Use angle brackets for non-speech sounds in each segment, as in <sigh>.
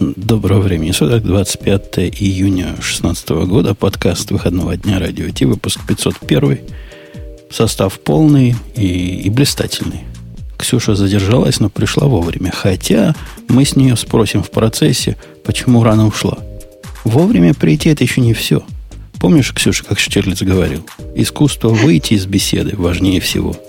Доброго времени суток, 25 июня 2016 года, подкаст выходного дня радио Ти, выпуск 501, состав полный и, и блистательный. Ксюша задержалась, но пришла вовремя, хотя мы с нее спросим в процессе, почему рано ушла. Вовремя прийти это еще не все. Помнишь, Ксюша, как Штирлиц говорил, искусство выйти из беседы важнее всего –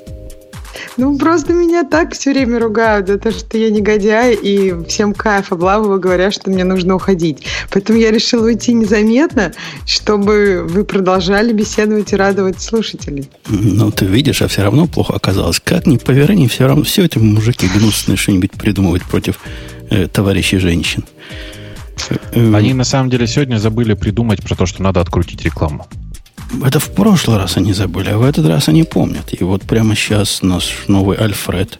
ну, просто меня так все время ругают за то, что я негодяй, и всем кайф обламываю, говорят, что мне нужно уходить. Поэтому я решила уйти незаметно, чтобы вы продолжали беседовать и радовать слушателей. Ну, ты видишь, а все равно плохо оказалось. Как ни поверни, все равно все эти мужики гнусные что-нибудь придумывать против э, товарищей женщин. Э, Они на самом деле сегодня забыли придумать про то, что надо открутить рекламу. Это в прошлый раз они забыли, а в этот раз они помнят. И вот прямо сейчас наш новый Альфред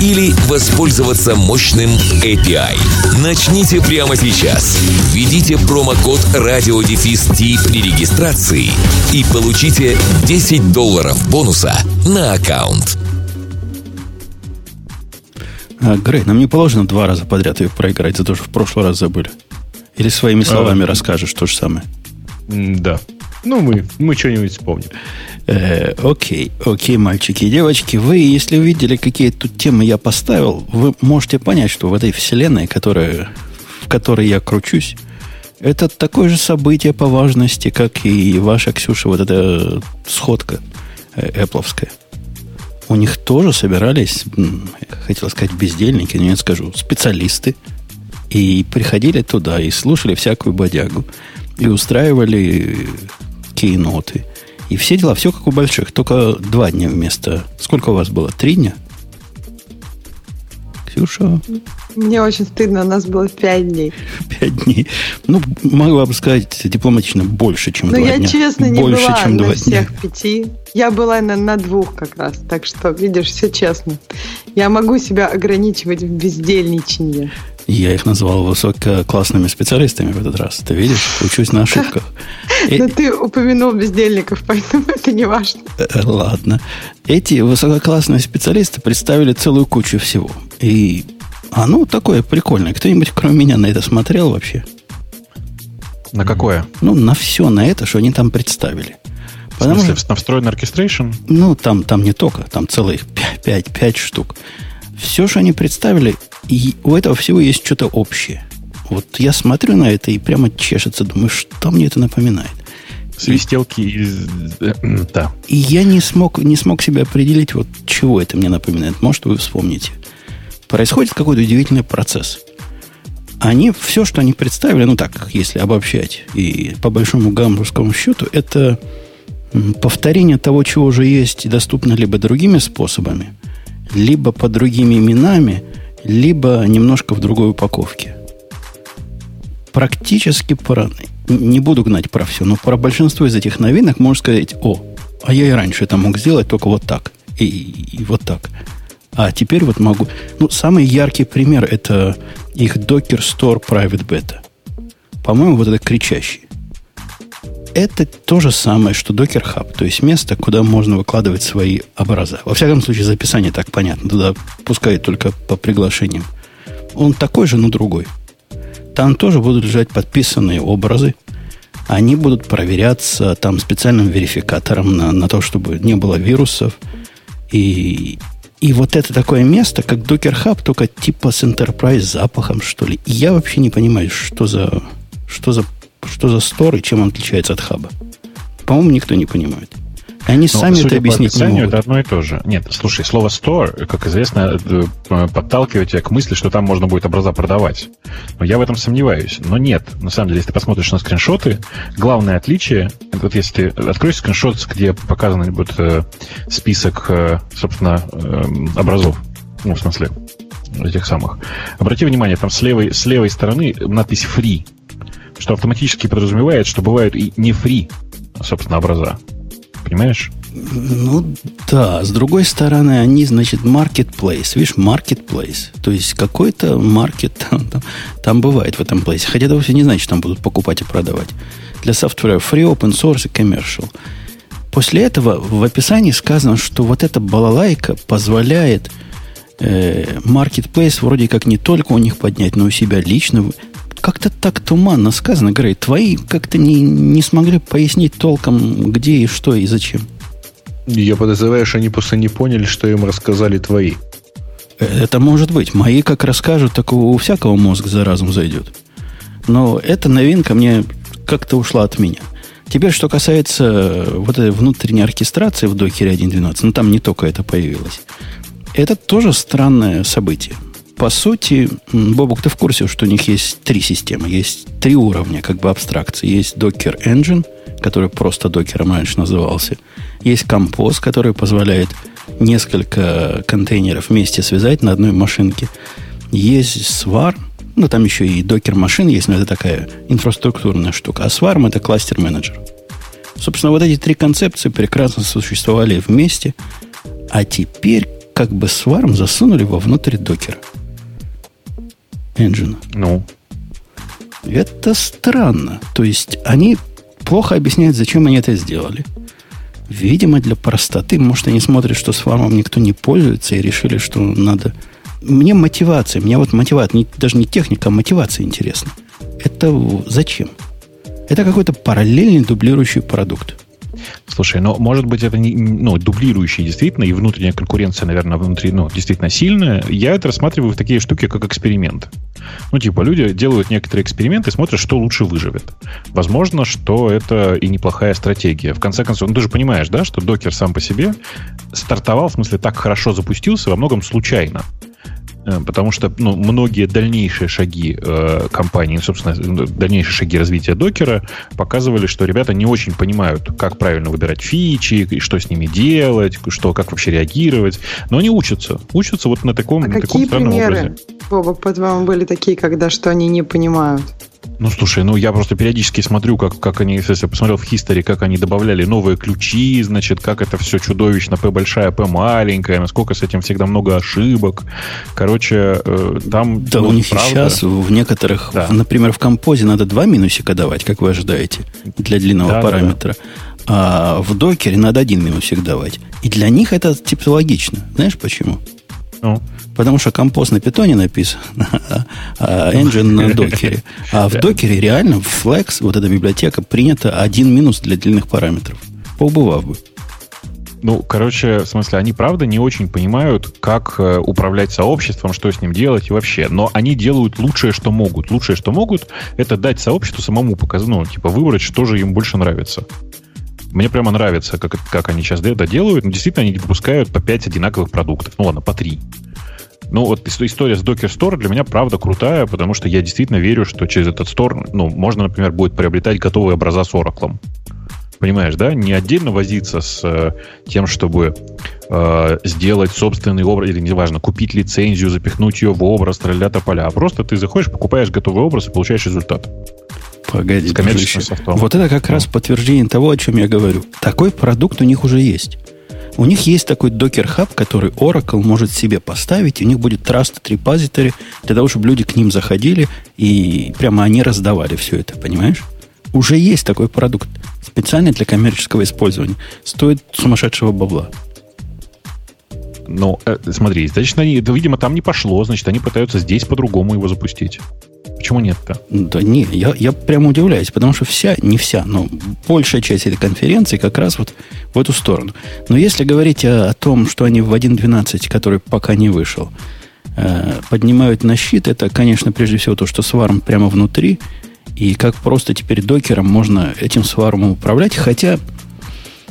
или воспользоваться мощным API. Начните прямо сейчас. Введите промокод радиодефис при регистрации и получите 10 долларов бонуса на аккаунт. А, Грей, нам не положено два раза подряд ее проиграть за то, что в прошлый раз забыли. Или своими словами а, расскажешь то же самое. Да. Ну, мы, мы что-нибудь вспомним. Э, окей, окей, мальчики и девочки. Вы, если увидели, какие тут темы я поставил, вы можете понять, что в этой вселенной, которая, в которой я кручусь, это такое же событие по важности, как и ваша, Ксюша, вот эта сходка э, эпловская. У них тоже собирались, хотел сказать, бездельники, но я скажу, специалисты. И приходили туда и слушали всякую бодягу. И устраивали кейноты. И все дела, все как у больших, только два дня вместо... Сколько у вас было? Три дня? Ксюша? Мне очень стыдно, у нас было пять дней. Пять дней. Ну, могла бы сказать дипломатично больше, чем Но два я дня. честно не больше, была чем на два всех дня. пяти. Я была на, на двух как раз. Так что, видишь, все честно. Я могу себя ограничивать в бездельничании. Я их назвал высококлассными специалистами в этот раз. Ты видишь? Учусь на ошибках. <laughs> Но ты упомянул бездельников, <laughs> поэтому это не важно. Э, Ладно. Эти высококлассные специалисты представили целую кучу всего. И оно такое прикольное. Кто-нибудь, кроме меня, на это смотрел вообще? На какое? Ну, на все на это, что они там представили. В смысле, на встроенный оркестрейшн? Ну, там, там не только, там целых 5, 5 штук. Все, что они представили, и у этого всего есть что-то общее. Вот я смотрю на это и прямо чешется, думаю, что мне это напоминает. Свистелки из... э, <clears throat> Да. И я не смог, не смог себе определить, вот чего это мне напоминает. Может, вы вспомните. Происходит какой-то удивительный процесс. Они, все, что они представили, ну так, если обобщать, и по большому гамбургскому счету, это повторение того, чего уже есть и доступно либо другими способами, либо под другими именами, либо немножко в другой упаковке. Практически про... Не буду гнать про все, но про большинство из этих новинок можно сказать, о, а я и раньше это мог сделать, только вот так. И, и вот так. А теперь вот могу... Ну, самый яркий пример это их Docker Store Private Beta. По-моему, вот это кричащий. Это то же самое, что Docker Hub, то есть место, куда можно выкладывать свои образа. Во всяком случае, записание так понятно. Туда пускают только по приглашениям. Он такой же, но другой. Там тоже будут лежать подписанные образы. Они будут проверяться там специальным верификатором на, на то, чтобы не было вирусов. И, и вот это такое место, как Docker Hub, только типа с Enterprise запахом, что ли. И я вообще не понимаю, что за, что за, что за стор и чем он отличается от хаба. По-моему, никто не понимает. Они Ну, сами это по объяснить не описанию, могут. это одно и то же. Нет, слушай, слово store, как известно, э, подталкивает тебя к мысли, что там можно будет образа продавать. Но я в этом сомневаюсь. Но нет, на самом деле, если ты посмотришь на скриншоты, главное отличие, вот если ты откроешь скриншот, где показан будет э, список, э, собственно, э, образов, ну, в смысле, этих самых. Обрати внимание, там с левой, с левой стороны надпись free, что автоматически подразумевает, что бывают и не free, собственно, образа. Понимаешь? Ну да, с другой стороны, они, значит, marketplace. Видишь, marketplace. То есть какой-то маркет там, там, там бывает в этом place. Хотя это вовсе не значит, что там будут покупать и продавать. Для софтвера free, open source и commercial. После этого в описании сказано, что вот эта балалайка позволяет э, marketplace вроде как не только у них поднять, но и у себя лично. Как-то так туманно сказано, Грей. Твои как-то не, не смогли пояснить толком, где и что и зачем. Я подозреваю, что они просто не поняли, что им рассказали твои. Это может быть. Мои как расскажут, так у всякого мозг за разум зайдет. Но эта новинка мне как-то ушла от меня. Теперь, что касается вот этой внутренней оркестрации в докере 1.12, ну там не только это появилось. Это тоже странное событие. По сути, Бобук, ты в курсе, что у них есть три системы, есть три уровня как бы абстракции. Есть Docker Engine, который просто докером раньше назывался. Есть Compose, который позволяет несколько контейнеров вместе связать на одной машинке. Есть Swarm, ну, там еще и докер машин есть, но это такая инфраструктурная штука. А Swarm это кластер-менеджер. Собственно, вот эти три концепции прекрасно существовали вместе, а теперь как бы Swarm засунули вовнутрь докера. Engine. Ну. Это странно. То есть они плохо объясняют, зачем они это сделали. Видимо, для простоты. Может, они смотрят, что с фармом никто не пользуется и решили, что надо мне мотивация, мне вот мотивация, даже не техника, а мотивация интересна. Это зачем? Это какой-то параллельный дублирующий продукт. Слушай, ну, может быть, это не, ну, дублирующий действительно, и внутренняя конкуренция, наверное, внутри, ну, действительно сильная. Я это рассматриваю в такие штуки, как эксперимент. Ну, типа, люди делают некоторые эксперименты смотрят, что лучше выживет. Возможно, что это и неплохая стратегия. В конце концов, ну, ты же понимаешь, да, что докер сам по себе стартовал, в смысле, так хорошо запустился во многом случайно. Э, потому что ну, многие дальнейшие шаги э, компании, собственно, дальнейшие шаги развития докера показывали, что ребята не очень понимают, как правильно выбирать фичи, что с ними делать, что, как вообще реагировать. Но они учатся. Учатся вот на таком, а на какие таком странном примеры, образе. Бобок, по-твоему, были такие, когда что они не понимают? Ну, слушай, ну я просто периодически смотрю, как, как они, если я посмотрел в History, как они добавляли новые ключи, значит, как это все чудовищно, P большая, P маленькая, насколько с этим всегда много ошибок. Короче, э, там... Да, ну, у них правда, сейчас в некоторых, Да. например, в композе надо два минусика давать, как вы ожидаете, для длинного Да, да, параметра. А в докере надо один минусик давать. И для них это типа логично. Знаешь почему? ну, Потому что композ на питоне написан, <laughs> а engine на докере. А в докере реально в Flex, вот эта библиотека, принята один минус для длинных параметров. Поубывав бы. Ну, короче, в смысле, они правда не очень понимают, как э, управлять сообществом, что с ним делать и вообще. Но они делают лучшее, что могут. Лучшее, что могут, это дать сообществу самому показать, ну, типа, выбрать, что же им больше нравится. Мне прямо нравится, как, как они сейчас это делают. Ну, действительно, они выпускают по 5 одинаковых продуктов. Ну, ладно, по 3. Ну, вот ис- история с Docker Store для меня правда крутая, потому что я действительно верю, что через этот стор, ну, можно, например, будет приобретать готовые образа с Oracle. Понимаешь, да? Не отдельно возиться с э, тем, чтобы э, сделать собственный образ, или неважно, купить лицензию, запихнуть ее в образ, тролля поля, а просто ты заходишь, покупаешь готовый образ и получаешь результат. Погоди, С коммерческим софтом. Вот это как раз подтверждение того, о чем я говорю. Такой продукт у них уже есть. У них есть такой Docker Hub, который Oracle может себе поставить, и у них будет Trusted Repository для того, чтобы люди к ним заходили и прямо они раздавали все это, понимаешь? Уже есть такой продукт, специально для коммерческого использования. Стоит сумасшедшего бабла. Ну, э, смотри, значит, они, это, видимо, там не пошло, значит, они пытаются здесь по-другому его запустить. Почему нет-то? Да не, я, я прямо удивляюсь, потому что вся, не вся, но большая часть этой конференции как раз вот в эту сторону. Но если говорить о, о том, что они в 1.12, который пока не вышел, э, поднимают на щит, это, конечно, прежде всего то, что сварм прямо внутри, и как просто теперь докером можно этим свармом управлять, хотя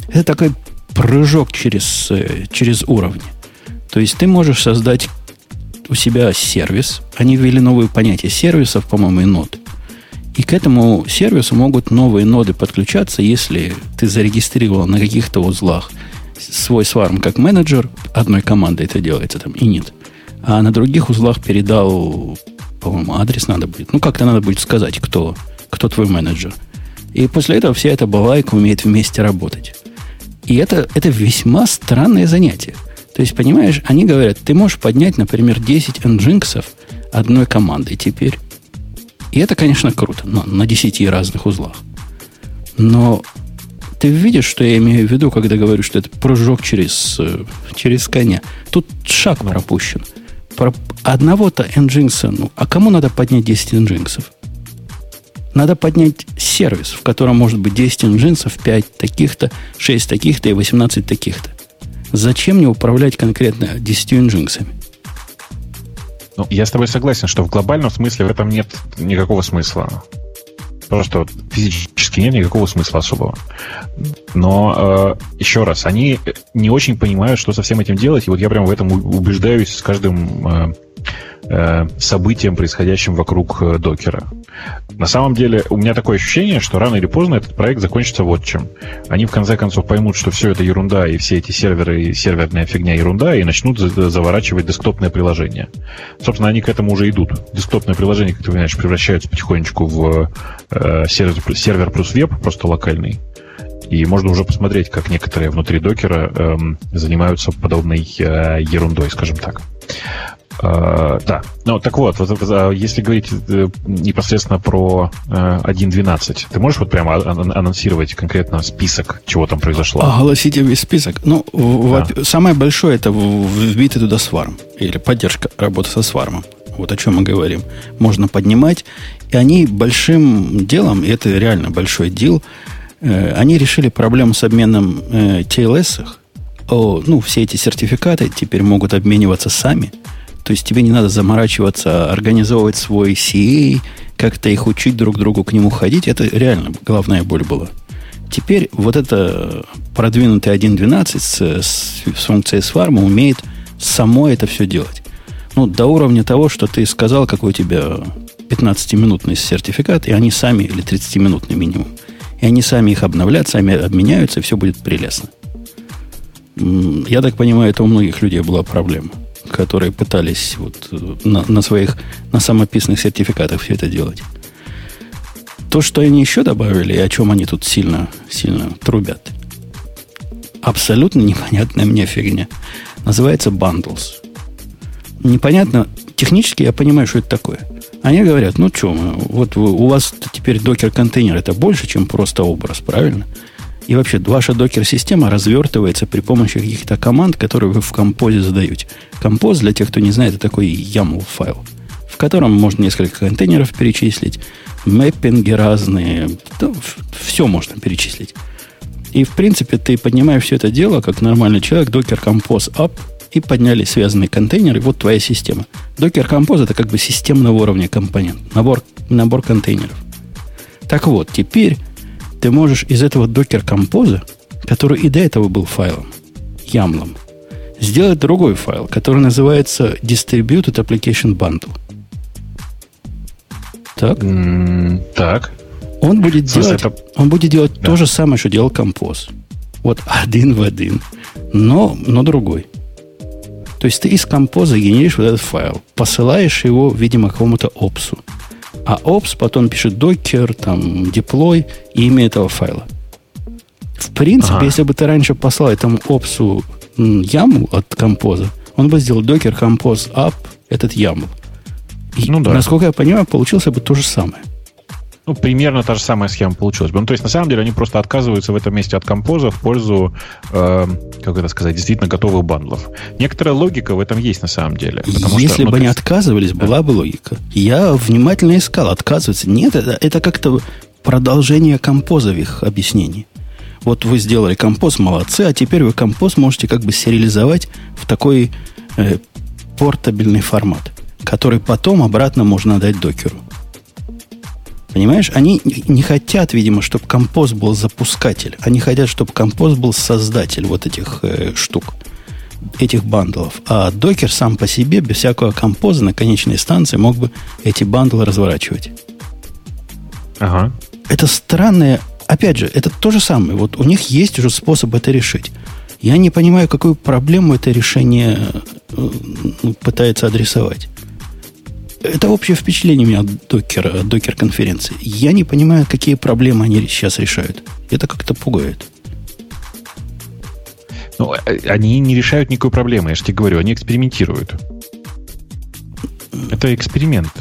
это такой прыжок через, э, через уровни. То есть ты можешь создать у себя сервис. Они ввели новые понятия сервисов, по-моему, и нод. И к этому сервису могут новые ноды подключаться, если ты зарегистрировал на каких-то узлах свой сварм как менеджер, одной командой это делается там, и нет. а на других узлах передал, по-моему, адрес надо будет. Ну, как-то надо будет сказать, кто, кто твой менеджер. И после этого вся эта балайка умеет вместе работать. И это, это весьма странное занятие. То есть, понимаешь, они говорят, ты можешь поднять, например, 10 nginx одной командой теперь. И это, конечно, круто, но на 10 разных узлах. Но ты видишь, что я имею в виду, когда говорю, что это прыжок через, э, через коня. Тут шаг пропущен. Про одного-то nginx, ну, а кому надо поднять 10 nginx? Надо поднять сервис, в котором может быть 10 nginx, 5 таких-то, 6 таких-то и 18 таких-то. Зачем мне управлять конкретно 10 nginx? Ну, я с тобой согласен, что в глобальном смысле в этом нет никакого смысла. Просто физически нет никакого смысла особого. Но э, еще раз, они не очень понимают, что со всем этим делать. И вот я прям в этом убеждаюсь с каждым Э, событиям, происходящим вокруг э, докера. На самом деле, у меня такое ощущение, что рано или поздно этот проект закончится вот чем. Они в конце концов поймут, что все это ерунда, и все эти серверы и серверная фигня ерунда, и начнут заворачивать десктопное приложение. Собственно, они к этому уже идут. Десктопное приложение, как ты понимаешь, превращаются потихонечку в э, сервер, сервер плюс веб, просто локальный. И можно уже посмотреть, как некоторые внутри докера эм, занимаются подобной э, ерундой, скажем так. Uh, да, ну так вот, вот если говорить э, непосредственно про uh, э, 1.12, ты можешь вот прямо анонсировать конкретно список, чего там произошло? Огласите весь список. Ну, да. самое большое это вбитый туда сварм, или поддержка работы со свармом. Вот о чем мы говорим. Можно поднимать. И они большим делом, и это реально большой дел, э, они решили проблему с обменом э, TLS. О, ну, все эти сертификаты теперь могут обмениваться сами – то есть тебе не надо заморачиваться, организовывать свой CA, как-то их учить друг другу к нему ходить. Это реально главная боль была. Теперь вот это продвинутый 1.12 с, с, с функцией сварма умеет само это все делать. Ну, до уровня того, что ты сказал, какой у тебя 15-минутный сертификат, и они сами, или 30-минутный минимум, и они сами их обновляют, сами обменяются, и все будет прелестно. Я так понимаю, это у многих людей была проблема которые пытались вот э, на, на своих, на самописных сертификатах все это делать. То, что они еще добавили, и о чем они тут сильно, сильно трубят, абсолютно непонятная мне фигня. Называется bundles. Непонятно, технически я понимаю, что это такое. Они говорят, ну что, вот у вас теперь докер-контейнер это больше, чем просто образ, правильно? И вообще, ваша докер-система развертывается при помощи каких-то команд, которые вы в композе задаете. Композ, для тех, кто не знает, это такой YAML файл, в котором можно несколько контейнеров перечислить, мэппинги разные, да, все можно перечислить. И, в принципе, ты поднимаешь все это дело, как нормальный человек, Docker Compose Up, и подняли связанные контейнеры, вот твоя система. Docker Compose это как бы системного уровня компонент, набор, набор контейнеров. Так вот, теперь ты можешь из этого докер композа, который и до этого был файлом, ямлом, сделать другой файл, который называется Distributed Application Bundle. Так? Mm, так. Он будет делать, это... он будет делать да. то же самое, что делал композ. Вот один в один, но, но другой. То есть ты из композа генеришь вот этот файл, посылаешь его, видимо, какому-то опсу. А ops потом пишет docker, там, deploy и имя этого файла. В принципе, ага. если бы ты раньше послал этому опсу яму от композа, он бы сделал docker compose up этот яму. И, ну, да. насколько я понимаю, получился бы то же самое. Ну, примерно та же самая схема получилась бы. Ну, то есть, на самом деле, они просто отказываются в этом месте от композа в пользу, э, как это сказать, действительно готовых бандлов. Некоторая логика в этом есть на самом деле. Если что, ну, бы они есть... отказывались, да. была бы логика. Я внимательно искал, отказываться. Нет, это, это как-то продолжение композовых объяснений. Вот вы сделали композ, молодцы, а теперь вы композ можете как бы сериализовать в такой э, портабельный формат, который потом обратно можно дать докеру. Понимаешь, они не хотят, видимо, чтобы композ был запускатель. Они хотят, чтобы композ был создатель вот этих э, штук, этих бандлов. А докер сам по себе, без всякого композа на конечной станции мог бы эти бандлы разворачивать. Ага. Это странное... Опять же, это то же самое. Вот у них есть уже способ это решить. Я не понимаю, какую проблему это решение ну, пытается адресовать. Это общее впечатление у меня от докера, от докер-конференции. Я не понимаю, какие проблемы они сейчас решают. Это как-то пугает. Ну, э, они не решают никакой проблемы, я же тебе говорю, они экспериментируют. Это эксперимент.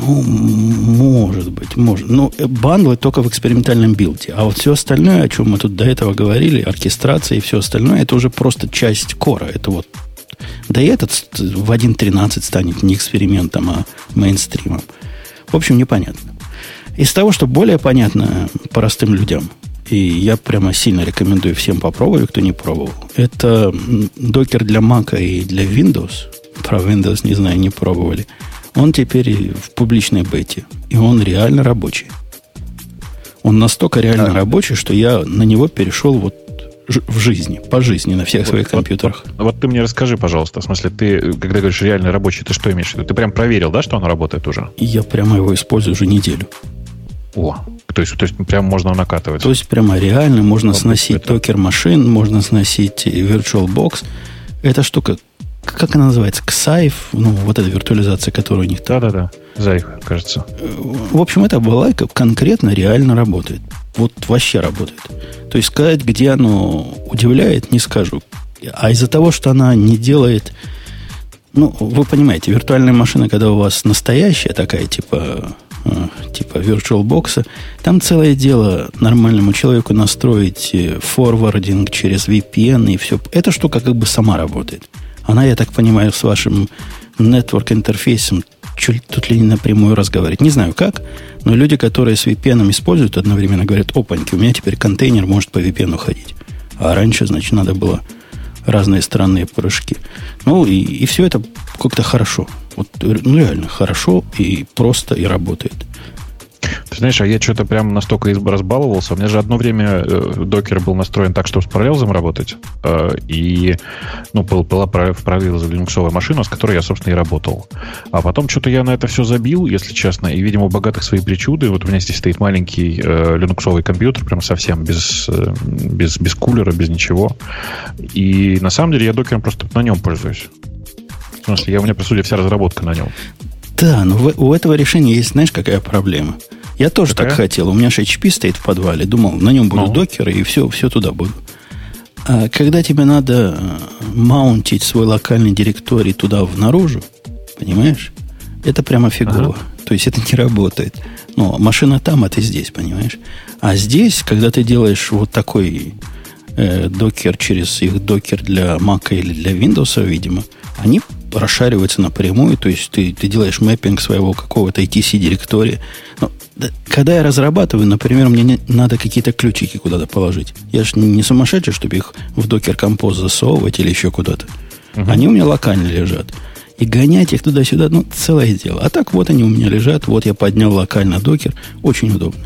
Ну, может быть, может. Но ну, бандлы только в экспериментальном билде. А вот все остальное, о чем мы тут до этого говорили, оркестрация и все остальное, это уже просто часть кора. Это вот да и этот в 1.13 станет не экспериментом, а мейнстримом. В общем, непонятно. Из того, что более понятно простым людям, и я прямо сильно рекомендую всем попробовать, кто не пробовал, это докер для Mac и для Windows. Про Windows, не знаю, не пробовали. Он теперь в публичной бете. И он реально рабочий. Он настолько реально а. рабочий, что я на него перешел вот в жизни, по жизни, на всех вот, своих компьютерах. Вот, вот ты мне расскажи, пожалуйста, в смысле, ты, когда говоришь реально рабочий, ты что имеешь в виду? Ты прям проверил, да, что он работает уже? Я прямо его использую уже неделю. О, то есть, то есть прям можно накатывать. То есть прямо реально можно вот сносить это... токер машин, можно сносить VirtualBox. Эта штука, как она называется? Ксайф, ну, вот эта виртуализация, которая у них. Да-да-да, Зайф, кажется. В общем, эта балайка конкретно реально работает. Вот вообще работает. То есть сказать, где оно удивляет, не скажу. А из-за того, что она не делает... Ну, вы понимаете, виртуальная машина, когда у вас настоящая такая, типа, э, типа VirtualBox, там целое дело нормальному человеку настроить э, форвардинг через VPN и все. Эта штука как бы сама работает. Она, я так понимаю, с вашим network интерфейсом чуть тут ли не напрямую разговаривать. Не знаю как, но люди, которые с VPN используют, одновременно говорят, опаньки, у меня теперь контейнер может по VPN ходить. А раньше, значит, надо было разные странные прыжки. Ну, и, и все это как-то хорошо. Вот, ну, реально хорошо и просто и работает. Ты знаешь, а я что-то прям настолько разбаловался. У меня же одно время э, докер был настроен так, чтобы с параллелзом работать. Э, и, ну, был, была в параллелзе линуксовая машина, с которой я, собственно, и работал. А потом что-то я на это все забил, если честно. И, видимо, у богатых свои причуды. Вот у меня здесь стоит маленький э, линуксовый компьютер, прям совсем без, без, без кулера, без ничего. И на самом деле я докером просто на нем пользуюсь. В смысле, я, у меня, по сути, вся разработка на нем. Да, но в, у этого решения есть, знаешь, какая проблема? Я тоже Какая? так хотел. У меня же HP стоит в подвале. Думал, на нем будут ну. докеры, и все, все туда буду. А когда тебе надо э, маунтить свой локальный директорий туда в наружу, понимаешь? Это прямо фигово. Ага. То есть это не работает. Но машина там, а ты здесь, понимаешь? А здесь, когда ты делаешь вот такой э, докер через их докер для Mac или для Windows, видимо, они расшариваются напрямую, то есть ты, ты делаешь мэппинг своего какого-то ITC директория. Но когда я разрабатываю, например, мне не, надо какие-то ключики куда-то положить. Я же не сумасшедший, чтобы их в докер композ засовывать или еще куда-то. Угу. Они у меня локально лежат. И гонять их туда-сюда, ну, целое дело. А так вот они у меня лежат, вот я поднял локально докер. Очень удобно.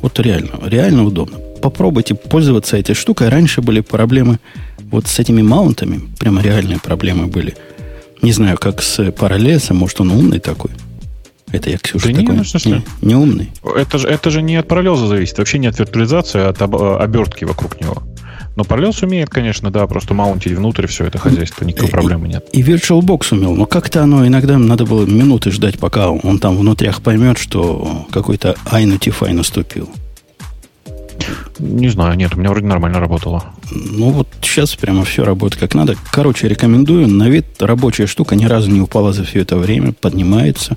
Вот реально, реально удобно. Попробуйте пользоваться этой штукой. Раньше были проблемы вот с этими маунтами. Прямо реальные проблемы были. Не знаю, как с параллельсом. Может, он умный такой. Это я, Ксюша, да такой не, ну, не, не умный. Это же, это же не от параллелза зависит, вообще не от виртуализации, а от об, обертки вокруг него. Но параллелс умеет, конечно, да, просто маунтить внутрь все это хозяйство, никакой и, проблемы нет. И VirtualBox умел, но как-то оно иногда надо было минуты ждать, пока он там внутрях поймет, что какой-то iNotify наступил. Не знаю, нет, у меня вроде нормально работало. Ну вот сейчас прямо все работает как надо. Короче, рекомендую. На вид рабочая штука ни разу не упала за все это время, поднимается.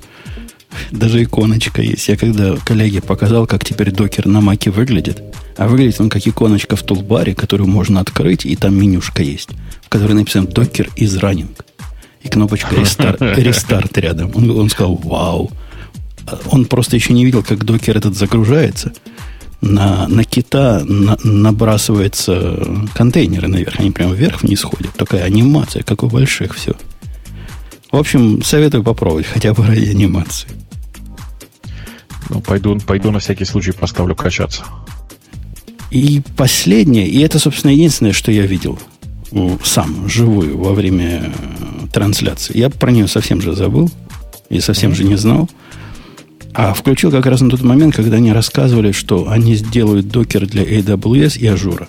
Даже иконочка есть. Я когда коллеге показал, как теперь докер на маке выглядит, а выглядит он как иконочка в тулбаре, которую можно открыть, и там менюшка есть, в которой написано докер из running. И кнопочка рестарт, <laughs> рестарт рядом. Он, он сказал, вау. Он просто еще не видел, как докер этот загружается. На, на кита на, набрасываются контейнеры наверх. Они прямо вверх-вниз ходят. Такая анимация, как у больших все. В общем, советую попробовать хотя бы ради анимации. Ну, пойду, пойду на всякий случай поставлю качаться. И последнее, и это, собственно, единственное, что я видел сам, живую, во время э, трансляции. Я про нее совсем же забыл и совсем же не знал. А включил как раз на тот момент, когда они рассказывали, что они сделают Docker для AWS и Azure а.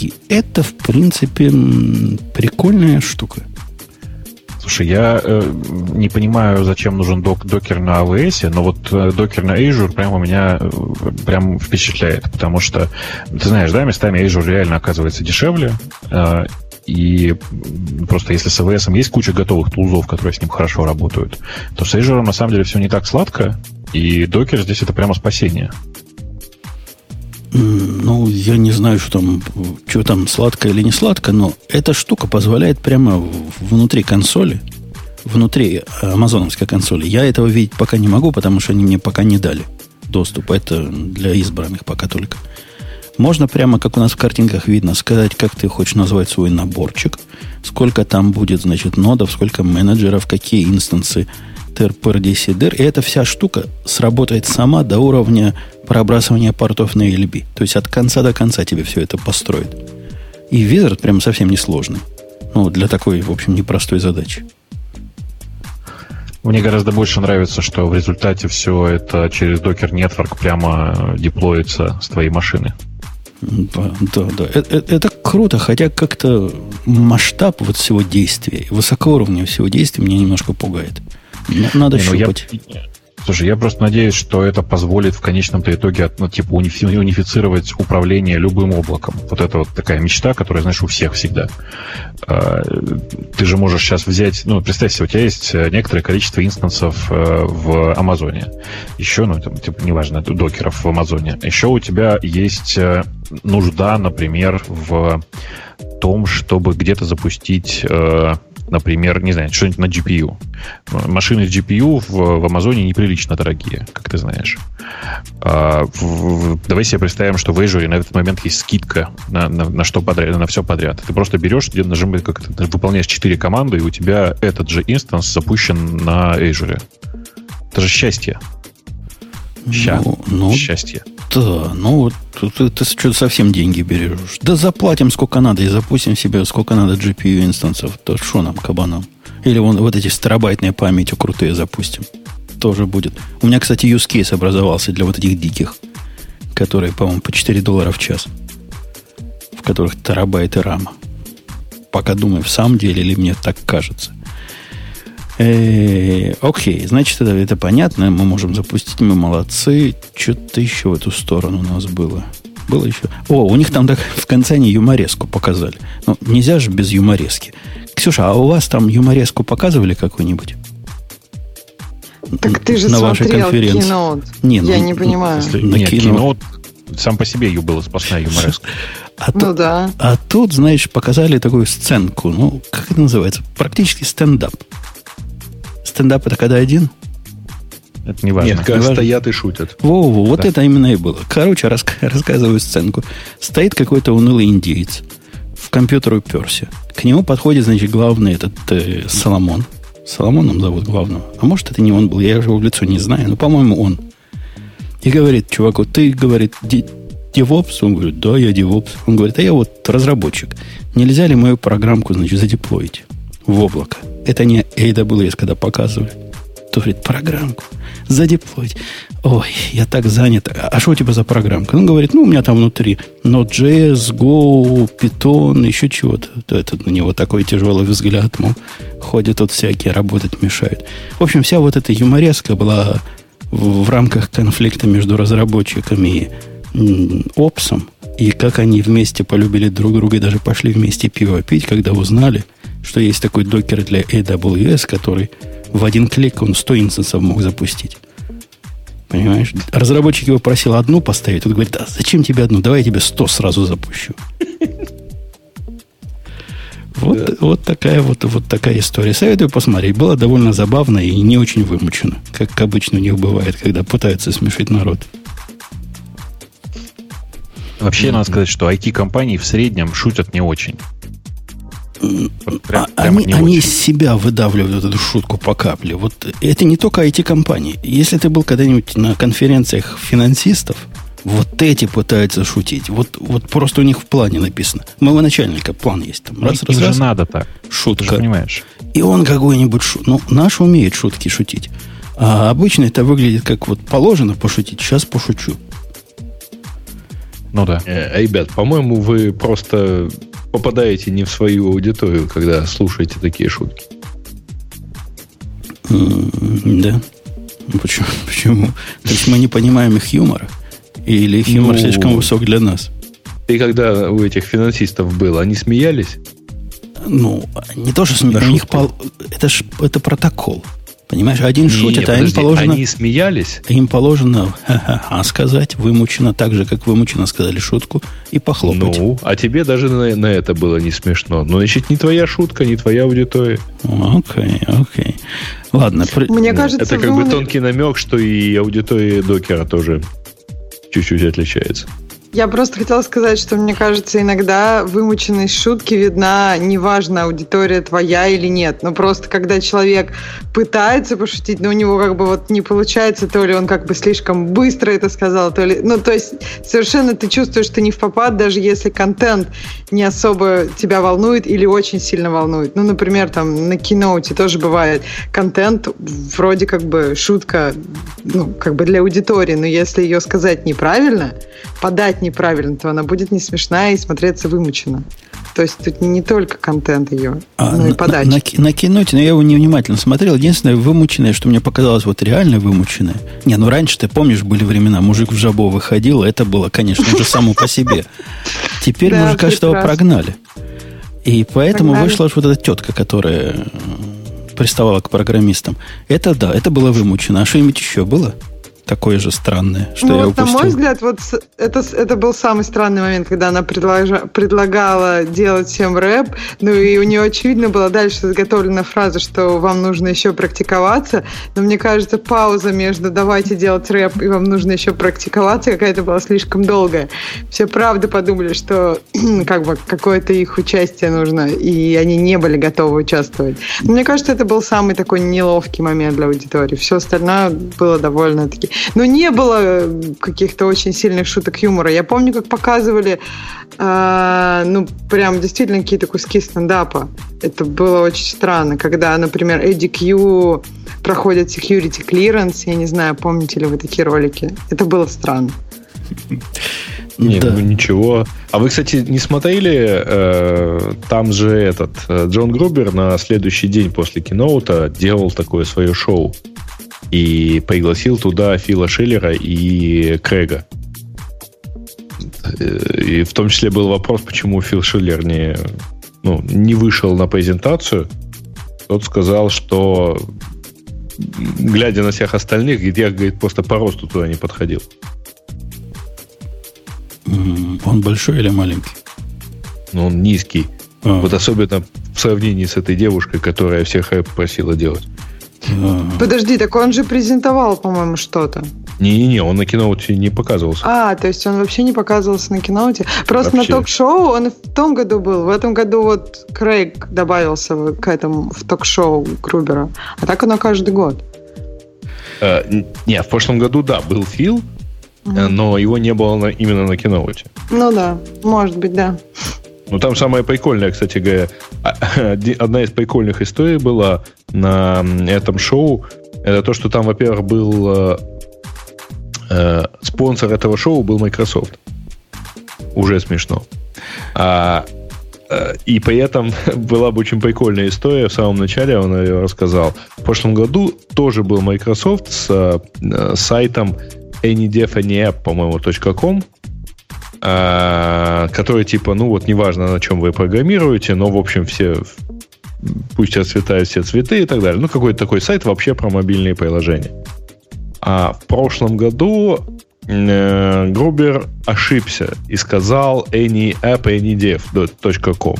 И это, в принципе, прикольная штука. Слушай, я э, не понимаю, зачем нужен док, докер на AWS, но вот э, докер на Azure прям у меня э, прям впечатляет, потому что, ты знаешь, да, местами Azure реально оказывается дешевле, э, и просто если с AWS есть куча готовых тулзов, которые с ним хорошо работают, то с Azure на самом деле все не так сладко, и докер здесь это прямо спасение. Ну, я не знаю, что там, что там сладко или не сладко, но эта штука позволяет прямо внутри консоли, внутри амазоновской консоли. Я этого видеть пока не могу, потому что они мне пока не дали доступ. Это для избранных пока только. Можно прямо, как у нас в картинках видно, сказать, как ты хочешь назвать свой наборчик, сколько там будет, значит, нодов, сколько менеджеров, какие инстансы TRPRDCDR, и эта вся штука сработает сама до уровня пробрасывания портов на LB. То есть от конца до конца тебе все это построит. И Wizard прям совсем несложный. Ну, для такой, в общем, непростой задачи. Мне гораздо больше нравится, что в результате все это через Docker Network прямо деплоится с твоей машины. Да, да, да. Это, это круто, хотя как-то масштаб вот всего действия, высокоуровневого всего действия меня немножко пугает. Надо не, ну щупать. Я, слушай, я просто надеюсь, что это позволит в конечном-то итоге ну, типа унифицировать управление любым облаком. Вот это вот такая мечта, которая, знаешь, у всех всегда. А, ты же можешь сейчас взять, ну, представь себе, у тебя есть некоторое количество инстансов э, в Амазоне. Еще, ну, типа, неважно, докеров в Амазоне. Еще у тебя есть э, нужда, например, в том, чтобы где-то запустить э, например, не знаю, что-нибудь на GPU. Машины с GPU в, в Амазоне неприлично дорогие, как ты знаешь. А, в, в, давай себе представим, что в Azure на этот момент есть скидка на, на, на что подряд, на все подряд. Ты просто берешь, где нажимаешь, как ты выполняешь 4 команды, и у тебя этот же инстанс запущен на Azure. Это же счастье. Ща. Ну, ну, Счастье. Да, ну вот ты, ты что-то совсем деньги берешь. Да заплатим сколько надо и запустим себе сколько надо GPU инстансов. То что нам, кабанам? Или вон вот эти старобайтные памяти крутые запустим. Тоже будет. У меня, кстати, use case образовался для вот этих диких, которые, по-моему, по 4 доллара в час. В которых терабайты рама. Пока думаю, в самом деле или мне так кажется. Э, окей, значит, это, это понятно. Мы можем запустить, мы молодцы. Что-то еще в эту сторону у нас было. Было еще. О, у них там так в конце они юмореску показали. Ну, нельзя же без юморески. Ксюша, а у вас там юмореску показывали какую-нибудь? Так ты же на вашей конференции. Keynote. Не, Я ну, не понимаю. Если, на нет, Keynote сам по себе ее была сплошная юмореска. <laughs> А ну тут, да. А тут, знаешь, показали такую сценку. Ну, как это называется? Практически стендап. Стендап это когда один? Это не важно. Нет, когда не стоят и шутят. Во-во, вот да. это именно и было. Короче, рас, рассказываю сценку. Стоит какой-то унылый индеец. В компьютер уперся. К нему подходит, значит, главный этот э, Соломон. Соломоном зовут главного. А может, это не он был, я его в лицо не знаю, но, по-моему, он. И говорит чуваку, ты, говорит, девопс? Он говорит, да, я девопс. Он говорит, а я вот разработчик. Нельзя ли мою программку, значит, задеплоить в облако? Это не AWS, когда показывали. То говорит, программку задеплоить. Ой, я так занят. А что у тебя за программка? Он говорит, ну, у меня там внутри Node.js, Go, Python, еще чего-то. Это на него такой тяжелый взгляд, мол, ходят тут всякие, работать мешают. В общем, вся вот эта юмореска была в, в рамках конфликта между разработчиками и опсом, и как они вместе полюбили друг друга и даже пошли вместе пиво пить, когда узнали – что есть такой докер для AWS, который в один клик он 100 инстансов мог запустить. Понимаешь? Разработчик его просил одну поставить. Он говорит, а зачем тебе одну? Давай я тебе 100 сразу запущу. <laughs> Вот, да. вот, такая, вот, вот такая история. Советую посмотреть. Было довольно забавно и не очень вымучено, как обычно у них бывает, когда пытаются смешить народ. Вообще, mm-hmm. надо сказать, что IT-компании в среднем шутят не очень. Прям, а, прям они, они из себя выдавливают эту шутку по капле. Вот это не только IT-компании. Если ты был когда-нибудь на конференциях финансистов, вот эти пытаются шутить. Вот, вот просто у них в плане написано. У моего начальника план есть. Там, раз, раз, раз, надо так. Шутка. Ты же понимаешь. И он какой-нибудь шут. Ну, наш умеет шутки шутить. А обычно это выглядит как вот положено пошутить. Сейчас пошучу. Ну да. Э, ребят, по-моему, вы просто попадаете не в свою аудиторию, когда слушаете такие шутки. Да. Почему? <laughs> Почему? То есть мы не понимаем их юмора? Или их юмор Ну, слишком высок для нас? И когда у этих финансистов было, они смеялись? Ну, не то, что смех, у них пол- это ж это протокол. Понимаешь, один Не, шутит, а им положено, Они смеялись? им положено ха-ха-ха <laughs> сказать вымучено так же, как вымучено сказали шутку, и похлопать. Ну, а тебе даже на, на это было не смешно. Ну, значит, не твоя шутка, не твоя аудитория. Окей, окей. Ладно, при- Мне кажется, это как вы бы умер- тонкий намек, что и аудитория докера тоже чуть-чуть отличается. Я просто хотела сказать, что мне кажется, иногда вымученность шутки видна, неважно, аудитория твоя или нет. Но просто когда человек пытается пошутить, но у него как бы вот не получается, то ли он как бы слишком быстро это сказал, то ли... Ну, то есть совершенно ты чувствуешь, что не в попад, даже если контент не особо тебя волнует или очень сильно волнует. Ну, например, там на киноуте тоже бывает контент вроде как бы шутка, ну, как бы для аудитории, но если ее сказать неправильно, подать неправильно, то она будет не смешная и смотреться вымученно. То есть тут не, только контент ее, А, но и на, подача. на, ки- на киноте, но я его невнимательно смотрел. Единственное, вымученное, что мне показалось вот реально вымученное. Не, ну раньше, ты помнишь, были времена, мужик в жабо выходил, это было, конечно, уже само по себе. <laughs> Теперь мужика что прогнали. И поэтому вышла вот эта тетка, которая э, приставала к программистам. Это да, это было вымучено. А что-нибудь еще было? Такое же странное, что Ну, я вот, на упустил. мой взгляд, вот это, это был самый странный момент, когда она предложа- предлагала делать всем рэп, ну и у нее очевидно была дальше заготовлена фраза, что вам нужно еще практиковаться, но мне кажется, пауза между «давайте делать рэп» и «вам нужно еще практиковаться» какая-то была слишком долгая. Все правда подумали, что <clears throat> как бы какое-то их участие нужно, и они не были готовы участвовать. Но мне кажется, это был самый такой неловкий момент для аудитории. Все остальное было довольно-таки... Но не было э, каких-то очень сильных шуток юмора. Я помню, как показывали, э, ну, прям действительно какие-то куски стендапа. Это было очень странно, когда, например, Эдди Кью проходит security clearance. Я не знаю, помните ли вы такие ролики. Это было странно. Нет, Да. ну ничего. А вы, кстати, не смотрели, э, там же этот э, Джон Грубер на следующий день после киноута делал такое свое шоу. И пригласил туда Фила Шиллера и Крэга. Э, И в том числе был вопрос, почему Фил Шиллер не, ну, не вышел на презентацию. Тот сказал, что глядя на всех остальных, я говорит, просто по росту туда не подходил. Он большой или маленький? Но он низкий. А, Вот особенно в сравнении с этой девушкой, которая всех рэп просила делать. Подожди, так он же презентовал, по-моему, что-то. Не-не-не, он на киноуте не показывался. А, то есть он вообще не показывался на киноуте. Просто Вообще. на ток-шоу он в том году был. В этом году вот Крейг добавился к этому в ток-шоу Крубера. А так оно каждый год. Э, не, в прошлом году, да, был Фил, э, но его не было на- именно на киноуте. Ну да, может быть, да. Ну, там самое прикольное, кстати говоря, а- <laughs> одна из прикольных историй была на этом шоу. Это то, что там, во-первых, был э, э, спонсор этого шоу был Microsoft. Уже смешно. А, э, и при этом <laughs> была бы очень прикольная история. В самом начале он ее рассказал. В прошлом году тоже был Microsoft с э, сайтом anydev.anyApp, по-моему, .com, а, который типа, ну вот неважно, на чем вы программируете, но, в общем, все пусть расцветают все цветы и так далее. Ну, какой-то такой сайт вообще про мобильные приложения. А в прошлом году э, Грубер ошибся и сказал anyapp.anydev.com.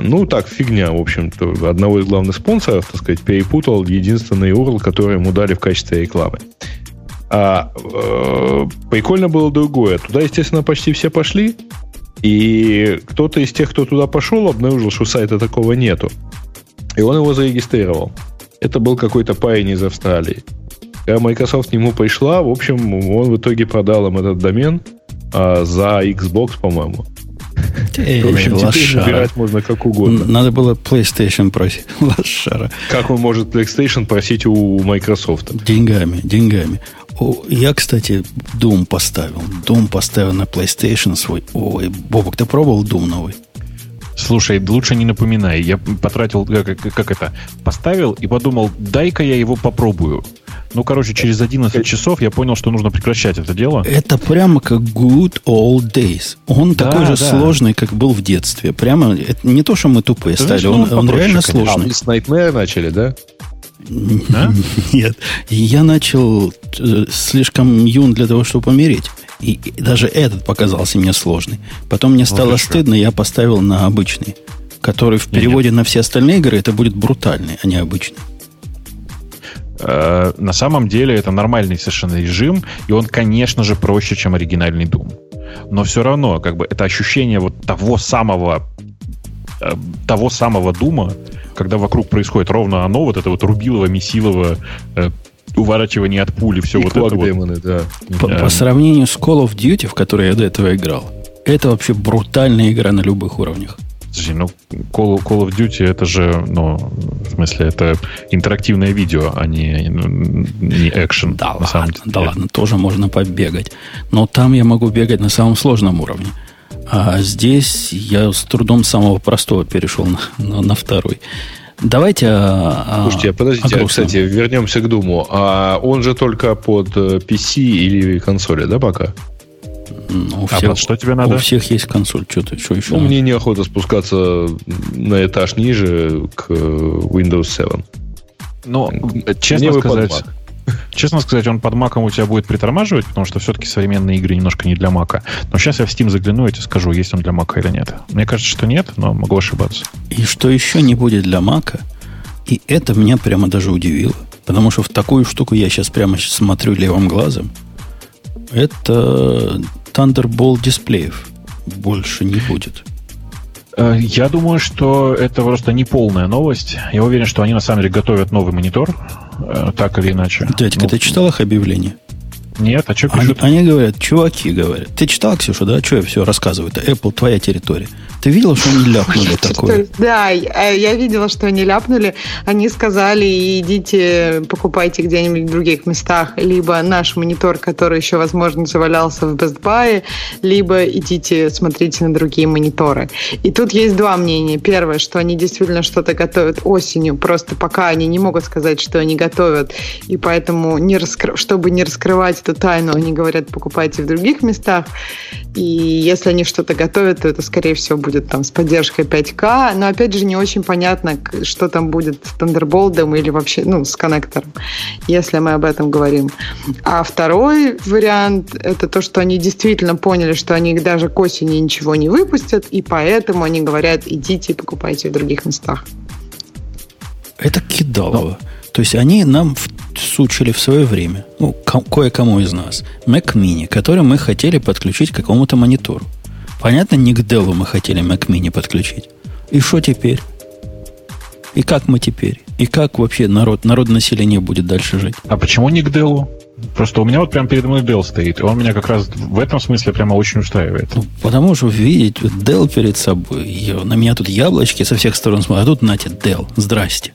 Ну, так, фигня, в общем-то. Одного из главных спонсоров, так сказать, перепутал единственный URL, который ему дали в качестве рекламы. А э, прикольно было другое. Туда, естественно, почти все пошли. И кто-то из тех, кто туда пошел, обнаружил, что сайта такого нету. И он его зарегистрировал. Это был какой-то парень из Австралии. Когда Microsoft к нему пришла, в общем, он в итоге продал им этот домен а, за Xbox, по-моему. В общем, теперь выбирать можно как угодно. Надо было PlayStation просить. <laughs> Лошара. Как он может PlayStation просить у Microsoft? Деньгами, деньгами. О, я, кстати, Doom поставил. Doom поставил на PlayStation свой. Ой, Бобок, ты пробовал Doom новый? Слушай, лучше не напоминай. Я потратил, как, как это, поставил и подумал, дай-ка я его попробую. Ну, короче, через 11 часов я понял, что нужно прекращать это дело. Это прямо как good old days. Он да, такой же да. сложный, как был в детстве. Прямо, это не то, что мы тупые Ты стали, он, он реально конечно. сложный. А, вы с Nightmare начали, да? Да? <laughs> Нет. Я начал э, слишком юн для того, чтобы умереть. И, даже этот показался мне сложный. Потом мне стало ну, стыдно, я поставил на обычный. Который в переводе Нет. на все остальные игры это будет брутальный, а не обычный. Э, на самом деле это нормальный совершенно режим, и он, конечно же, проще, чем оригинальный Doom. Но все равно, как бы, это ощущение вот того самого того самого Дума, когда вокруг происходит ровно оно, вот это вот рубилово, месилово, э, уворачивание от пули, все и вот это демоны, вот. Да. По, по сравнению с Call of Duty, в которой я до этого играл, это вообще брутальная игра на любых уровнях. Подожди, ну Call, Call of Duty это же, ну, в смысле, это интерактивное видео, а не, не экшен. Да, на ладно, самом деле. да ладно, тоже можно побегать. Но там я могу бегать на самом сложном уровне. А здесь я с трудом самого простого перешел на, на, на второй. Давайте а, Слушайте, а подождите, а, кстати, вернемся к Думу. А он же только под PC э, или консоли, да, пока? Ну, у а всех, что тебе надо? У всех есть консоль. Что, ты, что еще? Ну, мне неохота спускаться на этаж ниже к Windows 7. Ну, честно мне сказать, честно сказать, он под маком у тебя будет притормаживать, потому что все-таки современные игры немножко не для мака. Но сейчас я в Steam загляну и тебе скажу, есть он для мака или нет. Мне кажется, что нет, но могу ошибаться. И что еще не будет для мака, и это меня прямо даже удивило. Потому что в такую штуку я сейчас прямо смотрю левым глазом. Это Thunderbolt дисплеев больше не будет. Э, я думаю, что это просто не полная новость. Я уверен, что они на самом деле готовят новый монитор, так или иначе. Дядька, ну, ты читал их объявление? Нет, а что пишут? Они, они говорят, чуваки говорят. Ты читал, Ксюша, да? Что я все рассказываю? Это Apple, твоя территория. Ты видела, что они ляпнули такое? Да, я видела, что они ляпнули. Они сказали, идите покупайте где-нибудь в других местах, либо наш монитор, который еще, возможно, завалялся в Best Buy, либо идите смотрите на другие мониторы. И тут есть два мнения. Первое, что они действительно что-то готовят осенью, просто пока они не могут сказать, что они готовят, и поэтому, не раскры... чтобы не раскрывать эту тайну, они говорят, покупайте в других местах. И если они что-то готовят, то это, скорее всего, будет там с поддержкой 5К, но опять же не очень понятно, что там будет с Thunderbolt или вообще, ну, с коннектором, если мы об этом говорим. А второй вариант – это то, что они действительно поняли, что они даже к осени ничего не выпустят, и поэтому они говорят, идите и покупайте в других местах. Это кидалово. То есть они нам всучили в свое время, ну, кое-кому из нас, Mac Mini, который мы хотели подключить к какому-то монитору. Понятно, не к Dell мы хотели Mac Mini подключить. И что теперь? И как мы теперь? И как вообще народ, народ населения будет дальше жить? А почему не к Dell? Просто у меня вот прям передо мной Dell стоит, и он меня как раз в этом смысле прямо очень устраивает. Ну, потому что видеть Dell перед собой, на меня тут яблочки со всех сторон смотрят, а тут нате Dell, здрасте.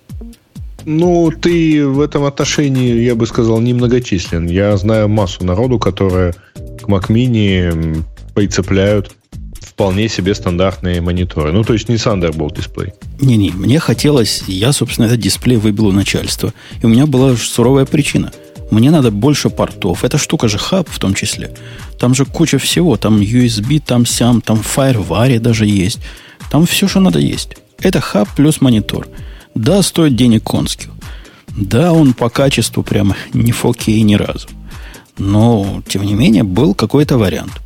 Ну, ты в этом отношении, я бы сказал, немногочислен. Я знаю массу народу, которые к Mac Mini прицепляют вполне себе стандартные мониторы. Ну, то есть не Thunderbolt дисплей. Не-не, мне хотелось, я, собственно, этот дисплей выбил у начальства. И у меня была суровая причина. Мне надо больше портов. Эта штука же хаб в том числе. Там же куча всего. Там USB, там сям, там FireWire даже есть. Там все, что надо есть. Это хаб плюс монитор. Да, стоит денег конских. Да, он по качеству прямо не 4K ни разу. Но, тем не менее, был какой-то вариант.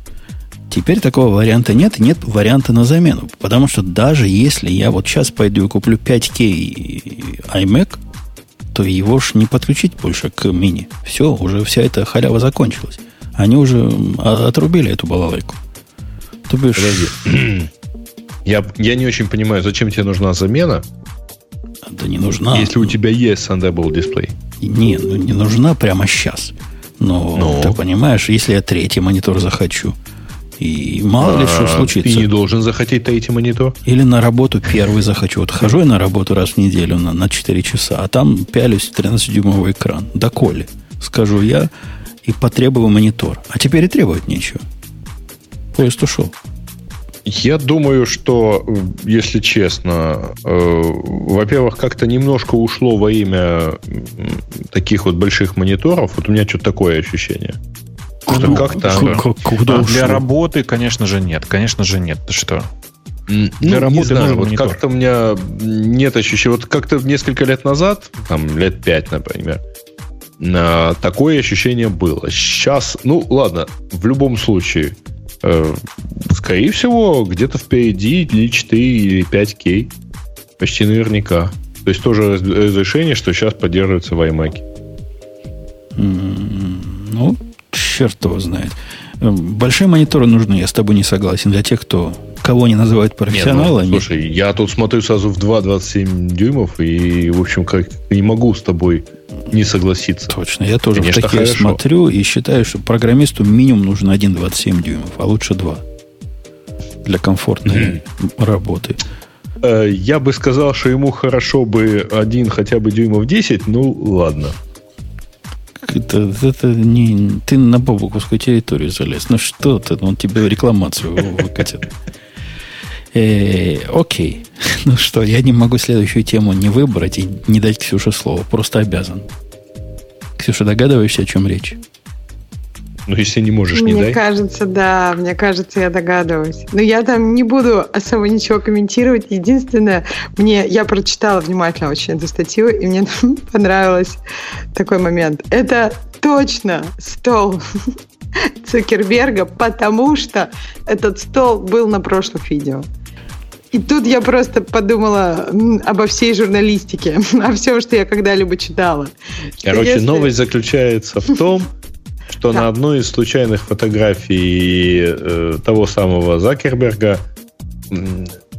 Теперь такого варианта нет, нет варианта на замену. Потому что даже если я вот сейчас пойду и куплю 5К iMac, то его ж не подключить больше к мини. Все, уже вся эта халява закончилась. Они уже отрубили эту балалайку. То бишь... Подожди. <clears throat> Я, я не очень понимаю, зачем тебе нужна замена? Да не нужна. Если у тебя есть Thunderbolt дисплей. Не, ну не нужна прямо сейчас. Но, Но ты понимаешь, если я третий монитор захочу, и мало ли что а, случится. Ты не должен захотеть третий монитор? Или на работу первый захочу. Вот хожу я на работу раз в неделю на, на 4 часа, а там пялюсь 13-дюймовый экран. Доколе, скажу я, и потребую монитор. А теперь и требовать нечего. Поезд ушел. Я думаю, что, если честно, э, во-первых, как-то немножко ушло во имя таких вот больших мониторов. Вот у меня что-то такое ощущение. Что ну, как-то... Куда для работы, конечно же, нет. Конечно же, нет. Ты что? Для ну, работы не знаю, вот как-то у меня нет ощущения. Вот как-то несколько лет назад, там лет пять, например, такое ощущение было. Сейчас, ну ладно, в любом случае, э, скорее всего, где-то впереди или 4 или 5К. Почти наверняка. То есть тоже разрешение, что сейчас поддерживается в iMac. Ну, черт его знает. Эм, большие мониторы нужны, я с тобой не согласен. Для тех, кто кого не называют профессионалами. Нет, ну, слушай, я тут смотрю сразу в 2,27 дюймов и, в общем, как не могу с тобой не согласиться. Точно, я тоже Конечно, в такие хорошо. смотрю и считаю, что программисту минимум нужно 1,27 дюймов, а лучше 2 для комфортной работы. Э, я бы сказал, что ему хорошо бы один хотя бы дюймов 10, ну ладно. Это, это не, ты на бобуковскую территорию залез. Ну что ты, он тебе рекламацию выкатит. Э, окей. <laughs> Ну что, я не могу следующую тему не выбрать и не дать Ксюше слово. Просто обязан. Ксюша, догадываешься, о чем речь? Ну, если не можешь, не мне дай. Мне кажется, да, мне кажется, я догадываюсь. Но я там не буду особо ничего комментировать. Единственное, мне я прочитала внимательно очень эту статью, и мне <laughs> понравилось такой момент. Это точно стол <laughs> Цукерберга, потому что этот стол был на прошлых видео. И тут я просто подумала обо всей журналистике, <laughs> о всем, что я когда-либо читала. Короче, Если... новость заключается в том, что да. на одной из случайных фотографий э, того самого Закерберга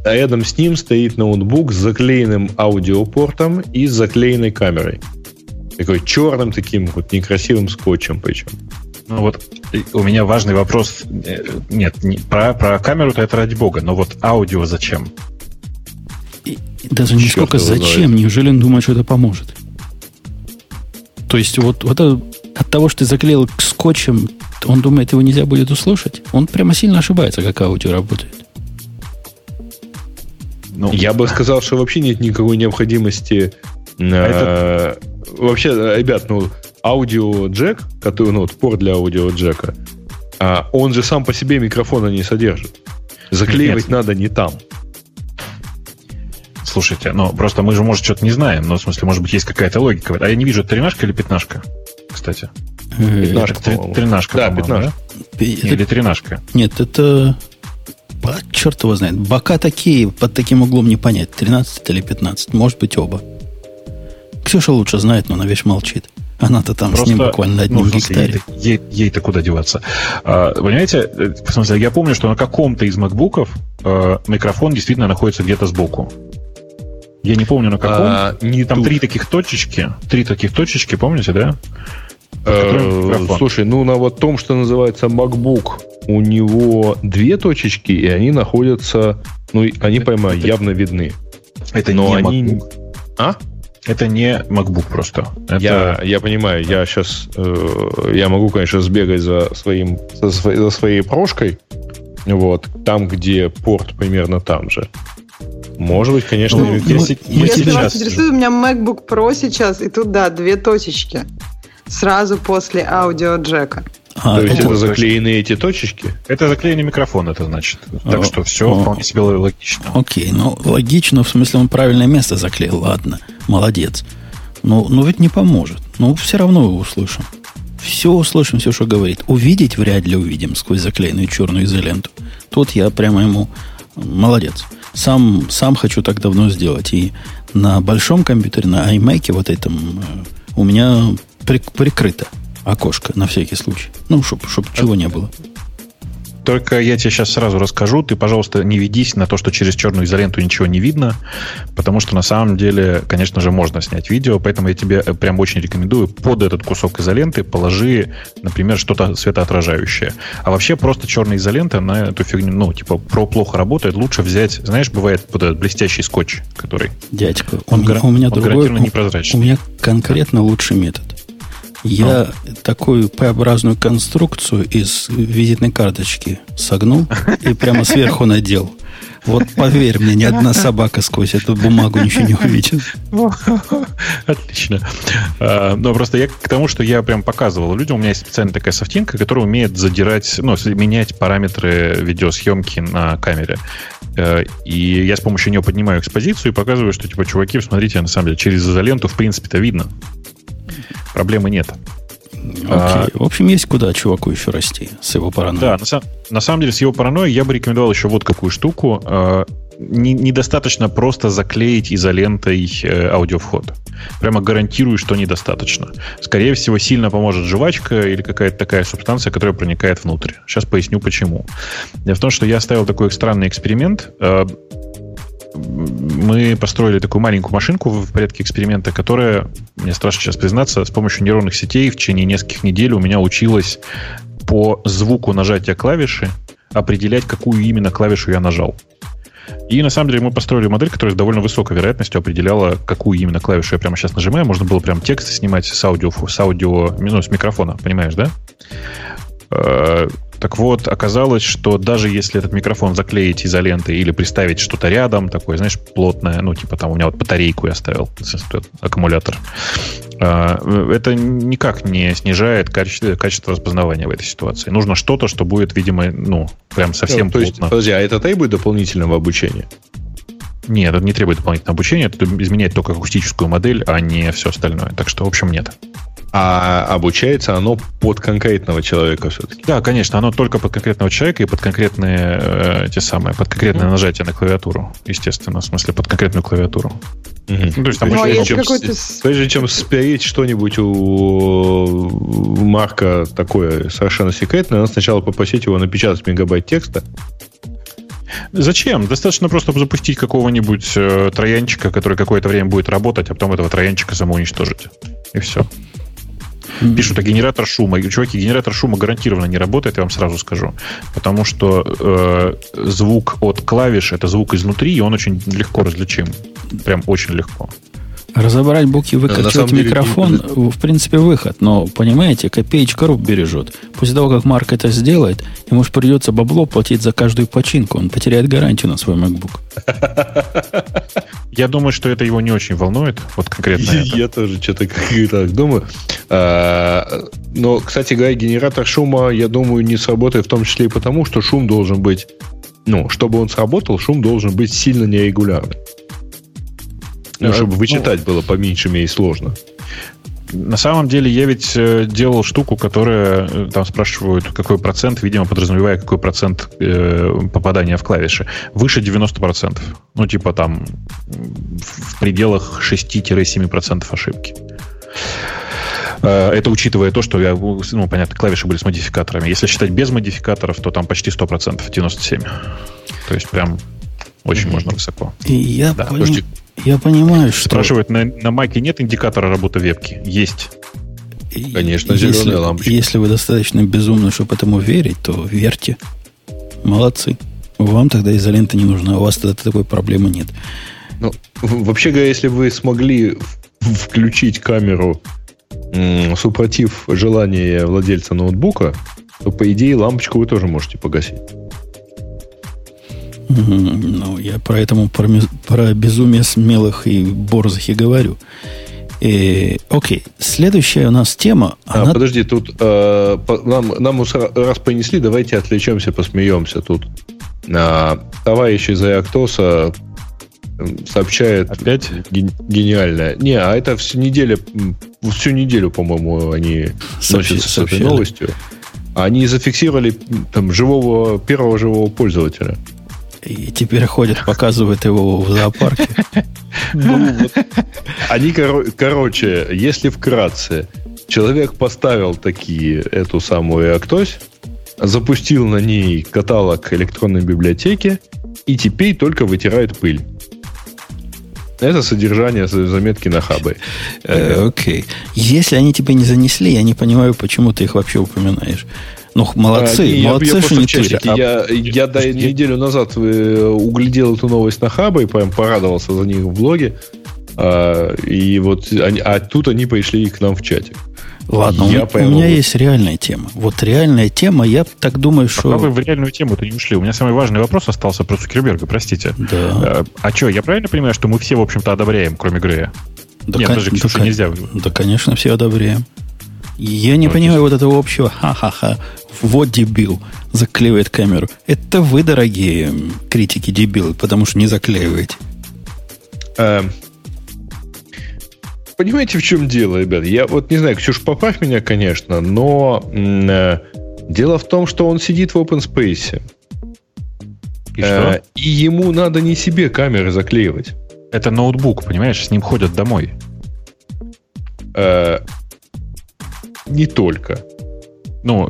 рядом с ним стоит ноутбук с заклеенным аудиопортом и с заклеенной камерой. Такой черным таким вот некрасивым скотчем причем. Ну вот у меня важный вопрос. Э, нет, не, про, про камеру-то это ради бога, но вот аудио зачем? И, даже не сколько зачем, знает. неужели он думает, что это поможет? То есть вот, вот это, от того, что ты заклеил скотчем, он думает, его нельзя будет услышать? Он прямо сильно ошибается, как аудио работает. Ну, Я бы сказал, что вообще нет никакой необходимости. А это... Вообще, ребят, ну аудио джек, который, ну, вот порт для аудио джека, а, он же сам по себе микрофона не содержит. Заклеивать Нет. надо не там. Слушайте, ну просто мы же, может, что-то не знаем, но в смысле, может быть, есть какая-то логика. А я не вижу, тринашка или пятнашка, кстати? Пятнашка, Тринашка, да, пятнашка. Да? Или тринашка? Нет, это... Черт его знает. Бока такие, под таким углом не понять, 13 или 15. Может быть, оба. Ксюша лучше знает, но она весь молчит. Она-то там Просто, с ним буквально на одном ну, гектаре. Ей, ей-то куда деваться? А, понимаете, э, в смысле, я помню, что на каком-то из макбуков э, микрофон действительно находится где-то сбоку. Я не помню на каком. А, не там тут. три таких точечки. Три таких точечки, помните, да? Э, слушай, ну на вот том, что называется MacBook, у него две точечки, и они находятся, ну, они, поймаю, явно видны. Это Но не они... MacBook. А? Это не MacBook просто. Это... Я, я понимаю, я сейчас э, я могу, конечно, сбегать за своим за, своей, за своей прошкой, вот там, где порт примерно там же. Может быть, конечно, ну, я, мы, я, если вас интересует, у меня MacBook Pro сейчас, и тут, да, две точечки. Сразу после аудио джека. А, То есть это, это заклеены эти точечки? Это заклеенный микрофон, это значит. Так что все вполне себе логично. Окей, ну логично, в смысле он правильное место заклеил, ладно, молодец. Но, но ведь не поможет. Ну, все равно его услышим. Все услышим, все, что говорит. Увидеть вряд ли увидим сквозь заклеенную черную изоленту. Тут я прямо ему молодец. Сам, сам хочу так давно сделать. И на большом компьютере, на iMac вот этом, э, у меня прикрыто окошко на всякий случай. Ну, чтобы чтоб чего не было. Только я тебе сейчас сразу расскажу. Ты, пожалуйста, не ведись на то, что через черную изоленту ничего не видно, потому что на самом деле, конечно же, можно снять видео, поэтому я тебе э, прям очень рекомендую под этот кусок изоленты положи, например, что-то светоотражающее. А вообще просто черная изолента на эту фигню, ну, типа, про плохо работает, лучше взять, знаешь, бывает вот этот блестящий скотч, который... Дядька, он, у меня, у меня он другой... непрозрачный. У меня конкретно лучший метод Я такую П-образную конструкцию из визитной карточки согнул и прямо сверху надел. Вот поверь мне, ни одна собака сквозь эту бумагу ничего не увидит. <laughs> Отлично. А, но просто я к тому, что я прям показывал людям, у меня есть специальная такая софтинка, которая умеет задирать, ну, менять параметры видеосъемки на камере. Э, и я с помощью нее поднимаю экспозицию и показываю, что, типа, чуваки, смотрите, на самом деле, через изоленту, в принципе-то видно. Проблемы нет. Окей. А, в общем, есть куда чуваку еще расти с его паранойей. Да, на, на самом деле с его паранойей я бы рекомендовал еще вот какую штуку. Э, не, недостаточно просто заклеить изолентой э, аудиовход. Прямо гарантирую, что недостаточно. Скорее всего, сильно поможет жвачка или какая-то такая субстанция, которая проникает внутрь. Сейчас поясню, почему. Дело в том, что я оставил такой странный эксперимент. Э, мы построили такую маленькую машинку в порядке эксперимента, которая, мне страшно сейчас признаться, с помощью нейронных сетей в течение нескольких недель у меня училась по звуку нажатия клавиши определять, какую именно клавишу я нажал. И на самом деле мы построили модель, которая с довольно высокой вероятностью определяла, какую именно клавишу я прямо сейчас нажимаю. Можно было прям текст снимать с аудио, с аудио, ну, с микрофона, понимаешь, да? Э, так вот, оказалось, что даже если этот микрофон заклеить изолентой или приставить что-то рядом, такое, знаешь, плотное, ну, типа там у меня вот батарейку я ставил, аккумулятор, а, это никак не снижает качество, качество распознавания в этой ситуации. Нужно что-то, что будет, видимо, ну, прям совсем ну, то есть, Подожди, а это требует дополнительного обучения? Нет, это не требует дополнительного обучения, это изменяет только акустическую модель, а не все остальное. Так что, в общем, нет. А обучается оно под конкретного человека все-таки? Да, конечно, оно только под конкретного человека и под конкретные э, те самые, под конкретное mm. нажатие на клавиатуру, естественно, в смысле под конкретную клавиатуру. Mm-hmm. Ну, то есть, там ну, прежде, чем, прежде чем спереть что-нибудь у Марка такое совершенно секретное, надо сначала попросить его напечатать мегабайт текста, Зачем? Достаточно просто запустить какого-нибудь э, троянчика, который какое-то время будет работать, а потом этого троянчика самоуничтожить. И все. Пишут, а генератор шума. Чуваки, генератор шума гарантированно не работает, я вам сразу скажу. Потому что э, звук от клавиш это звук изнутри, и он очень легко различим. Прям очень легко. Разобрать буквы, выкручивать микрофон, деле, в принципе, выход. Но, понимаете, копеечка руб бережет. После того, как Марк это сделает, ему же придется бабло платить за каждую починку. Он потеряет гарантию на свой MacBook. Я думаю, что это его не очень волнует. Вот конкретно <laughs> Я тоже что-то так думаю. А, но, кстати говоря, генератор шума, я думаю, не сработает в том числе и потому, что шум должен быть... Ну, чтобы он сработал, шум должен быть сильно нерегулярный. Ну, чтобы вычитать было по меньшей мере сложно. На самом деле я ведь э, делал штуку, которая э, там спрашивают, какой процент, видимо, подразумевая, какой процент э, попадания в клавиши. Выше 90%. Ну, типа там в пределах 6-7% ошибки. Э, это учитывая то, что я, ну, понятно, клавиши были с модификаторами. Если считать без модификаторов, то там почти 100%, 97%. То есть прям очень mm-hmm. можно высоко. И я да. Поним... Я понимаю, что... Спрашивают, на, на Маке нет индикатора работы вебки? Есть. Конечно, зеленая если, лампочка. Если вы достаточно безумны, чтобы этому верить, то верьте. Молодцы. Вам тогда изолента не нужна, у вас тогда такой проблемы нет. Ну, вообще говоря, если вы смогли включить камеру супротив желания владельца ноутбука, то, по идее, лампочку вы тоже можете погасить. Ну, я поэтому про, про безумие смелых и борзых и говорю. И, окей, следующая у нас тема. А, она... Подожди, тут э, по, нам, нам раз понесли, давайте отвлечемся, посмеемся тут. А, товарищ из Реактоса сообщает опять ген, гениальное. Не, а это всю неделю, всю неделю, по-моему, они Сообщи, носятся с этой новостью. Они зафиксировали там живого первого живого пользователя. И теперь ходят, показывают его в зоопарке. Ну, Они, короче, если вкратце, человек поставил такие, эту самую Актось, запустил на ней каталог электронной библиотеки и теперь только вытирает пыль. Это содержание заметки на хабе. Э, окей. Если они тебе не занесли, я не понимаю, почему ты их вообще упоминаешь. Ну, молодцы, а, молодцы, я, что не чатике, а... Я, я до, неделю назад э, углядел эту новость на Хаба и прям порадовался за них в блоге. А, и вот, они, а тут они пришли к нам в чате. Ладно, я у, у меня есть реальная тема. Вот реальная тема, я так думаю, что... Пока вы в реальную тему-то не ушли. У меня самый важный вопрос остался про Цукерберга, простите. Да. А, а что, я правильно понимаю, что мы все, в общем-то, одобряем, кроме Грея? Да, Нет, даже Ксюше да, нельзя. Да, конечно, все одобряем. Я не вот понимаю вот этого общего ха-ха-ха, вот дебил, заклеивает камеру. Это вы, дорогие критики дебилы, потому что не заклеиваете. Эм, понимаете, в чем дело, ребят? Я вот не знаю, Ксюш, поправь меня, конечно, но э, дело в том, что он сидит в open space. И, э, и ему надо не себе камеры заклеивать. Это ноутбук, понимаешь, с ним ходят домой. Э, не только. Ну,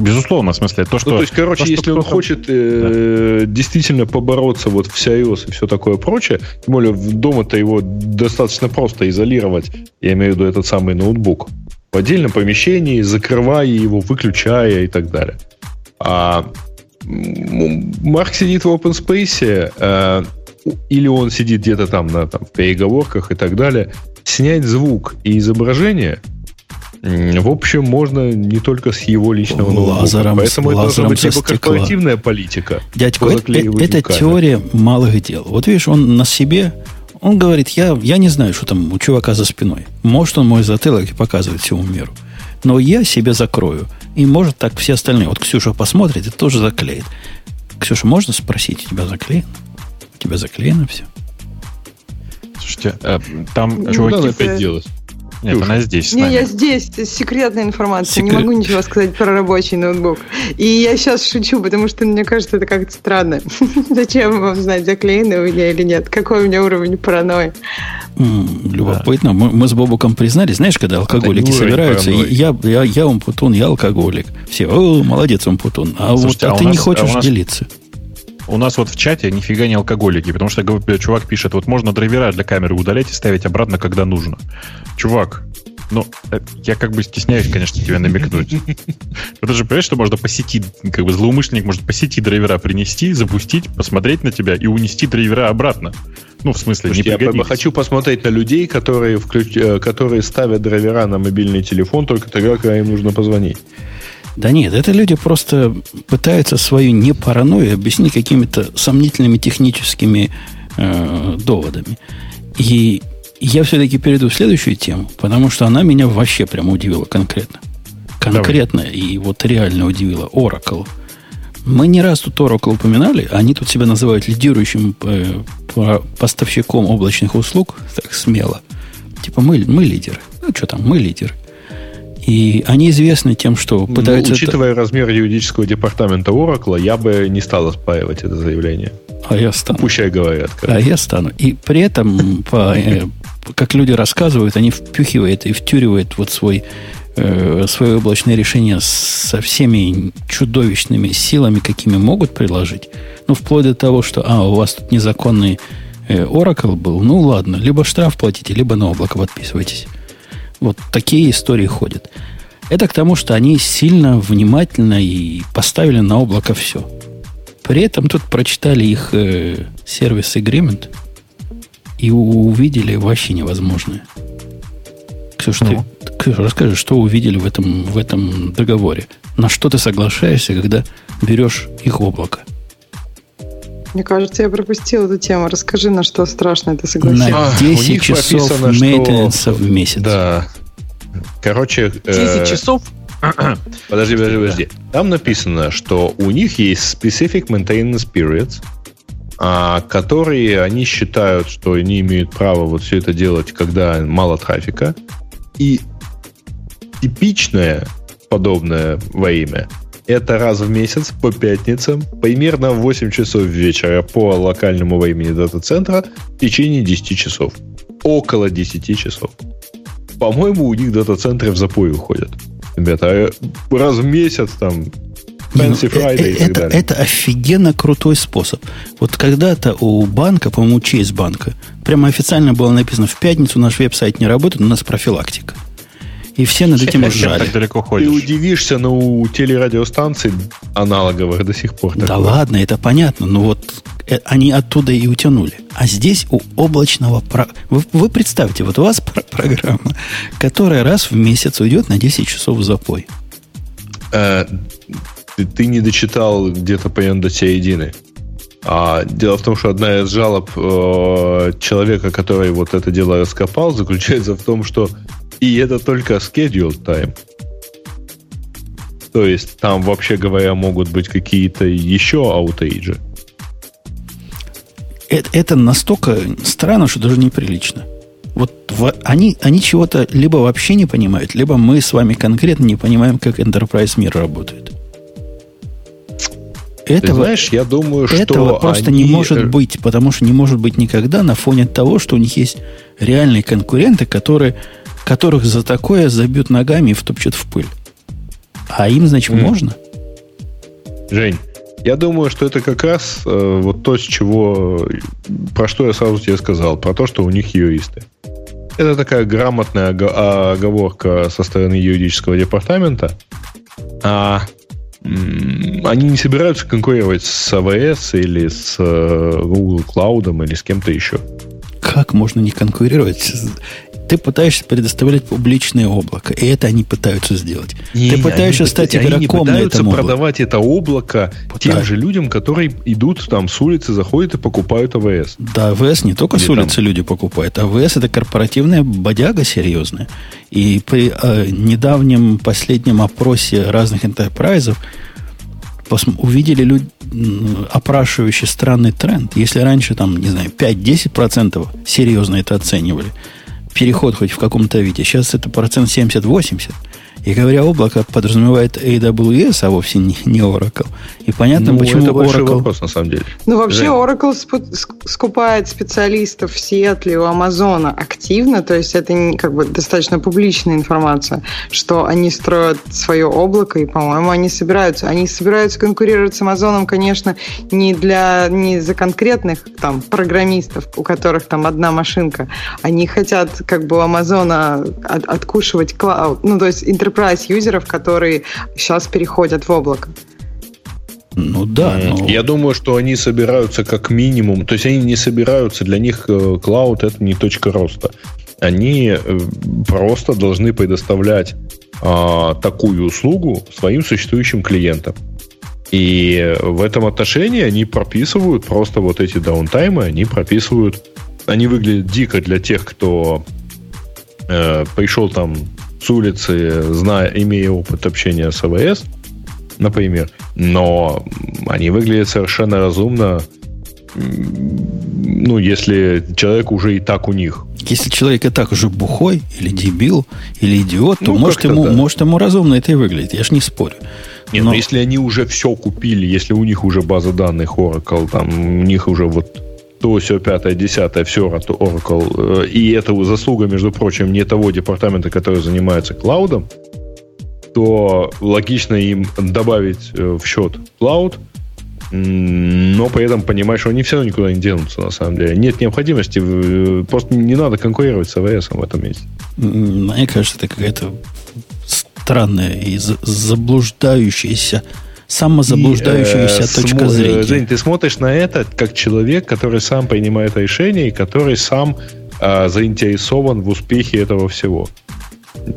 безусловно, в смысле, то, что... Ну, то есть, короче, то, если он хочет э, да. действительно побороться вот в iOS и все такое прочее, тем более дома-то его достаточно просто изолировать, я имею в виду этот самый ноутбук, в отдельном помещении, закрывая его, выключая и так далее. А Марк сидит в open space, э, или он сидит где-то там на там, переговорках и так далее, снять звук и изображение – в общем, можно не только с его личного лазером, Поэтому это должна быть либо корпоративная политика. Дядька, это, это теория малых дел. Вот видишь, он на себе, он говорит, я, я не знаю, что там у чувака за спиной. Может, он мой затылок и показывает всему миру. Но я себе закрою. И может так все остальные. Вот Ксюша посмотрит и тоже заклеит. Ксюша, можно спросить, у тебя заклеено? У тебя заклеено все? Слушайте, а, там ну, чуваки... Опять делать. Нет, она здесь. Не, я здесь. Секретная информация. Секрет... Не могу ничего сказать про рабочий ноутбук. И я сейчас шучу, потому что мне кажется, это как-то странно. <laughs> Зачем вам знать, заклеенный у меня или нет? Какой у меня уровень паранойи? Любопытно. Мы, мы с Бобуком признались, знаешь, когда алкоголики собираются, я, я, я умпутун, я алкоголик. Все, о, молодец, умпутун. А Слушайте, вот а, а ты нас, не хочешь а нас... делиться. У нас вот в чате нифига не алкоголики, потому что чувак пишет, вот можно драйвера для камеры удалять и ставить обратно, когда нужно. Чувак, ну, э, я как бы стесняюсь, конечно, тебе намекнуть. <laughs> Ты же понимаешь, что можно по сети, как бы злоумышленник может по сети драйвера принести, запустить, посмотреть на тебя и унести драйвера обратно. Ну, в смысле, Слушайте, не Я хочу посмотреть на людей, которые, включ... Э, которые ставят драйвера на мобильный телефон только тогда, когда им нужно позвонить. Да нет, это люди просто пытаются свою непаранойю объяснить какими-то сомнительными техническими э, доводами. И я все-таки перейду в следующую тему, потому что она меня вообще прямо удивила конкретно. Конкретно Давай. и вот реально удивила. Oracle. Мы не раз тут Oracle упоминали, они тут себя называют лидирующим э, поставщиком облачных услуг, так смело. Типа мы, мы лидеры. Ну что там, мы лидеры. И они известны тем, что ну, пытаются... Ну, учитывая это... размер юридического департамента Oracle, я бы не стал оспаривать это заявление. А я стану. Пущай говорят. А я стану. И при этом, <laughs> по, э, как люди рассказывают, они впюхивают и втюривают вот свой э, свое облачное решение со всеми чудовищными силами, какими могут приложить. Ну, вплоть до того, что, а, у вас тут незаконный э, Oracle был, ну ладно, либо штраф платите, либо на облако подписывайтесь. Вот такие истории ходят. Это к тому, что они сильно внимательно и поставили на облако все. При этом тут прочитали их э, сервис agreement и увидели вообще невозможное. Ксюша, ну. ты, Ксюша, расскажи, что увидели в этом, в этом договоре? На что ты соглашаешься, когда берешь их облако? Мне кажется, я пропустил эту тему. Расскажи, на что страшно ты согласился. На 10 а, часов мейтенса в месяц. Да. Короче... 10 э... часов? <clears throat> Подожди, подожди, подожди. Там написано, что у них есть specific maintenance periods, а, которые они считают, что они имеют право вот все это делать, когда мало трафика. И типичное подобное во имя это раз в месяц по пятницам, примерно в 8 часов вечера по локальному времени дата-центра в течение 10 часов. Около 10 часов. По-моему, у них дата-центры в запой уходят. Ребята, а раз в месяц там Fancy ну, Friday это, и так далее. Это офигенно крутой способ. Вот когда-то у банка, по-моему, Чейз банка, прямо официально было написано, в пятницу наш веб-сайт не работает, у нас профилактика. И все над этим ржали. Так далеко ходишь. Ты удивишься, но у телерадиостанций аналоговых до сих пор. Да ладно, это понятно, но вот э, они оттуда и утянули. А здесь у облачного... Про... Вы, вы представьте, вот у вас про- программа, которая раз в месяц уйдет на 10 часов в запой. Э, ты, ты не дочитал где-то по Яндексе единый. А дело в том, что одна из жалоб э, человека, который вот это дело раскопал, заключается в том, что и это только schedule time. То есть там, вообще говоря, могут быть какие-то еще аутейджи. Это, это настолько странно, что даже неприлично. Вот в, они, они чего-то либо вообще не понимают, либо мы с вами конкретно не понимаем, как Enterprise мир работает. Этого, Ты знаешь, я думаю, что этого просто они... не может быть, потому что не может быть никогда на фоне того, что у них есть реальные конкуренты, которые, которых за такое забьют ногами и втопчут в пыль. А им, значит, М. можно? Жень, я думаю, что это как раз э, вот то, с чего, про что я сразу тебе сказал, про то, что у них юристы. Это такая грамотная ого- оговорка со стороны юридического департамента. А они не собираются конкурировать с AWS или с э, Google Cloud или с кем-то еще. Как можно не конкурировать? Ты пытаешься предоставлять публичное облако, и это они пытаются сделать. Ты пытаешься они, стать они не игроком на пытаются этом продавать это облако тем Пытаются. же людям, которые идут там с улицы, заходят и покупают AWS. Да, АВС не только Или с улицы люди покупают. АВС это корпоративная бодяга серьезная. И при э, недавнем последнем опросе разных энтерпрайзов увидели люди, опрашивающие странный тренд. Если раньше, там, не знаю, 5-10% серьезно это оценивали, переход хоть в каком-то виде, сейчас это процент 70-80%. И говоря облако подразумевает AWS, а вовсе не, не Oracle. И понятно, ну, почему это большой Oracle... вопрос, на самом деле. Ну, вообще, Жень. Oracle спу- ск- скупает специалистов в Сиэтле у Амазона активно, то есть это как бы достаточно публичная информация, что они строят свое облако, и, по-моему, они собираются. Они собираются конкурировать с Амазоном, конечно, не для не за конкретных там программистов, у которых там одна машинка. Они хотят как бы у Амазона от- откушивать клауд, ну, то есть enterprise юзеров, которые сейчас переходят в облако. Ну да, но... Я думаю, что они собираются как минимум, то есть они не собираются, для них э, клауд это не точка роста. Они э, просто должны предоставлять а, такую услугу своим существующим клиентам. И в этом отношении они прописывают просто вот эти даунтаймы, они прописывают, они выглядят дико для тех, кто э, пришел там с улицы, зная, имея опыт общения с АВС, например, но они выглядят совершенно разумно, ну, если человек уже и так у них. Если человек и так уже бухой, или дебил, или идиот, то Ну, может, ему, да. может ему разумно это и выглядит. Я ж не спорю. Нет, Но- но если они уже все купили, если у них уже база данных Oracle, там у них уже вот то, все, пятое, десятое, все Oracle, э, и это заслуга, между прочим, не того департамента, который занимается клаудом, то логично им добавить э, в счет клауд, но при этом понимать, что они все равно никуда не денутся, на самом деле. Нет необходимости, э, просто не надо конкурировать с АВС в этом месте. Мне кажется, это какая-то странная и за- заблуждающаяся, самозаблуждающаяся И, э, точка смо- э, зрения. Жень, ты смотришь на это как человек, который сам принимает решения и который сам а, заинтересован в успехе этого всего.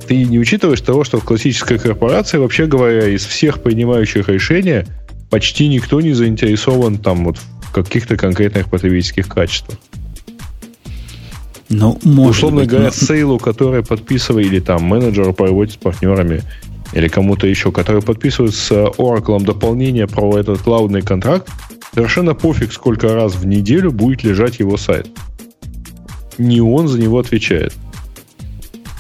Ты не учитываешь того, что в классической корпорации, вообще говоря, из всех принимающих решения почти никто не заинтересован там вот в каких-то конкретных потребительских качествах. Ну, может Условно быть, говоря, но- сейлу, который подписывает, или там менеджеру проводит с партнерами, или кому-то еще, который подписывает с Oracle дополнение про этот клаудный контракт, совершенно пофиг, сколько раз в неделю будет лежать его сайт. Не он за него отвечает.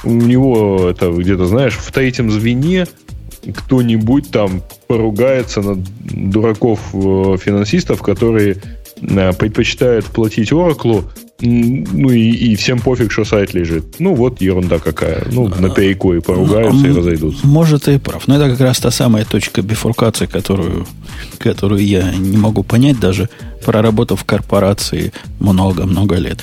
У него это где-то, знаешь, в третьем звене кто-нибудь там поругается на дураков э, финансистов, которые э, предпочитают платить Oracle, ну и, и всем пофиг, что сайт лежит. Ну вот ерунда какая. Ну, на перекуре поругаются и разойдутся. Может, ты и прав. Но это как раз та самая точка бифуркации, которую, которую я не могу понять, даже проработав в корпорации много-много лет.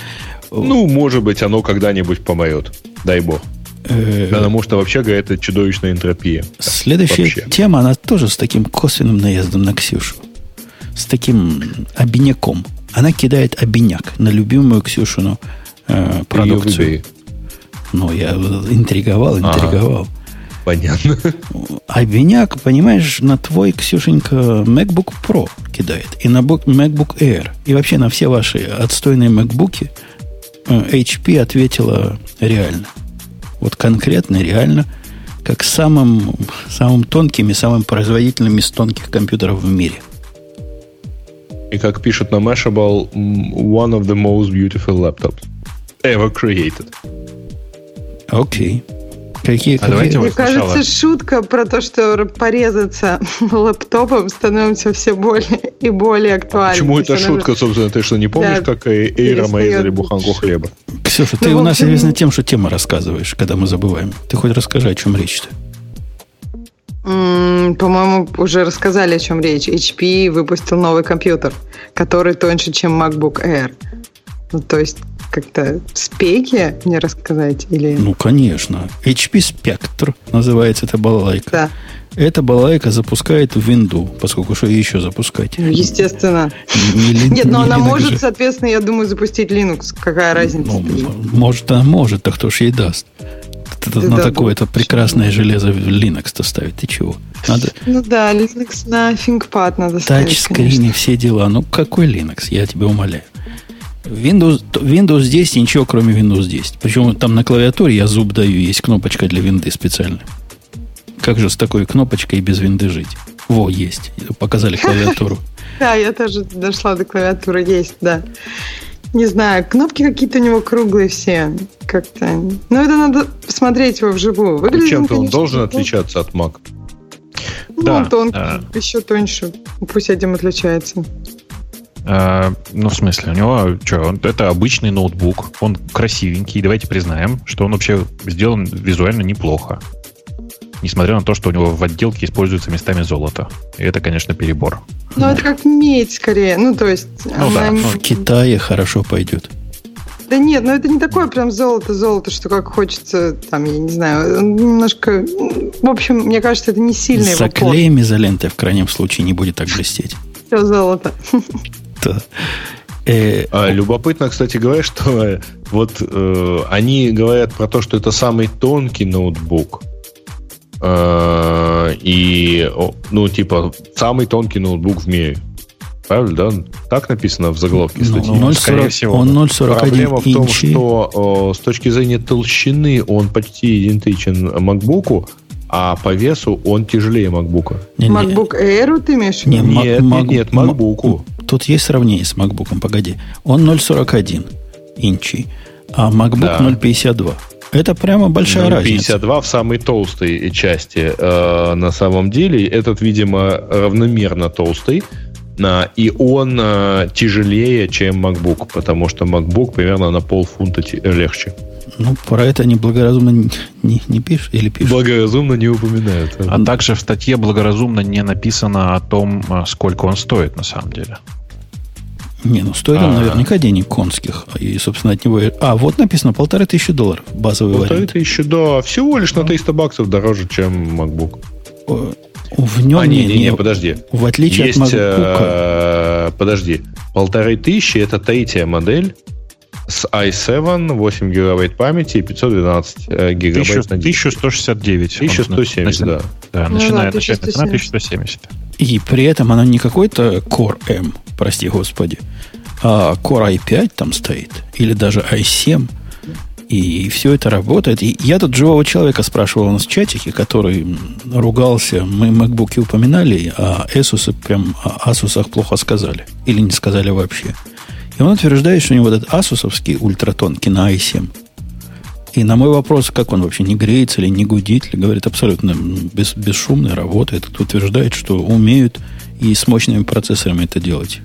Ну, может быть, оно когда-нибудь помрет. Дай бог. Э, Потому что, вообще говоря, это чудовищная энтропия. Следующая Вообще. тема, она тоже с таким косвенным наездом на Ксюшу. С таким обиняком. Она кидает обиняк на любимую Ксюшину э, продукцию. Ну, я интриговал, интриговал. Ага. Понятно. Обвиняк, понимаешь, на твой, Ксюшенька, MacBook Pro кидает. И на MacBook Air. И вообще на все ваши отстойные MacBook HP ответила реально. Вот конкретно, реально, как самым, самым тонким и самым производительным из тонких компьютеров в мире. И как пишут на Mashable, one of the most beautiful laptops ever created. Окей. Okay. Какие, а какие? Давайте Мне кажется, шутка про то, что порезаться <laughs> лэптопом становится все более и более актуальной. Почему это шутка, же... собственно? Ты что, не помнишь, да, как Эйром резали буханку хлеба? Ксюша, ты ну, у нас общем... известна тем, что тема рассказываешь, когда мы забываем. Ты хоть расскажи, о чем речь-то. По-моему, уже рассказали, о чем речь. HP выпустил новый компьютер, который тоньше, чем MacBook Air. Ну, то есть как-то спеки мне рассказать? Или... Ну, конечно. HP Spectre называется эта балалайка. Да. Эта балалайка запускает в винду, поскольку что еще запускать? Ну, естественно. Не, не, Нет, но она может, же. соответственно, я думаю, запустить Linux. Какая разница? Ну, может, она может, так кто ж ей даст? Это, на да, такое-то прекрасное железо Linux-то ставить. Ты чего? Надо... Ну да, Linux на ThinkPad надо ставить. Тачскрин и все дела. Ну какой Linux, я тебя умоляю. Windows, Windows 10 ничего, кроме Windows 10. Причем там на клавиатуре я зуб даю, есть кнопочка для винды специальная. Как же с такой кнопочкой без винды жить? Во, есть. Показали клавиатуру. <laughs> Да, я тоже дошла до клавиатуры. Есть, да. Не знаю, кнопки какие-то у него круглые все. Как-то. Ну, это надо смотреть его вживую. Выглядит Чем-то он должен отличаться от Mac. Ну, да, он тонкий, еще тоньше. Пусть этим отличается. Э, ну, в смысле, у него что, это обычный ноутбук, он красивенький, давайте признаем, что он вообще сделан визуально неплохо. Несмотря на то, что у него в отделке используется местами золото. И это, конечно, перебор. Ну, это как медь скорее. Ну, то есть... Ну, да. В Китае хорошо пойдет. Да нет, ну это не такое прям золото-золото, что как хочется, там, я не знаю, немножко... В общем, мне кажется, это не сильный Заклеем изолентой в крайнем случае не будет так блестеть. Все золото <laughs> что... Э, а, любопытно, кстати говоря, что э, вот э, они говорят про то, что это самый тонкий ноутбук. Э, и, ну, типа, самый тонкий ноутбук в мире. Правильно, да? Так написано в заголовке ну, статьи. Ну, 0, скорее всего. Он 0,41 Проблема в том, что э, с точки зрения толщины он почти идентичен MacBook, а по весу он тяжелее MacBook. MacBook Air ты имеешь в виду? Нет, нет, нет, нет MacBook. Тут есть сравнение с MacBook, погоди. Он 0,41 инчи, а MacBook да. 0,52. Это прямо большая 0,52 разница. 0,52 в самой толстой части. Э, на самом деле этот, видимо, равномерно толстый. На, и он э, тяжелее, чем MacBook, потому что MacBook примерно на полфунта легче. Ну, про это они благоразумно не, не, не пишут или пишут? Благоразумно не упоминают. А также в статье благоразумно не написано о том, э, сколько он стоит на самом деле. Не, ну стоит он а. наверняка денег конских. И, собственно, от него... А, вот написано полторы тысячи долларов базовый полторы вариант. Полторы тысячи, да. Всего лишь на 300 баксов дороже, чем MacBook. В нем а, не, не, не, подожди. В отличие Есть, от MacBook. Э, подожди. Полторы тысячи это третья модель с i7, 8 гигабайт памяти и 512 э, гигабайт 1000, на 1169. 1170, да. Да, ну, начиная, да, 1170. начиная 1170. И при этом она не какой-то Core M, прости господи, а Core i5 там стоит, или даже i7, и все это работает. И я тут живого человека спрашивал у нас в чатике, который ругался, мы MacBook упоминали, а Asus прям о Asus плохо сказали. Или не сказали вообще. И он утверждает, что у него этот асусовский ультратонкий на i7. И на мой вопрос, как он вообще не греется или не гудит, или говорит абсолютно без, бесшумно работает, утверждает, что умеют и с мощными процессорами это делать.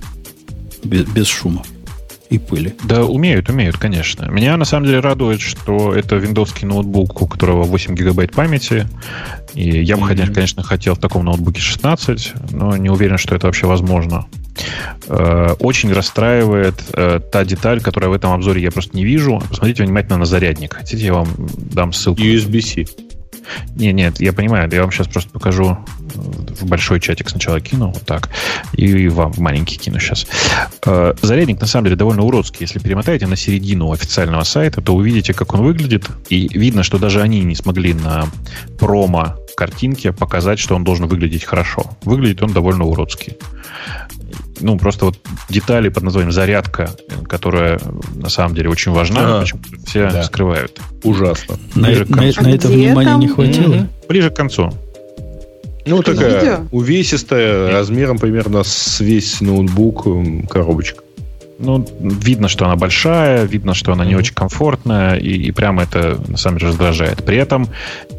Без, без шума и пыли. Да, умеют, умеют, конечно. Меня на самом деле радует, что это виндовский ноутбук, у которого 8 гигабайт памяти. И я бы, mm-hmm. конечно, хотел в таком ноутбуке 16, но не уверен, что это вообще возможно. Э, очень расстраивает э, та деталь, которая в этом обзоре я просто не вижу. Посмотрите внимательно на зарядник. Хотите, я вам дам ссылку? USB-C. Не, нет, я понимаю, я вам сейчас просто покажу в большой чатик сначала кину, вот так, и вам в маленький кину сейчас. Э, зарядник, на самом деле, довольно уродский. Если перемотаете на середину официального сайта, то увидите, как он выглядит, и видно, что даже они не смогли на промо картинке показать, что он должен выглядеть хорошо. Выглядит он довольно уродский ну, просто вот детали под названием зарядка, которая на самом деле очень важна, а, все да. скрывают. Ужасно. На, на, на это внимания там? не хватило? Mm-hmm. Ближе к концу. Ну, такая видео? увесистая, размером примерно с весь ноутбук коробочка ну, видно, что она большая, видно, что она не очень комфортная, и, и прямо это на самом деле раздражает. При этом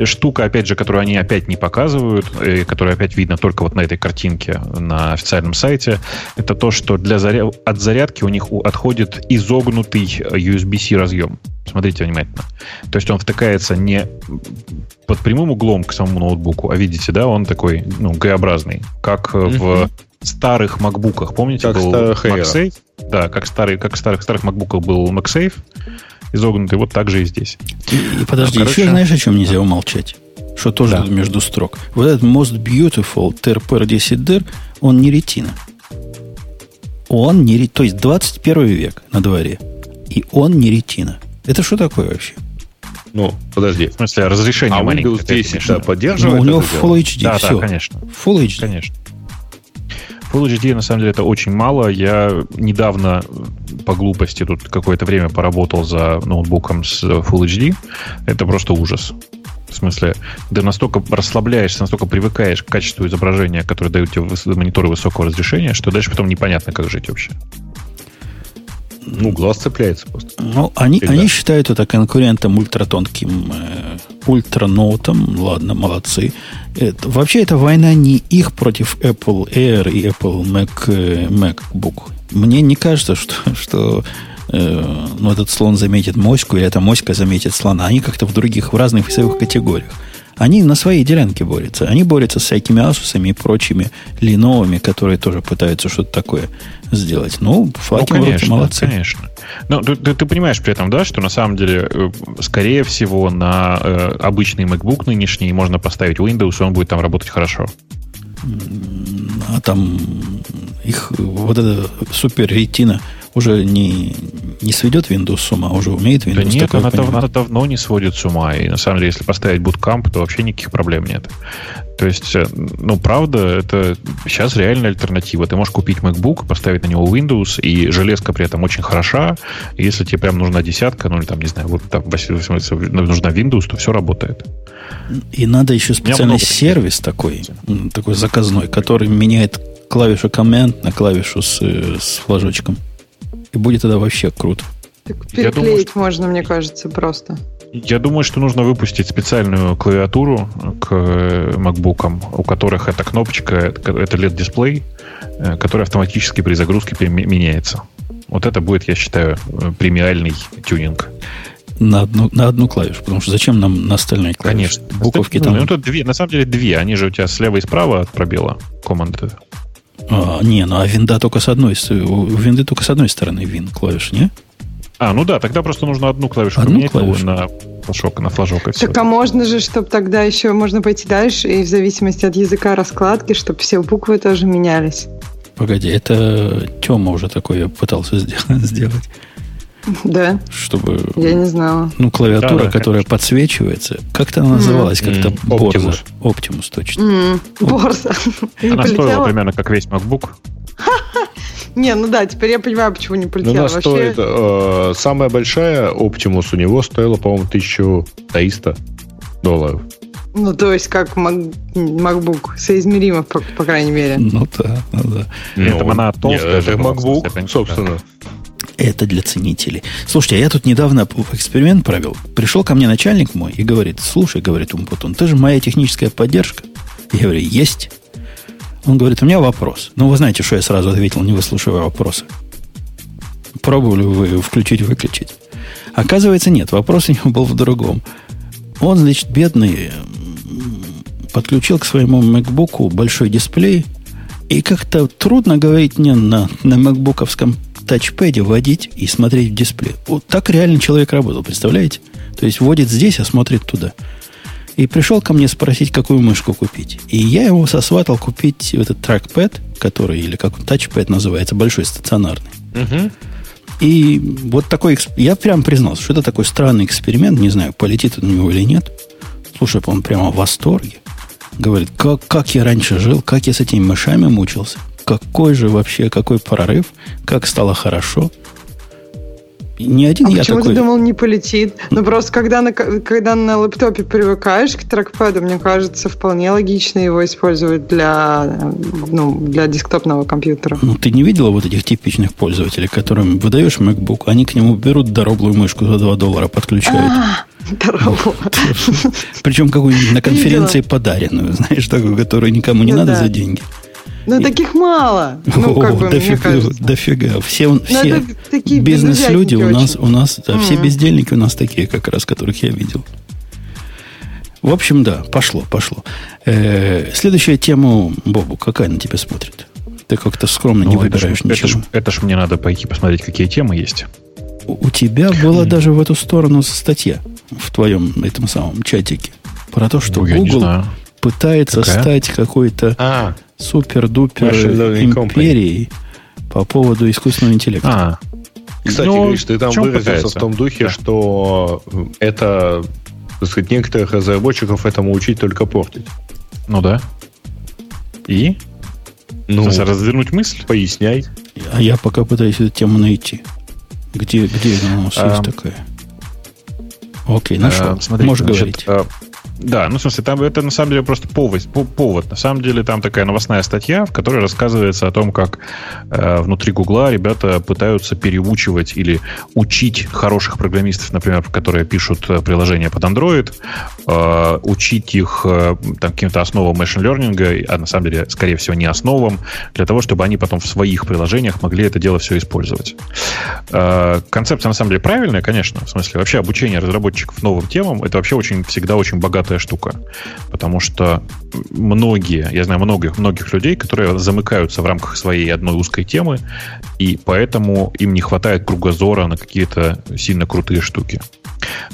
штука, опять же, которую они опять не показывают, и которая опять видно только вот на этой картинке на официальном сайте, это то, что для заря... от зарядки у них отходит изогнутый USB-C разъем. Смотрите внимательно. То есть он втыкается не под прямым углом к самому ноутбуку, а видите, да, он такой, ну, Г-образный, как в старых макбуках. Помните, как был MagSafe? Да, как, старый, как в старых, старых макбуках был MagSafe изогнутый, вот так же и здесь. И, и подожди, ну, еще знаешь, о чем нельзя умолчать? Что тоже да. между строк. Вот этот Most Beautiful TRPR 10D, он не ретина. Он не ретина. То есть 21 век на дворе. И он не ретина. Это что такое вообще? Ну, подожди. В смысле, разрешение а маленькое. Windows 10 да, поддерживает ну, у него Full HD, да, все. Да, конечно. Full HD. Конечно. Full HD, на самом деле, это очень мало. Я недавно по глупости тут какое-то время поработал за ноутбуком с Full HD. Это просто ужас. В смысле, ты настолько расслабляешься, настолько привыкаешь к качеству изображения, которое дают тебе мониторы высокого разрешения, что дальше потом непонятно, как жить вообще. Ну, глаз цепляется просто. Ну, они, они считают это конкурентом ультратонким э, ультраноутом. Ладно, молодцы. Это, вообще, это война не их против Apple Air и Apple Mac, э, MacBook. Мне не кажется, что, что э, ну, этот слон заметит моську, или эта моська заметит слона. Они как-то в других, в разных весовых категориях. Они на своей делянке борются. Они борются с всякими асусами и прочими линовыми, которые тоже пытаются что-то такое сделать. Ну, флаки ну, конечно, молодцы. Конечно. Но ты, ты, ты понимаешь при этом, да, что на самом деле, э, скорее всего, на э, обычный MacBook нынешний можно поставить Windows, и он будет там работать хорошо. А там их вот эта супер ретина уже не, не сведет Windows с ума, уже умеет Windows. Да нет, она, дав, она давно не сводит с ума. И на самом деле, если поставить Bootcamp, то вообще никаких проблем нет. То есть, э, ну, правда, это сейчас реальная альтернатива. Ты можешь купить MacBook, поставить на него Windows, и железка при этом очень хороша. И если тебе прям нужна десятка, ну, или там, не знаю, вот там, нужна Windows, то все работает. И надо еще специальный сервис такой, такой заказной, который меняет клавишу Command на клавишу с, э, с флажочком. И будет тогда вообще круто. Так переклеить думаю, что... можно, мне кажется, просто. Я думаю, что нужно выпустить специальную клавиатуру к э, MacBook, у которых эта кнопочка, это LED-дисплей, э, который автоматически при загрузке меняется. Вот это будет, я считаю, э, премиальный тюнинг. На одну, на одну клавишу, потому что зачем нам на остальные клавиши? Конечно. Буковки ну, там... Ну, тут две, на самом деле две. Они же у тебя слева и справа от пробела команды. А, не, ну а винда только с одной, у винды только с одной стороны вин клавиш, не? А, ну да, тогда просто нужно одну клавишу одну поменять клавишу? на флажок, на флажок. И все. Так а можно же, чтобы тогда еще можно пойти дальше, и в зависимости от языка раскладки, чтобы все буквы тоже менялись. Погоди, это Тема уже такое пытался <laughs> сделать. Да. Чтобы... Я не знала. Ну, клавиатура, да, да, которая конечно. подсвечивается. Как-то она называлась? Mm. Как-то mm. Борза. Оптимус, точно. Mm. Борза. <laughs> Она стоила примерно как весь MacBook. <laughs> Не, ну да, теперь я понимаю, почему не полетела. Ну, она стоит, э, самая большая Optimus у него стоила, по-моему, 1300 долларов. Ну, то есть, как MacBook, соизмеримо, по, по крайней мере. Ну да, ну да. Ну, это она толстая. это MacBook, собственно. Это для ценителей. Слушайте, а я тут недавно эксперимент провел. Пришел ко мне начальник мой и говорит, слушай, говорит Умпутун, ты же моя техническая поддержка. Я говорю, есть. Он говорит, у меня вопрос. Ну, вы знаете, что я сразу ответил, не выслушивая вопросы. Пробовали вы включить-выключить? Оказывается, нет. Вопрос у него был в другом. Он, значит, бедный, подключил к своему MacBook большой дисплей, и как-то трудно говорить мне на, на макбуковском тачпэде вводить и смотреть в дисплей. Вот так реально человек работал, представляете? То есть вводит здесь, а смотрит туда. И пришел ко мне спросить, какую мышку купить. И я его сосватал купить этот трекпэд, который, или как он, тачпэд называется, большой, стационарный. Угу. И вот такой... Я прям признался, что это такой странный эксперимент. Не знаю, полетит он у него или нет. Слушай, он прямо в восторге. Говорит, как, как я раньше жил, как я с этими мышами мучился. Какой же вообще, какой прорыв, как стало хорошо. Не один а я почему такой... ты думал, не полетит? Ну, просто когда на, когда на лэптопе привыкаешь к трекпаду, мне кажется, вполне логично его использовать для, ну, для десктопного компьютера. Ну, ты не видела вот этих типичных пользователей, которым выдаешь MacBook, они к нему берут дороглую мышку за 2 доллара, подключают. А, Дорогу. Причем какую-нибудь на конференции подаренную, знаешь, такую, которую никому не Ну надо за деньги. Ну, таких мало. Ну, как О, бы, мне дофига, кажется. дофига. Все, Ну, все бизнес-люди у нас, у нас, да, все Мгм. бездельники у нас такие, как раз, которых я видел. В общем, да, пошло, пошло. Э, следующая тема, Бобу, какая на тебя смотрит? Ты как-то скромно не Ну, это ж- выбираешь это ж- ничего. Это ж мне надо пойти посмотреть, какие темы есть. У у тебя была даже в эту сторону статья в твоем этом самом чатике про то, что Ну, я не Google знаю. Пытается Какая? стать какой-то А, супер-дупер Company. империей по поводу искусственного интеллекта. А, кстати, Ну, Гриш, ты там в выразился пытается? в том духе, Да. что это, так сказать, некоторых разработчиков этому учить только портить. ну да. И? Ну, смысле, развернуть мысль? поясняй. А я пока пытаюсь эту тему найти. Где, где она у нас А, есть такая? Окей, нашел. Э, смотрите, Можешь значит, говорить. э, Да, ну, в смысле, там это на самом деле просто повод, по- повод. На самом деле там такая новостная статья, в которой рассказывается о том, как э, внутри Гугла ребята пытаются переучивать или учить хороших программистов, например, которые пишут э, приложения под Android, э, учить их э, там, каким-то основам machine learning, а на самом деле, скорее всего, не основам, для того, чтобы они потом в своих приложениях могли это дело все использовать. Э, Концепция на самом деле правильная, конечно. В смысле, вообще обучение разработчиков новым темам это вообще очень всегда очень богатая штука. Потому что многие, я знаю многих, многих людей, которые замыкаются в рамках своей одной узкой темы, и поэтому им не хватает кругозора на какие-то сильно крутые штуки.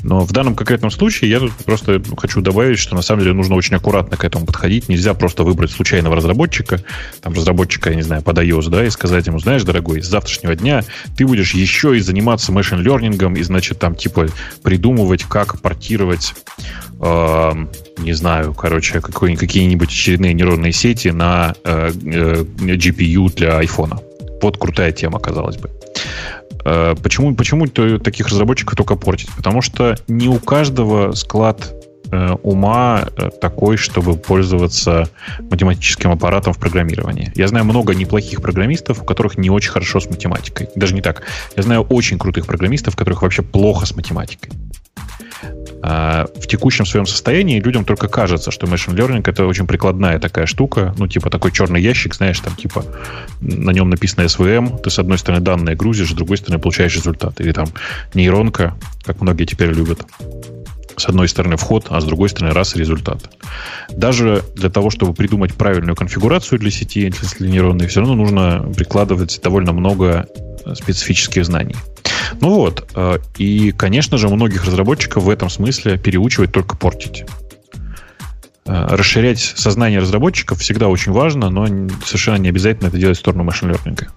Но в данном конкретном случае я тут просто хочу добавить, что на самом деле нужно очень аккуратно к этому подходить. Нельзя просто выбрать случайного разработчика, там разработчика, я не знаю, под iOS, да, и сказать ему, знаешь, дорогой, с завтрашнего дня ты будешь еще и заниматься machine learning, и, значит, там, типа, придумывать, как портировать, эм, не знаю, короче, какие-нибудь очередные нейронные сети на э, э, GPU для айфона. Вот крутая тема, казалось бы. Э, Почему, почему таких разработчиков только портить? Потому что не у каждого склад э, ума э, такой, чтобы пользоваться математическим аппаратом в программировании. Я знаю много неплохих программистов, у которых не очень хорошо с математикой. Даже не так. Я знаю очень крутых программистов, у которых вообще плохо с математикой. А, В текущем своем состоянии людям только кажется, что machine learning это очень прикладная такая штука, ну, типа такой черный ящик, знаешь, там, типа, на нем написано SVM, ты с одной стороны данные грузишь, с другой стороны получаешь результат. Или там нейронка, как многие теперь любят. С одной стороны вход, а с другой стороны раз результат. Даже для того, чтобы придумать правильную конфигурацию для сети, для нейронной, все равно нужно прикладывать довольно много специфических знаний. Ну вот, э, и, конечно же, многих разработчиков в этом смысле переучивать только портить. Э, Расширять сознание разработчиков всегда очень важно, но совершенно не обязательно это делать в сторону машин learning.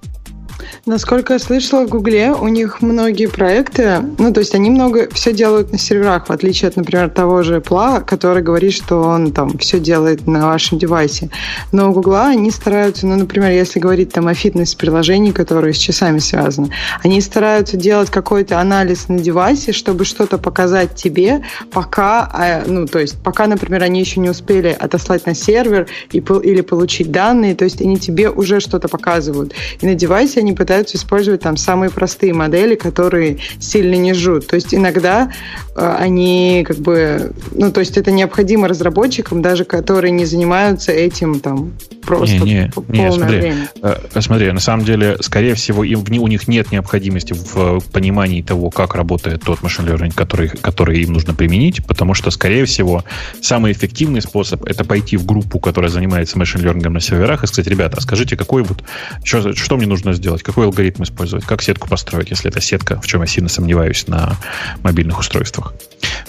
Насколько я слышала, в Гугле у них многие проекты, ну, то есть они много все делают на серверах, в отличие от, например, того же Apple, который говорит, что он там все делает на вашем девайсе. Но у Гугла они стараются, ну, например, если говорить там о фитнес-приложении, которые с часами связаны, они стараются делать какой-то анализ на девайсе, чтобы что-то показать тебе, пока, а, ну, то есть пока, например, они еще не успели отослать на сервер и, или получить данные, то есть они тебе уже что-то показывают. И на девайсе они пытаются использовать там самые простые модели, которые сильно не жрут. То есть иногда э, они как бы, ну, то есть это необходимо разработчикам, даже которые не занимаются этим там просто Не, не, не, смотри. время. Э, Смотри, на самом деле, скорее всего, им, у них нет необходимости в э, понимании того, как работает тот машин learning, который, который им нужно применить, потому что, скорее всего, самый эффективный способ это пойти в группу, которая занимается машин learning на серверах, и сказать, ребята, а скажите, какой вот, что, что мне нужно сделать, какой алгоритм использовать, как сетку построить, если это сетка, в чем я сильно сомневаюсь на мобильных устройствах.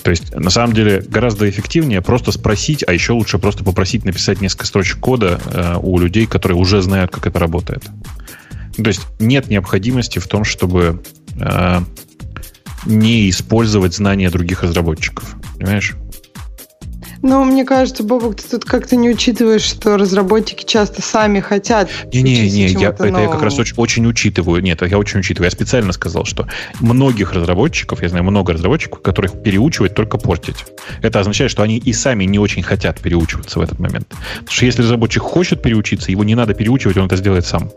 То есть, на самом деле, гораздо эффективнее просто спросить, а еще лучше просто попросить написать несколько строчек кода э, у людей, которые уже знают, как это работает. То есть нет необходимости в том, чтобы э, не использовать знания других разработчиков. Понимаешь? Ну, мне кажется, Бобок, ты тут как-то не учитываешь, что разработчики часто сами хотят. Не-не-не, я, это я как раз очень, очень учитываю. Нет, я очень учитываю. Я специально сказал, что многих разработчиков, я знаю много разработчиков, которых переучивать только портить. Это означает, что они и сами не очень хотят переучиваться в этот момент. Потому что если разработчик хочет переучиться, его не надо переучивать, он это сделает сам.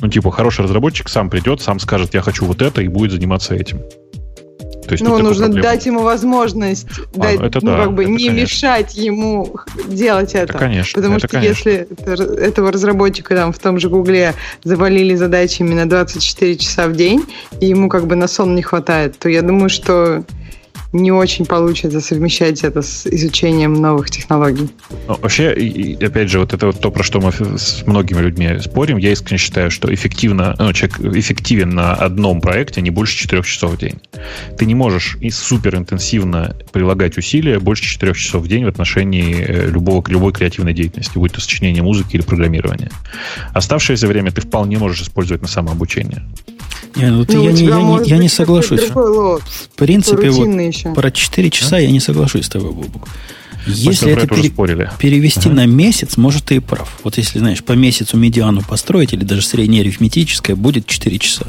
Ну, типа, хороший разработчик сам придет, сам скажет, я хочу вот это, и будет заниматься этим. То есть ну, нужно дать ему возможность а, дать, это ну, да, как бы не конечно. мешать ему делать это. это конечно, Потому это что конечно. если этого разработчика там в том же Гугле завалили задачами на 24 часа в день, и ему как бы на сон не хватает, то я думаю, что не очень получится совмещать это с изучением новых технологий. Ну, вообще, и, опять же, вот это вот то, про что мы с многими людьми спорим, я искренне считаю, что эффективно, ну, человек эффективен на одном проекте не больше 4 часов в день. Ты не можешь и супер интенсивно прилагать усилия больше 4 часов в день в отношении э, любого, любой креативной деятельности, будь то сочинение музыки или программирование. Оставшееся время ты вполне можешь использовать на самообучение. Не, ну, ну, я, не, я, не, я не соглашусь. В принципе, вот, еще. про 4 часа а? я не соглашусь с тобой, Бубук. Если это пере, перевести ага. на месяц, может, ты и прав. Вот если, знаешь, по месяцу медиану построить, или даже среднее арифметическое, будет 4 часа.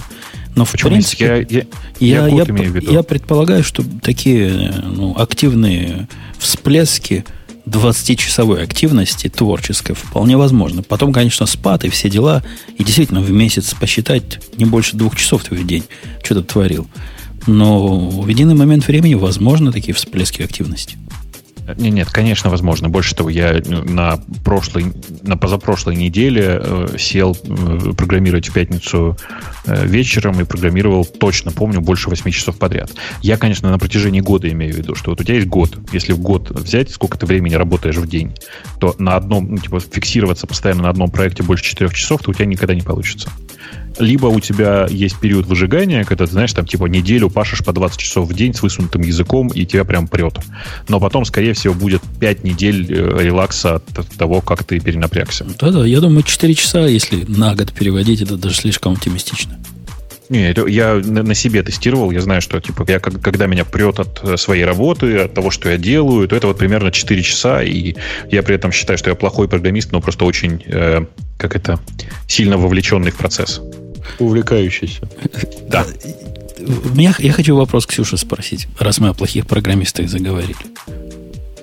Но в Почему принципе, я, я, я, я, я предполагаю, что такие ну, активные всплески 20-часовой активности творческой вполне возможно. Потом, конечно, спад и все дела. И действительно, в месяц посчитать не больше двух часов ты в день что-то творил. Но в единый момент времени возможно такие всплески активности. Нет, нет, конечно, возможно. Больше того, я ну, на прошлой, на позапрошлой неделе э, сел э, программировать в пятницу э, вечером и программировал, точно помню, больше 8 часов подряд. Я, конечно, на протяжении года имею в виду, что вот у тебя есть год. Если в год взять, сколько ты времени работаешь в день, то на одном, ну, типа, фиксироваться постоянно на одном проекте больше 4 часов, то у тебя никогда не получится либо у тебя есть период выжигания, когда ты, знаешь, там, типа, неделю пашешь по 20 часов в день с высунутым языком, и тебя прям прет. Но потом, скорее всего, будет 5 недель э, релакса от того, как ты перенапрягся. Да-да, я думаю, 4 часа, если на год переводить, это даже слишком оптимистично. Не, это я на себе тестировал. Я знаю, что типа я когда меня прет от э, своей работы, от того, что я делаю, то это вот примерно 4 часа. И я при этом считаю, что я плохой программист, но просто очень, э, как это, сильно вовлеченный в процесс. Увлекающийся. Да. Я, я хочу вопрос Ксюше спросить, раз мы о плохих программистах заговорили.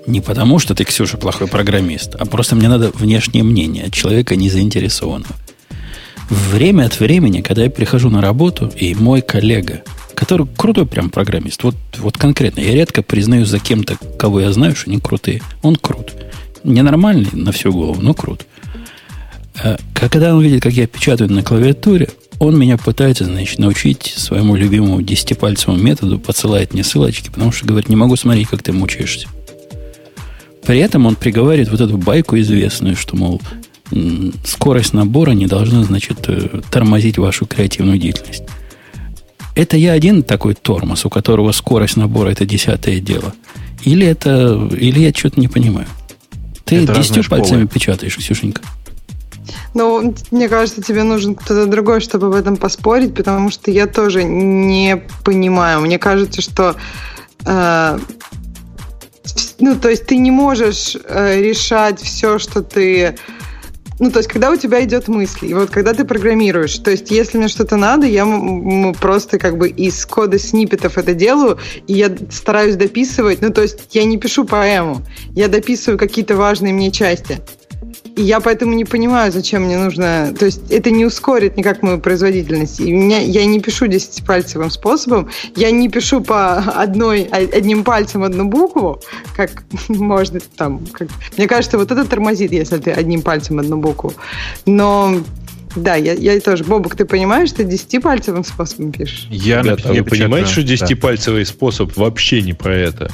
Не потому, что ты, Ксюша, плохой программист, а просто мне надо внешнее мнение от человека не заинтересованного. Время от времени, когда я прихожу на работу, и мой коллега, который крутой прям программист, вот, вот конкретно, я редко признаю за кем-то, кого я знаю, что они крутые. Он крут. Ненормальный на всю голову, но крут. А когда он видит, как я печатаю на клавиатуре, он меня пытается, значит, научить своему любимому десятипальцевому методу, посылает мне ссылочки, потому что говорит, не могу смотреть, как ты мучаешься. При этом он приговаривает вот эту байку известную, что, мол, скорость набора не должна, значит, э, тормозить вашу креативную деятельность. Это я один такой тормоз, у которого скорость набора это десятое дело. Или это, или я что-то не понимаю. Ты десятью пальцами печатаешь, Ксюшенька. Ну, мне кажется, тебе нужен кто-то другой, чтобы в этом поспорить, потому что я тоже не понимаю. Мне кажется, что э, ну, то есть ты не можешь э, решать все, что ты ну, то есть, когда у тебя идет мысль, и вот когда ты программируешь, то есть, если мне что-то надо, я просто как бы из кода сниппетов это делаю, и я стараюсь дописывать, ну, то есть, я не пишу поэму, я дописываю какие-то важные мне части. И я поэтому не понимаю, зачем мне нужно... То есть это не ускорит никак мою производительность. И меня, я не пишу десятипальцевым способом, я не пишу по одной, одним пальцем одну букву, как <laughs> можно там... Как... Мне кажется, вот это тормозит, если ты одним пальцем одну букву. Но да, я, я тоже. Бобок, ты понимаешь, что десятипальцевым способом пишешь? Я, Ребята, я вы понимаете, что десятипальцевый да. способ вообще не про это?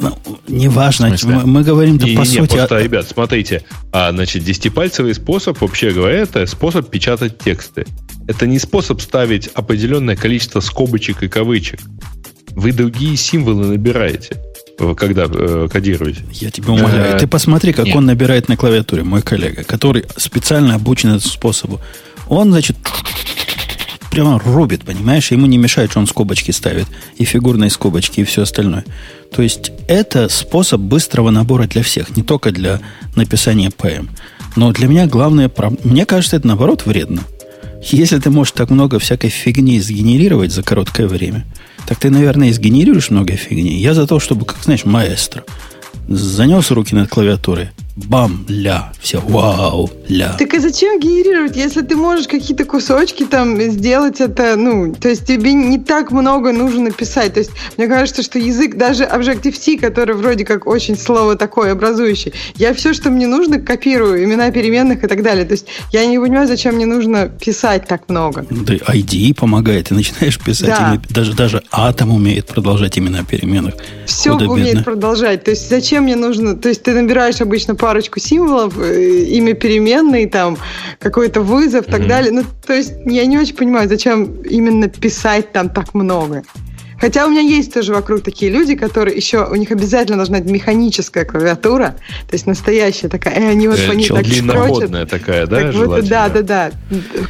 Ну, неважно, мы, мы говорим-то по не, сути... просто, ребят, смотрите, а, значит, десятипальцевый способ, вообще говоря, это способ печатать тексты. Это не способ ставить определенное количество скобочек и кавычек. Вы другие символы набираете, когда э, кодируете. Я тебя умоляю. Э, Ты посмотри, как Нет. он набирает на клавиатуре, мой коллега, который специально обучен этому способу. Он, значит, прямо рубит, понимаешь? Ему не мешает, что он скобочки ставит, и фигурные скобочки, и все остальное. То есть это способ быстрого набора для всех, не только для написания PM. Но для меня главное, мне кажется, это наоборот вредно. Если ты можешь так много всякой фигни сгенерировать за короткое время, так ты, наверное, и сгенерируешь много фигни. Я за то, чтобы, как знаешь, маэстро занес руки над клавиатурой, бам, ля, все, вау, ля. Так и зачем генерировать, если ты можешь какие-то кусочки там сделать это, ну, то есть тебе не так много нужно написать. То есть мне кажется, что язык, даже Objective-C, который вроде как очень слово такое образующее, я все, что мне нужно, копирую, имена переменных и так далее. То есть я не понимаю, зачем мне нужно писать так много. Да IDE помогает, ты начинаешь писать, да. ими, даже, даже атом умеет продолжать имена переменных. Все умеет продолжать. То есть зачем мне нужно, то есть ты набираешь обычно по парочку символов, э, имя переменной, там, какой-то вызов и так mm-hmm. далее. Ну, то есть я не очень понимаю, зачем именно писать там так много. Хотя у меня есть тоже вокруг такие люди, которые еще, у них обязательно должна быть механическая клавиатура, то есть настоящая такая, и они вот э, по ней так скрочат. такая, да, так будто, Да, да, да.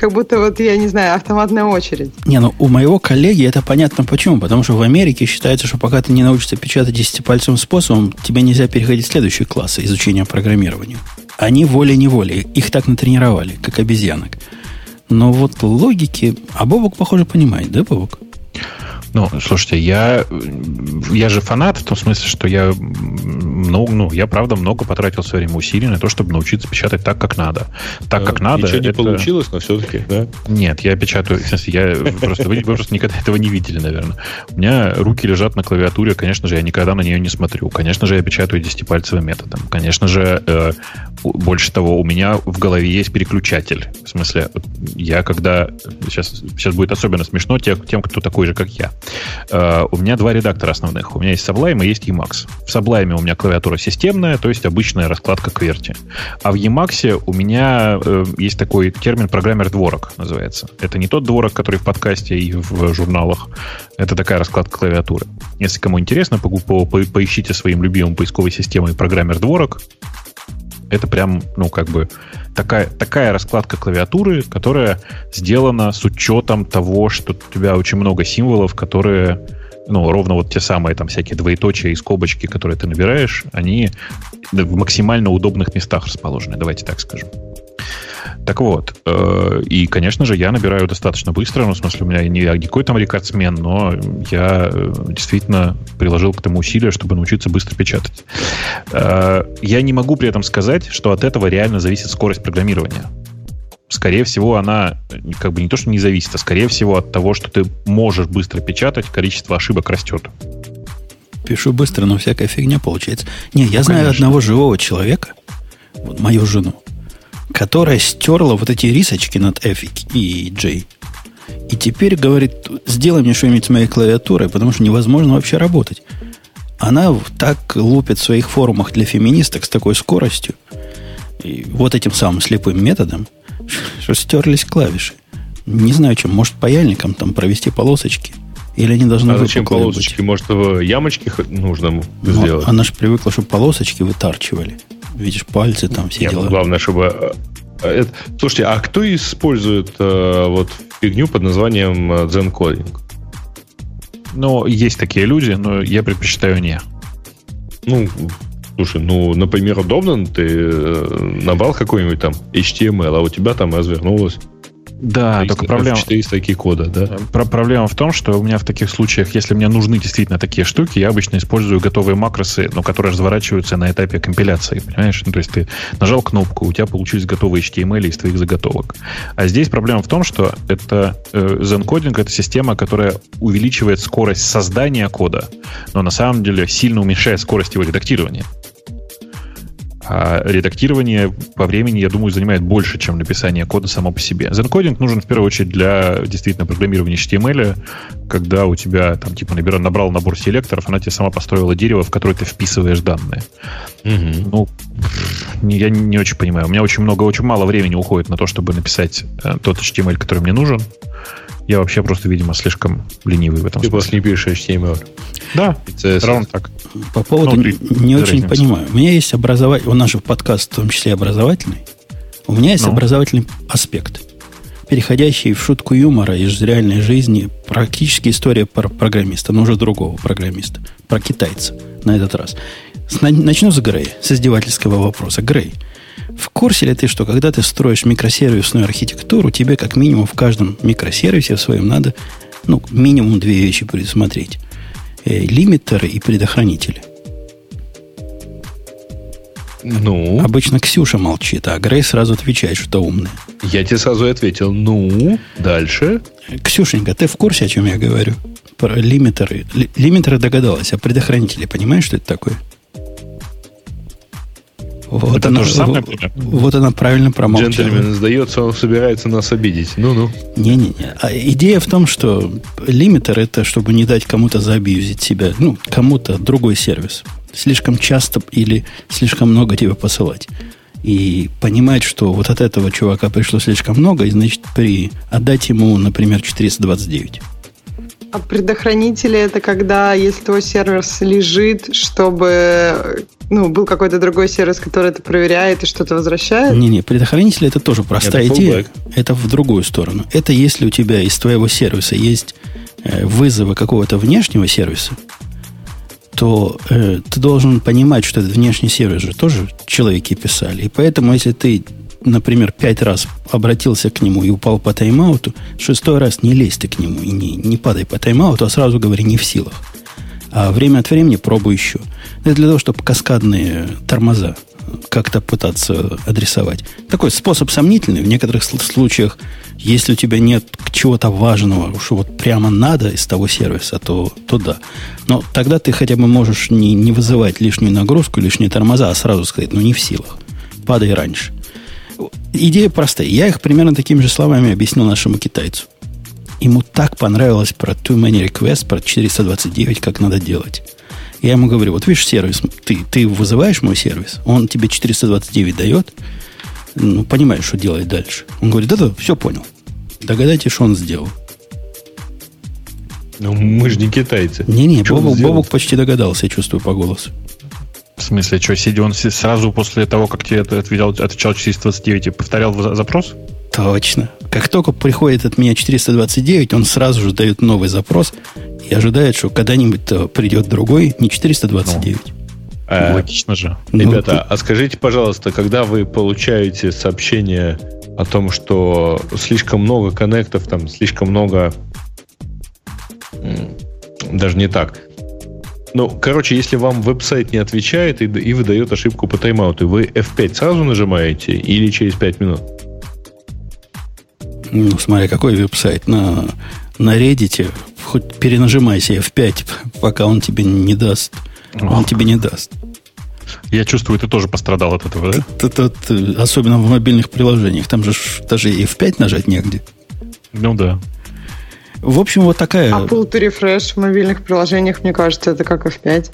Как будто вот, я не знаю, автоматная очередь. Не, ну у моего коллеги это понятно почему. Потому что в Америке считается, что пока ты не научишься печатать десятипальцевым способом, тебе нельзя переходить в следующий класс изучения программирования. Они волей-неволей, их так натренировали, как обезьянок. Но вот логики... А Бобок, похоже, понимает, да, Бобок? Ну, слушайте, я, я же фанат в том смысле, что я, ну, ну, я правда много потратил свое время усилий на то, чтобы научиться печатать так, как надо. Так, а, как надо. Ничего не это... получилось, но все-таки, да? Нет, я печатаю, в смысле, я просто, вы просто никогда этого не видели, наверное. У меня руки лежат на клавиатуре, конечно же, я никогда на нее не смотрю. Конечно же, я печатаю десятипальцевым методом. Конечно же, э, больше того, у меня в голове есть переключатель. В смысле, я когда... Сейчас, сейчас будет особенно смешно тем, тем, кто такой же, как я. Э, у меня два редактора основных. У меня есть Sublime и есть Emacs. В Sublime у меня клавиатура системная, то есть обычная раскладка QWERTY. А в Emacs у меня э, есть такой термин программер дворок называется. Это не тот дворок, который в подкасте и в журналах. Это такая раскладка клавиатуры. Если кому интересно, по, по, по, поищите своим любимым поисковой системой программер дворок. Это прям, ну, как бы такая, такая раскладка клавиатуры, которая сделана с учетом того, что у тебя очень много символов, которые, ну, ровно вот те самые там всякие двоеточия и скобочки, которые ты набираешь, они в максимально удобных местах расположены, давайте так скажем. Так вот, э, и, конечно же, я набираю достаточно быстро, ну, в смысле, у меня не никакой там рекордсмен, но я э, действительно приложил к этому усилия, чтобы научиться быстро печатать. Э, я не могу при этом сказать, что от этого реально зависит скорость программирования. Скорее всего, она как бы не то, что не зависит, а скорее всего от того, что ты можешь быстро печатать, количество ошибок растет. Пишу быстро, но всякая фигня получается. Не, я ну, знаю конечно. одного живого человека, вот мою жену, которая стерла вот эти рисочки над F и J. И теперь говорит, сделай мне что-нибудь с моей клавиатурой, потому что невозможно вообще работать. Она так лупит в своих форумах для феминисток с такой скоростью, и вот этим самым слепым методом, <laughs> что стерлись клавиши. Не знаю, чем, может, паяльником там провести полосочки. Или они должны а зачем полосочки? Быть? Может, ямочки нужно Но ну, сделать? Она же привыкла, чтобы полосочки вытарчивали. Видишь, пальцы там все Нет, дела. Главное, чтобы... Э, это... Слушайте, а кто использует э, вот фигню под названием э, Zen Coding? Ну, есть такие люди, но я предпочитаю не. Ну, слушай, ну, например, удобно, ты э, набрал какой-нибудь там HTML, а у тебя там развернулось да, только проблема... 4 строки кода, да? Про проблема в том, что у меня в таких случаях, если мне нужны действительно такие штуки, я обычно использую готовые макросы, но которые разворачиваются на этапе компиляции, понимаешь? Ну, то есть ты нажал кнопку, у тебя получились готовые HTML из твоих заготовок. А здесь проблема в том, что это э, Zencoding — это система, которая увеличивает скорость создания кода, но на самом деле сильно уменьшает скорость его редактирования. А редактирование по времени, я думаю, занимает больше, чем написание кода само по себе. Зенкодинг нужен в первую очередь для действительно программирования HTML, когда у тебя там типа набирал, набрал набор селекторов, она тебе сама построила дерево, в которое ты вписываешь данные. Угу. Ну, я не очень понимаю. У меня очень много, очень мало времени уходит на то, чтобы написать э, тот HTML, который мне нужен. Я вообще просто, видимо, слишком ленивый в этом Ты смысле. просто не пишешь HTML. Да, ровно так. По поводу Ну, ты- не ты очень разница. понимаю. У меня есть образовательный, у нас же подкаст в том числе образовательный. У меня есть Ну. образовательный аспект, переходящий в шутку юмора из реальной жизни, практически история про программиста, но уже другого программиста, про китайца на этот раз. Начну с Грей, с издевательского вопроса. Грей, в курсе ли ты, что когда ты строишь микросервисную архитектуру, тебе как минимум в каждом микросервисе в своем надо ну, минимум две вещи предусмотреть. Э, лимитеры и предохранители. Ну, Обычно Ксюша молчит, а Грей сразу отвечает, что умная. я тебе сразу и ответил. Ну, дальше. Ксюшенька, ты в курсе, о чем я говорю? Про лимитеры. Ли- лимитеры догадалась, а предохранители, понимаешь, что это такое? Вот Это она, то же самое, вот, вот она правильно промолчала. Джентльмен, сдается, он собирается нас обидеть. Ну-ну. Не-не-не. А идея в том, что лимитер это чтобы не дать кому-то заабьюзить себя, ну, кому-то другой сервис. Слишком часто или слишком много тебе посылать. И понимать, что вот от этого чувака пришло слишком много, и значит при отдать ему, например, 429. А предохранители это когда, если твой сервис лежит, чтобы ну, был какой-то другой сервис, который это проверяет и что-то возвращает. Не-не, предохранители это тоже простая Это идея. Это в другую сторону. Это если у тебя из твоего сервиса есть э, вызовы какого-то внешнего сервиса, то э, ты должен понимать, что этот внешний сервис же тоже человеки писали. И поэтому, если ты, например, пять раз обратился к нему и упал по тайм-ауту, шестой раз не лезь ты к нему и не, не падай по тайм-ауту, а сразу говори не в силах. А время от времени пробуй еще. Это для того, чтобы каскадные тормоза как-то пытаться адресовать. Такой способ сомнительный. В некоторых сл- случаях, если у тебя нет чего-то важного, уж вот прямо надо из того сервиса, то, то да. Но тогда ты хотя бы можешь не, не вызывать лишнюю нагрузку, лишние тормоза, а сразу сказать, ну не в силах. Падай раньше. Идея простая. Я их примерно такими же словами объяснил нашему китайцу. Ему так понравилось про Too Many Requests, про 429, как надо делать. Я ему говорю, вот видишь сервис, ты, ты вызываешь мой сервис, он тебе 429 дает, ну, понимаешь, что делать дальше. Он говорит, да-да, все понял. Догадайтесь, что он сделал. Ну, мы же не китайцы. Не-не, Бобук? Бобук почти догадался, я чувствую по голосу. В смысле, что, сидел он сразу после того, как тебе это отвечал, отвечал 429 и повторял за- запрос? Точно. Как только приходит от меня 429, он сразу же дает новый запрос и ожидает, что когда-нибудь э, придет другой, не 429. А, Логично же. Ну, Ребята, а скажите, пожалуйста, когда вы получаете сообщение о том, что слишком много коннектов, там слишком много... Даже не так. Ну, короче, если вам веб-сайт не отвечает и, и выдает ошибку по тайм-ауту, вы F5 сразу нажимаете или через 5 минут? Ну, смотря какой веб-сайт. На, на Reddit хоть перенажимайся F5, пока он тебе не даст. Он Ох. тебе не даст. Я чувствую, ты тоже пострадал от этого, да? Тут, тут, особенно в мобильных приложениях. Там же даже и F5 нажать негде. Ну да. В общем, вот такая... А pull to refresh в мобильных приложениях, мне кажется, это как F5.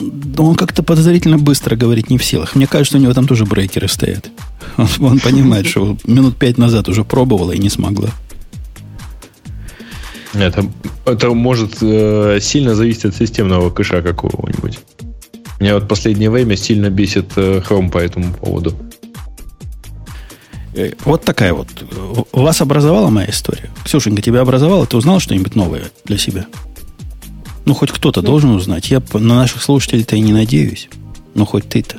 Да Он как-то подозрительно быстро говорит не в силах. Мне кажется, у него там тоже брейкеры стоят. <laughs> Он, он понимает, что минут пять назад уже пробовала и не смогла. Это, это может э, сильно зависеть от системного кэша какого-нибудь. Меня вот последнее время сильно бесит э, Chrome по этому поводу. Э, Вот такая вот. Вас образовала моя история? Ксюшенька, тебя образовала? Ты узнал что-нибудь новое для себя? Ну, хоть кто-то должен узнать. Я на наших слушателей-то и не надеюсь. Ну, хоть ты-то.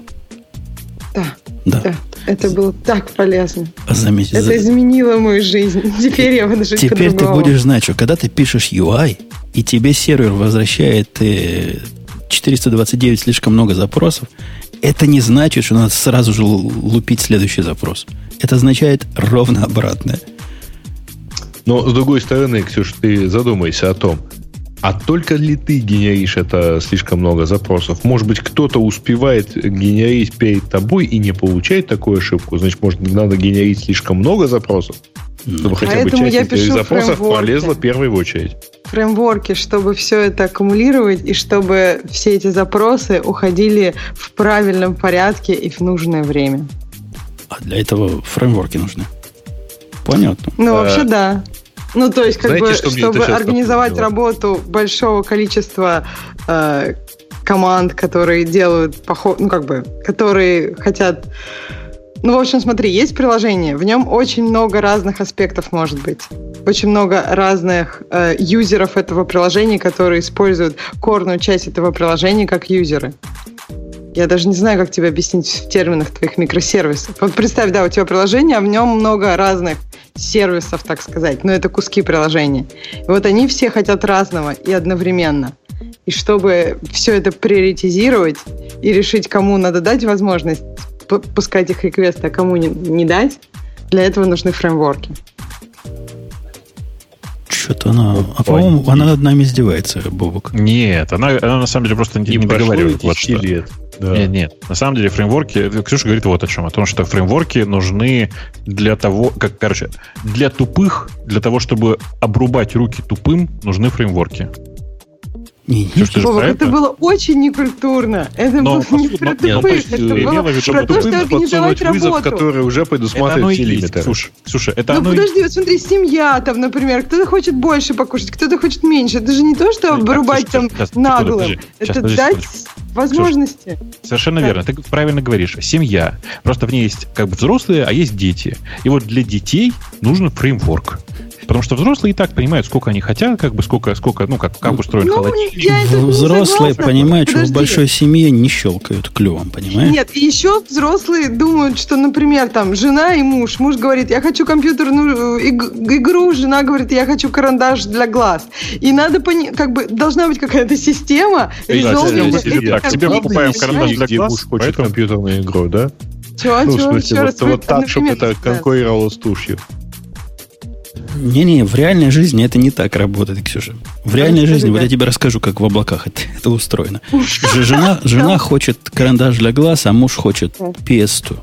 Да, Да. да. Это было так полезно. Заметь, Это за- изменило мою жизнь. <laughs> Теперь я буду жить Теперь ты будешь знать, что когда ты пишешь UI, и тебе сервер возвращает э, 429 слишком много запросов, это не значит, что надо сразу же лупить следующий запрос. Это означает ровно обратное. Но, с другой стороны, Ксюш, ты задумайся о том, а только ли ты генеришь это слишком много запросов? Может быть, кто-то успевает генерить перед тобой и не получает такую ошибку? Значит, может, надо генерить слишком много запросов? Чтобы хотя бы Поэтому часть я этих пишу запросов фреймворки. полезла первой в очередь. фреймворки, чтобы все это аккумулировать и чтобы все эти запросы уходили в правильном порядке и в нужное время. А для этого фреймворки нужны. Понятно. Ну, Э, вообще, да. Ну, то есть, как Знаете, бы, что чтобы организовать работу большого количества э, команд, которые делают, похо- ну, как бы, которые хотят... Ну, в общем, смотри, есть приложение, в нем очень много разных аспектов может быть. Очень много разных э, юзеров этого приложения, которые используют корную часть этого приложения как юзеры. Я даже не знаю, как тебе объяснить в терминах твоих микросервисов. Вот представь, да, у тебя приложение, а в нем много разных сервисов, так сказать. Но это куски приложения. И вот они все хотят разного и одновременно. И чтобы все это приоритизировать и решить, кому надо дать возможность пускать их реквесты, а кому не, не дать, для этого нужны фреймворки. Что-то она... А, по-моему, она над нами издевается, Бобок. Нет, она, она на самом деле просто не, не договаривает. Вот 10 что. лет. Да. Нет, нет. На самом деле фреймворки... Ксюша говорит вот о чем. О том, что фреймворки нужны для того... Как, короче, для тупых, для того, чтобы обрубать руки тупым, нужны фреймворки. Не, не, Вовок, про это это? было очень некультурно. Это Но, было не про ну, тупых, это было про то, что организовать подсунуть вызов, работу. который уже предусматривает лимиты. Ксюша. Ксюша, это Ну оно и подожди, вот смотри, семья там, например, кто-то хочет больше покушать, кто-то хочет меньше. Это же не то, что обрубать там подожди. Это дать возможности. Совершенно Так. верно. Ты правильно говоришь. Семья. Просто в ней есть как бы взрослые, а есть дети. И вот для детей нужен фреймворк. Потому что взрослые и так понимают, сколько они хотят, как бы сколько, сколько, ну, как, как устроен Ну, холодильник. Взрослые понимают, что в большой семье не щелкают клювом, понимаешь? Нет, и еще взрослые думают, что, например, там жена и муж. Муж говорит, я хочу компьютерную э, иг- игру, жена говорит, я хочу карандаш для глаз. И надо понять, как бы должна быть какая-то система. Да, резолвинга да, так, тебе покупаем карандаш для глаз, муж хочет поэтому- компьютерную игру, да? Чего, ну, в чего, смысле, еще вот, вот так, чтобы это конкурировало с тушью. Не-не, в реальной жизни это не так работает, Ксюша. В реальной Расскажи, жизни, вот я тебе расскажу, как в облаках это, это устроено. Жена, <laughs> жена хочет карандаш для глаз, а муж хочет PS2.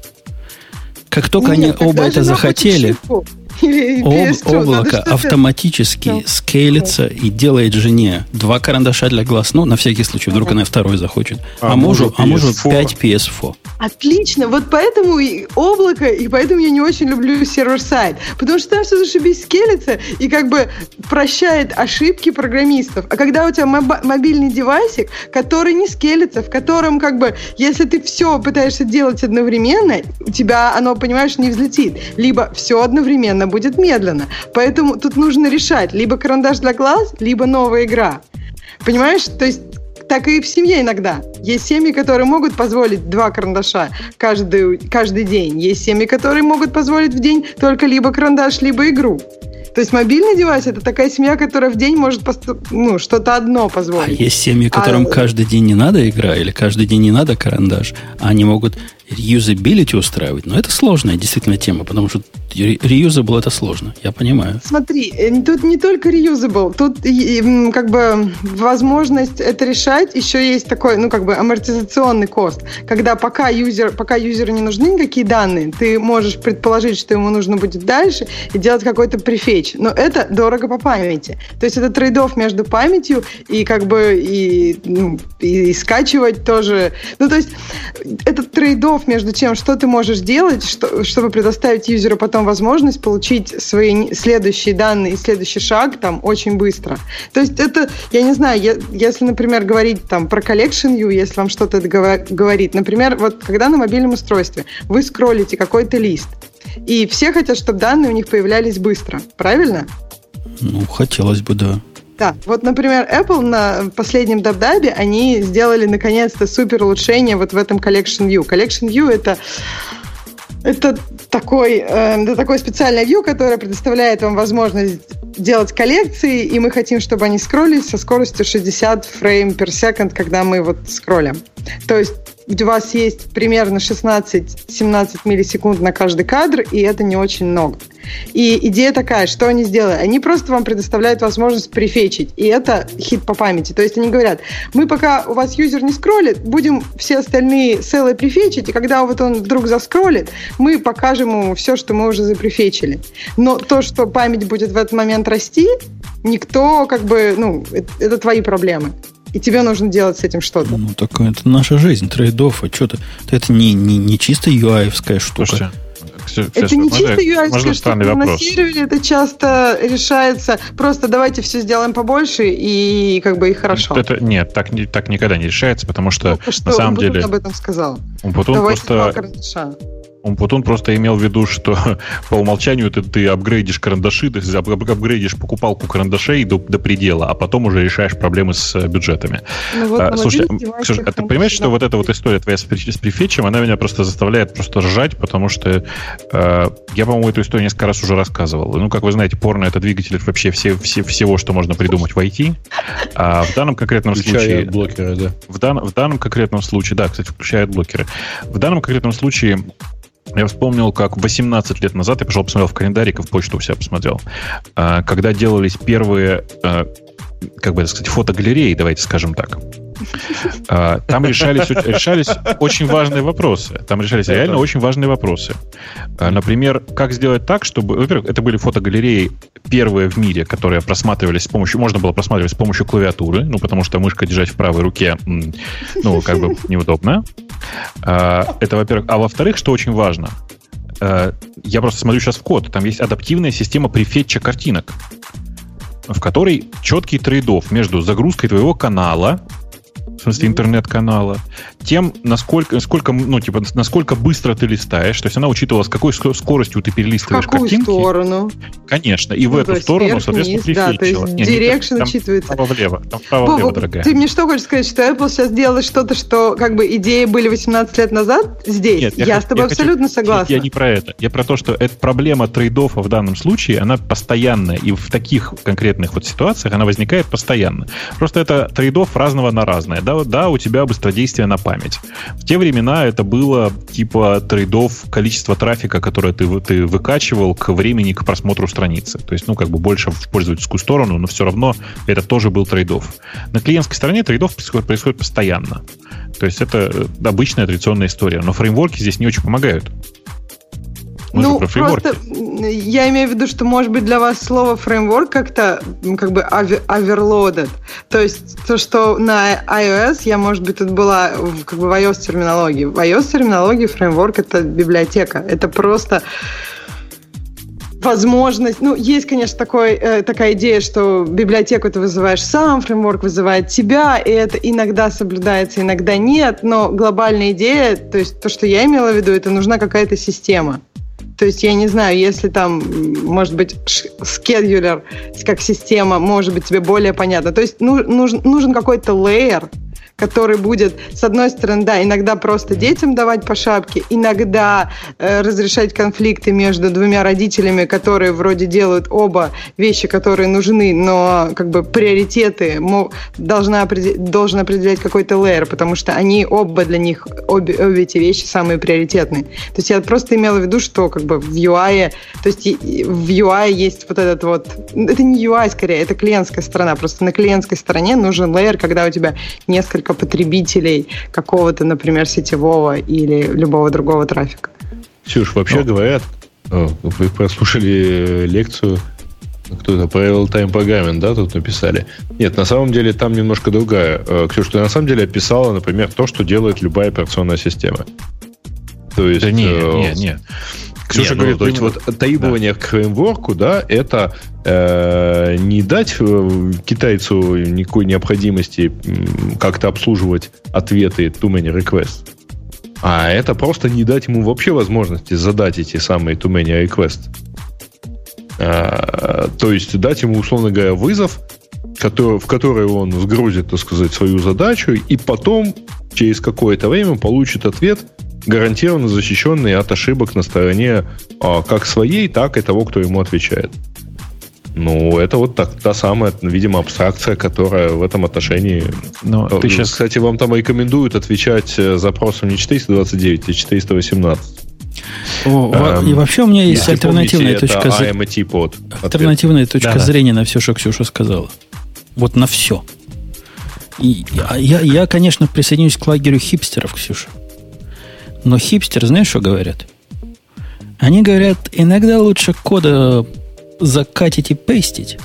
Как только они Нет, оба это захотели, <laughs> об- PS2, надо облако автоматически скейлится и делает жене два карандаша для глаз. Ну, на всякий случай, вдруг она второй захочет. А, А мужу, а мужу PS4. 5 PS4. Отлично, вот поэтому и облако, и поэтому я не очень люблю сервер-сайт, потому что там все зашибись скелется и как бы прощает ошибки программистов. А когда у тебя моба- мобильный девайсик, который не скелется, в котором как бы, если ты все пытаешься делать одновременно, у тебя оно, понимаешь, не взлетит. Либо все одновременно будет медленно. Поэтому тут нужно решать, либо карандаш для глаз, либо новая игра. Понимаешь? То есть так и в семье иногда. Есть семьи, которые могут позволить два карандаша каждый, каждый день. Есть семьи, которые могут позволить в день только либо карандаш, либо игру. То есть мобильный девайс это такая семья, которая в день может ну, что-то одно А позволить. есть семьи, которым А- каждый день не надо игра или каждый день не надо карандаш, а они могут юзабилити устраивать. Но это сложная действительно тема, потому что реюзабл это сложно. Я понимаю. Смотри, э, тут не только reusable, тут и, и, как бы возможность это решать, еще есть такой, ну, как бы амортизационный кост, когда пока юзер, пока юзеру не нужны никакие данные, ты можешь предположить, что ему нужно будет дальше и делать какой-то префетч, но это дорого по памяти. То есть это трейдов между памятью и как бы и, ну, и скачивать тоже. Ну, то есть это трейдов между тем, что ты можешь делать, что, чтобы предоставить юзеру потом возможность получить свои следующие данные и следующий шаг там очень быстро. То есть это, я не знаю, я- если, например, говорить там про collection view, если вам что-то это говорит, например, вот когда на мобильном устройстве вы скроллите какой-то лист, и все хотят, чтобы данные у них появлялись быстро, правильно? Ну, хотелось бы, да. Да, вот, например, Apple на последнем дабдабе, они сделали наконец-то супер улучшение вот в этом Collection View. Collection View это это такой, э, это такое специальное view, которое предоставляет вам возможность делать коллекции, и мы хотим, чтобы они скроллились со скоростью 60 фрейм per second, когда мы вот скроллим. То есть у вас есть примерно 16-17 миллисекунд на каждый кадр, и это не очень много. И идея такая, что они сделали? Они просто вам предоставляют возможность префетчить, и это хит по памяти. То есть они говорят, мы пока у вас юзер не скроллит, будем все остальные селы префетчить, и когда вот он вдруг заскроллит, мы покажем ему все, что мы уже запрефетчили. Но то, что память будет в этот момент расти, никто как бы, ну, это, это твои проблемы. И тебе нужно делать с этим что-то. Ну, так это наша жизнь, трейдов, а что-то. Это не, не, не чисто UI-евская штука. Слушайте, все, это все, не чисто UI, что на сервере это часто решается. Просто давайте все сделаем побольше и как бы и хорошо. Это, нет, так, так никогда не решается, потому что, ну, что на самом деле... об этом сказал. Умпутун просто... Умпутун просто имел в виду, что <laughs> по умолчанию ты, ты апгрейдишь карандаши, ты апгрейдишь покупалку карандашей до, до предела, а потом уже решаешь проблемы с э, бюджетами. Ну, вот, а, слушай, Ксюша, а ты понимаешь, что вот эта вот история твоя с, с префетчем, она меня просто заставляет просто ржать, потому что э, я, по-моему, эту историю несколько раз уже рассказывал. Ну, как вы знаете, порно — это двигатель вообще все, все, всего, что можно придумать в IT. А в данном конкретном включая случае... блокеры, да. В, дан, в данном конкретном случае, да, кстати, включает блокеры. В данном конкретном случае я вспомнил, как 18 лет назад, я пошел посмотрел в календарик и в почту у себя посмотрел, а, когда делались первые, а, как бы это сказать, фотогалереи, давайте скажем так. А, там решались, решались очень важные вопросы. Там решались реально очень важные вопросы. А, например, как сделать так, чтобы... Во-первых, это были фотогалереи первые в мире, которые просматривались с помощью... Можно было просматривать с помощью клавиатуры, ну, потому что мышка держать в правой руке, ну, как бы неудобно. А, это, во-первых. А во-вторых, что очень важно, я просто смотрю сейчас в код, там есть адаптивная система префетча картинок, в которой четкий трейдов между загрузкой твоего канала, в смысле интернет-канала, тем, насколько, сколько, ну, типа, насколько быстро ты листаешь. То есть она учитывала, с какой скоростью ты перелистываешь в какую картинки. сторону? Конечно, и ну, в эту сторону, вверх, соответственно, вниз, Да, то есть не, direction не, учитывается. Право-влево, там право-влево, дорогая. Ты мне что хочешь сказать, что Apple сейчас делает что-то, что как бы идеи были 18 лет назад здесь? Нет, я, я с тобой я абсолютно хочу, согласна. Я не про это. Я про то, что эта проблема trade-off а в данном случае, она постоянная. И в таких конкретных вот ситуациях она возникает постоянно. Просто это trade-off разного на разное. Да, да, у тебя быстродействие на память. В те времена это было типа trade-off количества трафика, которое ты, ты выкачивал к времени к просмотру страницы. То есть, ну, как бы больше в пользовательскую сторону, но все равно это тоже был трейдов. На клиентской стороне трейдов происходит, происходит постоянно. То есть это обычная традиционная история. Но фреймворки здесь не очень помогают. Мы ну, просто я имею в виду, что, может быть, для вас слово фреймворк как-то как бы overloaded. То есть то, что на iOS я, может быть, тут была как бы в iOS терминологии. В iOS терминологии фреймворк это библиотека. Это просто возможность. Ну, есть, конечно, такой, э, такая идея, что библиотеку ты вызываешь сам, фреймворк вызывает тебя, и это иногда соблюдается, иногда нет. Но глобальная идея, то есть то, что я имела в виду, это нужна какая-то система. То есть я не знаю, если там, может быть, скедулер как система, может быть, тебе более понятно. То есть нужен, нужен какой-то лейер, который будет, с одной стороны, да, иногда просто детям давать по шапке, иногда э, разрешать конфликты между двумя родителями, которые вроде делают оба вещи, которые нужны, но как бы приоритеты должна должен определять какой-то лейер, потому что они оба для них, обе, обе эти вещи самые приоритетные. То есть я просто имела в виду, что как бы в UI, то есть в UI есть вот этот вот, это не UI скорее, это клиентская сторона, просто на клиентской стороне нужен лейер, когда у тебя несколько потребителей какого-то, например, сетевого или любого другого трафика. Ксюш, вообще Но. говорят, вы прослушали лекцию кто-то про real-time programming, да, тут написали. Нет, на самом деле там немножко другая. Э, Ксюш, ты на самом деле описала, например, то, что делает любая операционная система. То есть... Да не, э, не, не. Ксюша не, ну, говорит, то есть вот требования да. к фреймворку, да, это э, не дать э, китайцу никакой необходимости как-то обслуживать ответы too many requests, а это просто не дать ему вообще возможности задать эти самые too many requests. Э, то есть дать ему, условно говоря, вызов, который, в который он сгрузит, так сказать, свою задачу, и потом через какое-то время получит ответ, гарантированно защищенный от ошибок на стороне а, как своей, так и того, кто ему отвечает. Ну, это вот так, та самая, видимо, абстракция, которая в этом отношении... Но ты сейчас... Кстати, вам там рекомендуют отвечать э, запросом не 429, а 418. О, эм, и вообще у меня есть альтернативная помните, точка зрения. Под альтернативная точка да, зрения да. на все, что Ксюша сказала. Вот на все. И я, я, конечно, присоединюсь к лагерю хипстеров, Ксюша. Но хипстер, знаешь, что говорят? Они говорят, иногда лучше кода закатить и пейстить,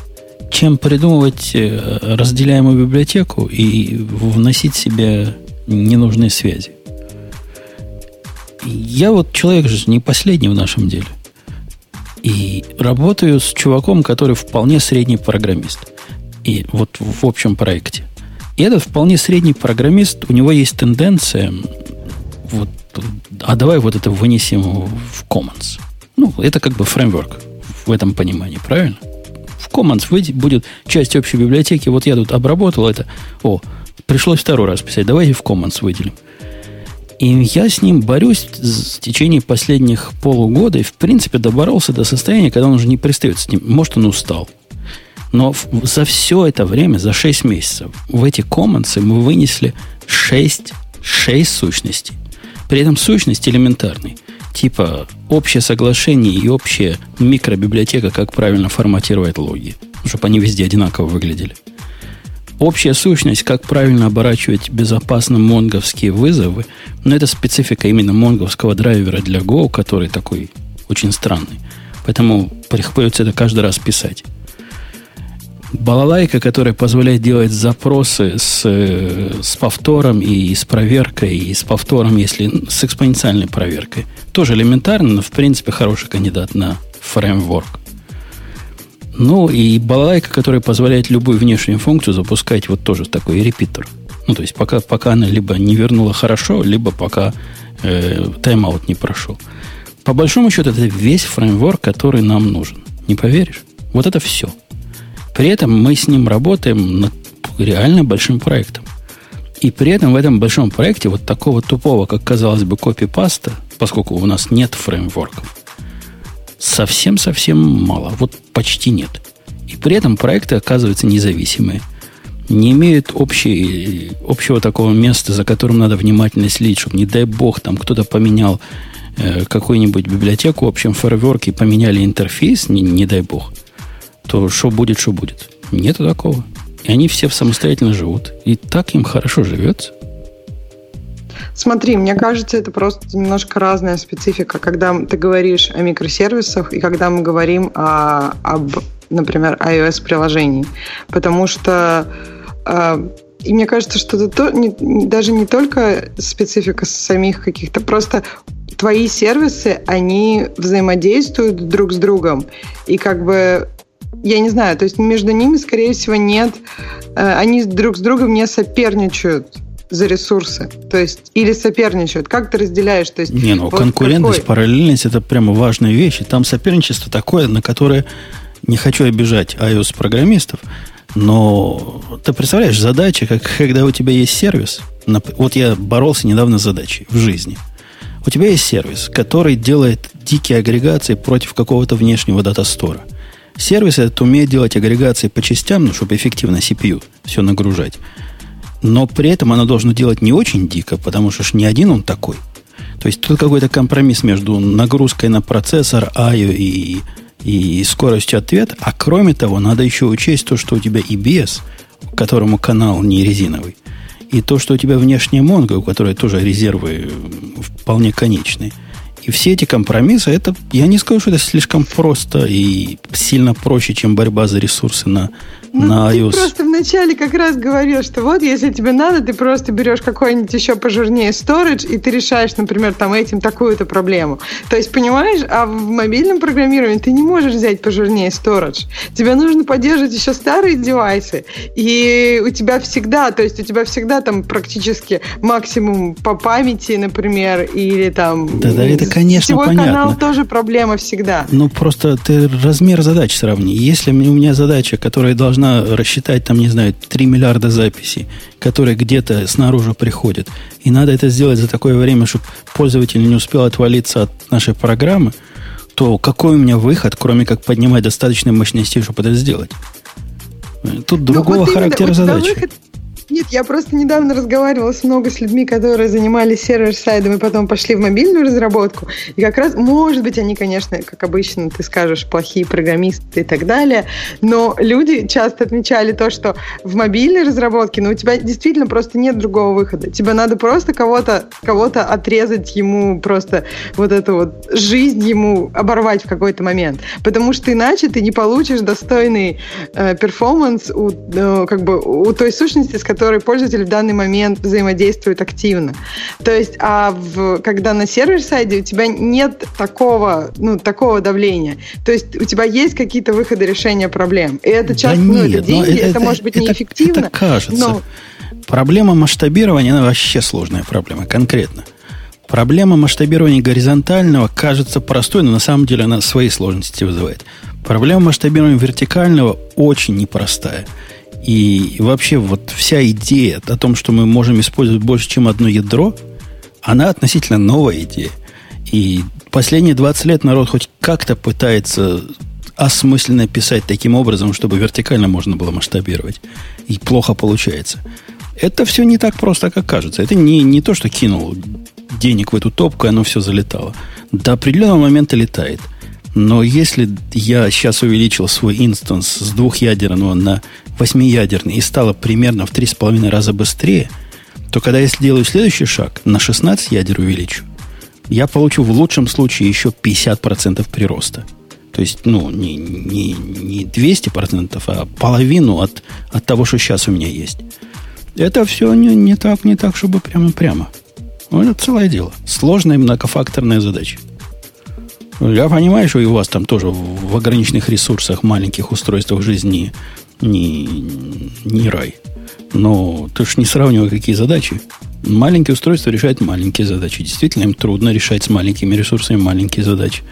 чем придумывать э, разделяемую библиотеку и вносить себе ненужные связи. Я вот человек же не последний в нашем деле. И работаю с чуваком, который вполне средний программист. И вот в общем проекте. И этот вполне средний программист, у него есть тенденция, вот, а давай вот это вынесем в Commons. Ну, это как бы фреймворк в этом понимании, правильно? В Commons будет часть общей библиотеки. Вот я тут обработал это. О, пришлось второй раз писать. Давайте в Commons выделим. И я с ним борюсь в течение последних полугода и, в принципе, доборолся до состояния, когда он уже не пристает с ним. Может, он устал. Но за все это время, за 6 месяцев, в эти комментсы мы вынесли 6, 6 сущностей. При этом сущность элементарный. Типа общее соглашение и общая микробиблиотека, как правильно форматировать логи. Чтобы они везде одинаково выглядели. Общая сущность, как правильно оборачивать безопасно монговские вызовы, но это специфика именно монговского драйвера для Go, который такой очень странный. Поэтому приходится это каждый раз писать балалайка, которая позволяет делать запросы с, с повтором и с проверкой, и с повтором, если с экспоненциальной проверкой. Тоже элементарно, но в принципе хороший кандидат на фреймворк. Ну и балалайка, которая позволяет любую внешнюю функцию запускать вот тоже такой репитер. Ну, то есть пока, пока она либо не вернула хорошо, либо пока э, тайм-аут не прошел. По большому счету, это весь фреймворк, который нам нужен. Не поверишь? Вот это все. При этом мы с ним работаем над реально большим проектом. И при этом в этом большом проекте вот такого тупого, как казалось бы, копипаста, поскольку у нас нет фреймворков, совсем-совсем мало. Вот почти нет. И при этом проекты оказываются независимые. Не имеют общей, общего такого места, за которым надо внимательно следить, чтобы, не дай бог, там кто-то поменял э, какую-нибудь библиотеку в общем фреймворке поменяли интерфейс, не, не дай бог – то что будет, что будет. Нету такого. И они все самостоятельно живут. И так им хорошо живется. Смотри, мне кажется, это просто немножко разная специфика, когда ты говоришь о микросервисах и когда мы говорим о, об, например, iOS-приложении. Потому что э, и мне кажется, что это то, не, даже не только специфика самих каких-то, просто твои сервисы, они взаимодействуют друг с другом. И как бы я не знаю, то есть между ними, скорее всего, нет, э, они друг с другом не соперничают за ресурсы, то есть или соперничают. Как ты разделяешь? То есть, не, ну вот конкурентность, какой? параллельность это прямо важная вещь. И там соперничество такое, на которое не хочу обижать iOS-программистов, но ты представляешь, задача, как когда у тебя есть сервис, вот я боролся недавно с задачей в жизни. У тебя есть сервис, который делает дикие агрегации против какого-то внешнего дата-стора – Сервис этот умеет делать агрегации по частям, ну, чтобы эффективно CPU все нагружать. Но при этом она должна делать не очень дико, потому что ж не один он такой. То есть тут какой-то компромисс между нагрузкой на процессор, IO и, и скоростью ответа. А кроме того, надо еще учесть то, что у тебя EBS, которому канал не резиновый, и то, что у тебя внешняя Mongo, у которой тоже резервы вполне конечные – и все эти компромиссы, это, я не скажу, что это слишком просто и сильно проще, чем борьба за ресурсы на, ну, на iOS. Ты просто вначале как раз говорил, что вот, если тебе надо, ты просто берешь какой-нибудь еще пожирнее storage, и ты решаешь, например, там этим такую-то проблему. То есть, понимаешь, а в мобильном программировании ты не можешь взять пожирнее storage. Тебе нужно поддерживать еще старые девайсы, и у тебя всегда, то есть у тебя всегда там практически максимум по памяти, например, или там... Да, да, это конечно, Сетевой понятно. канал тоже проблема всегда. Ну, просто ты размер задач сравни. Если у меня задача, которая должна рассчитать, там, не знаю, 3 миллиарда записей, которые где-то снаружи приходят, и надо это сделать за такое время, чтобы пользователь не успел отвалиться от нашей программы, то какой у меня выход, кроме как поднимать достаточной мощности, чтобы это сделать? Тут ну, другого вот характера задачи. Выход, нет, я просто недавно разговаривала с много с людьми, которые занимались server-side ом и потом пошли в мобильную разработку. И как раз, может быть, они, конечно, как обычно, ты скажешь, плохие программисты и так далее, но люди часто отмечали то, что в мобильной разработке, ну, у тебя действительно просто нет другого выхода. Тебе надо просто кого-то кого отрезать ему просто вот эту вот жизнь ему оборвать в какой-то момент. Потому что иначе ты не получишь достойный э, performance у, э, как бы, у той сущности, с которой которой пользователь в данный момент взаимодействует активно. То есть, а в, когда на server-side е у тебя нет такого, ну, такого давления. То есть у тебя есть какие-то выходы решения проблем. И это часто, да ну, нет, это деньги, это, это может быть это, неэффективно. Это кажется. Но... Проблема масштабирования, она вообще сложная проблема, конкретно. Проблема масштабирования горизонтального кажется простой, но на самом деле она свои сложности вызывает. Проблема масштабирования вертикального очень непростая. И вообще вот вся идея о том, что мы можем использовать больше, чем одно ядро, она относительно новая идея. И последние 20 лет народ хоть как-то пытается осмысленно писать таким образом, чтобы вертикально можно было масштабировать. И плохо получается. Это все не так просто, как кажется. Это не, не то, что кинул денег в эту топку, и оно все залетало. До определенного момента летает. Но если я сейчас увеличил свой инстанс с двухъядерного на восьмиядерный и стало примерно в три с половиной раза быстрее, то когда я сделаю следующий шаг, на 16 ядер увеличу, я получу в лучшем случае еще 50% прироста. То есть, ну, не, не, не 200%, а половину от, от того, что сейчас у меня есть. Это все не, не так, не так, чтобы прямо-прямо. Ну, это целое дело. Сложная многофакторная задача. Я понимаю, что и у вас там тоже в ограниченных ресурсах, маленьких устройствах жизни не, не рай. Но ты же не сравнивай, какие задачи. Маленькие устройства решают маленькие задачи. Действительно, им трудно решать с маленькими ресурсами маленькие задачи.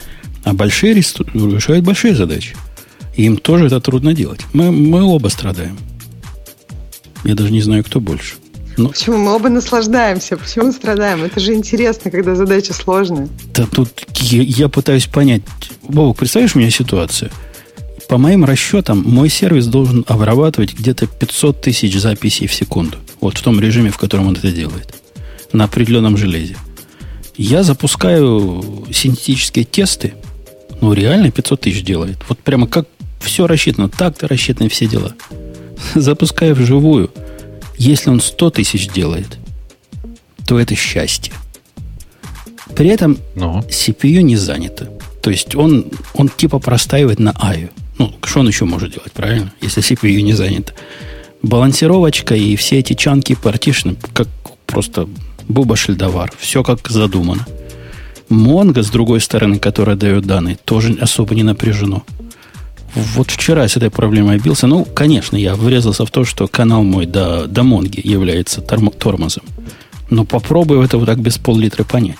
А большие решают большие задачи. И им тоже это трудно делать. Мы, мы оба страдаем. Я даже не знаю, кто больше. Ну, Почему? Мы оба наслаждаемся. Почему страдаем? Это же интересно, когда задача сложная. Да тут я, я пытаюсь понять. Бог, представляешь мне ситуацию? По моим расчетам, мой сервис должен обрабатывать где-то 500 тысяч записей в секунду. Вот в том режиме, в котором он это делает. На определенном железе. Я запускаю синтетические тесты. Ну, реально 500 тысяч делает. Вот прямо как все рассчитано. Так-то рассчитаны все дела. <laughs> Запускаю вживую – если он 100 тысяч делает, то это счастье. При этом Но. CPU не занято. То есть он, он типа простаивает на AIO. Ну, что он еще может делать, правильно? Если CPU не занято. Балансировочка и все эти чанки партишны, как просто буба шельдовар. Все как задумано. Монго, с другой стороны, которая дает данные, тоже особо не напряжено. Вот вчера с этой проблемой бился. Ну, конечно, я врезался в то, что канал мой до, до Монги является торм, тормозом. Но попробую это вот так без пол-литра понять.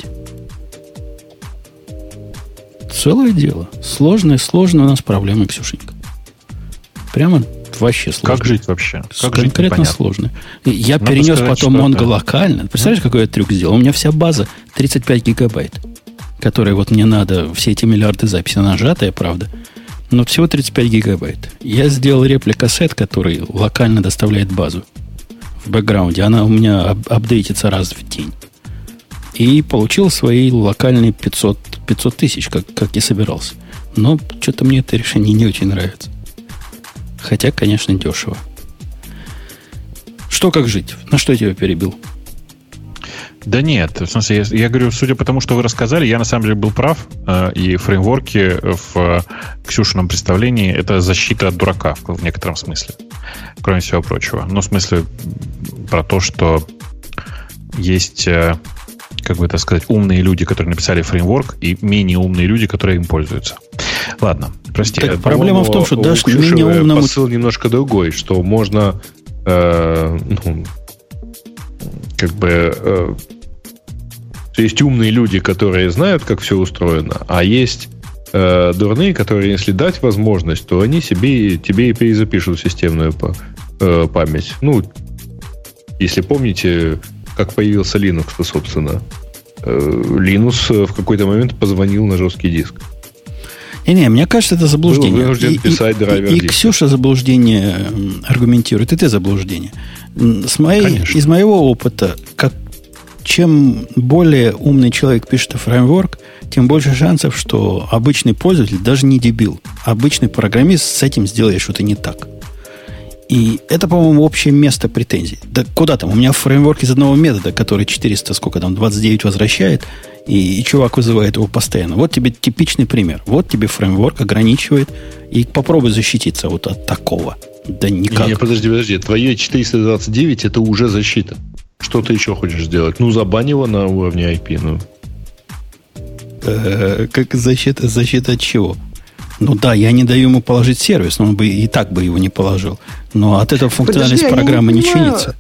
Целое дело. Сложное, сложное у нас проблемы, Ксюшенька. Прямо вообще сложно. Как жить вообще? Как Конкретно жить сложно. Я Надо перенес сказать, потом это... локально. Представляешь, какой я трюк сделал? У меня вся база 35 гигабайт, которые вот мне надо, все эти миллиарды записей нажатые, правда, но всего 35 гигабайт. Я сделал реплика-сет, который локально доставляет базу в бэкграунде. Она у меня ап апдейтится раз в день. И получил свои локальные 500, 500 тысяч, как, как и собирался. Но что-то мне это решение не очень нравится. Хотя, конечно, дешево. Что как жить? На что я тебя перебил? Да нет, в смысле, я, я говорю, судя по тому, что вы рассказали, я на самом деле был прав, э, и фреймворки в э, Ксюшином представлении это защита от дурака в, в некотором смысле, кроме всего прочего. Ну, в смысле, про то, что есть, э, как бы это сказать, умные люди, которые написали фреймворк, и менее умные люди, которые им пользуются. Ладно, прости. Так, проблема в том, что даже менее умному... посыл немножко другой, что можно э, ну, как бы э, есть умные люди, которые знают, как все устроено, а есть э, дурные, которые, если дать возможность, то они себе тебе и перезапишут системную э, память. Ну, если помните, как появился Linux, то, собственно, э, Linux в какой-то момент позвонил на жесткий диск. Не-не, мне кажется, это заблуждение. Был и, писать и, и, и Ксюша заблуждение аргументирует, и ты заблуждение. С моей, из моего опыта, как, чем более умный человек пишет фреймворк, тем больше шансов, что обычный пользователь, даже не дебил, обычный программист с этим сделает что-то не так. И это, по-моему, общее место претензий. Да куда там? У меня фреймворк из одного метода, который 400, сколько там, 29 возвращает, и, и чувак вызывает его постоянно. Вот тебе типичный пример. Вот тебе фреймворк ограничивает, и попробуй защититься вот от такого. Да никак. Не, подожди, подожди. Твое 429 это уже защита. Что ты еще хочешь сделать? Ну, забань его на уровне IP. Ну. Э, как защита, защита от чего? Ну да, я не даю ему положить сервис, но он бы и так бы его не положил. Но от этого функциональность Подожди, программы не не, чинится.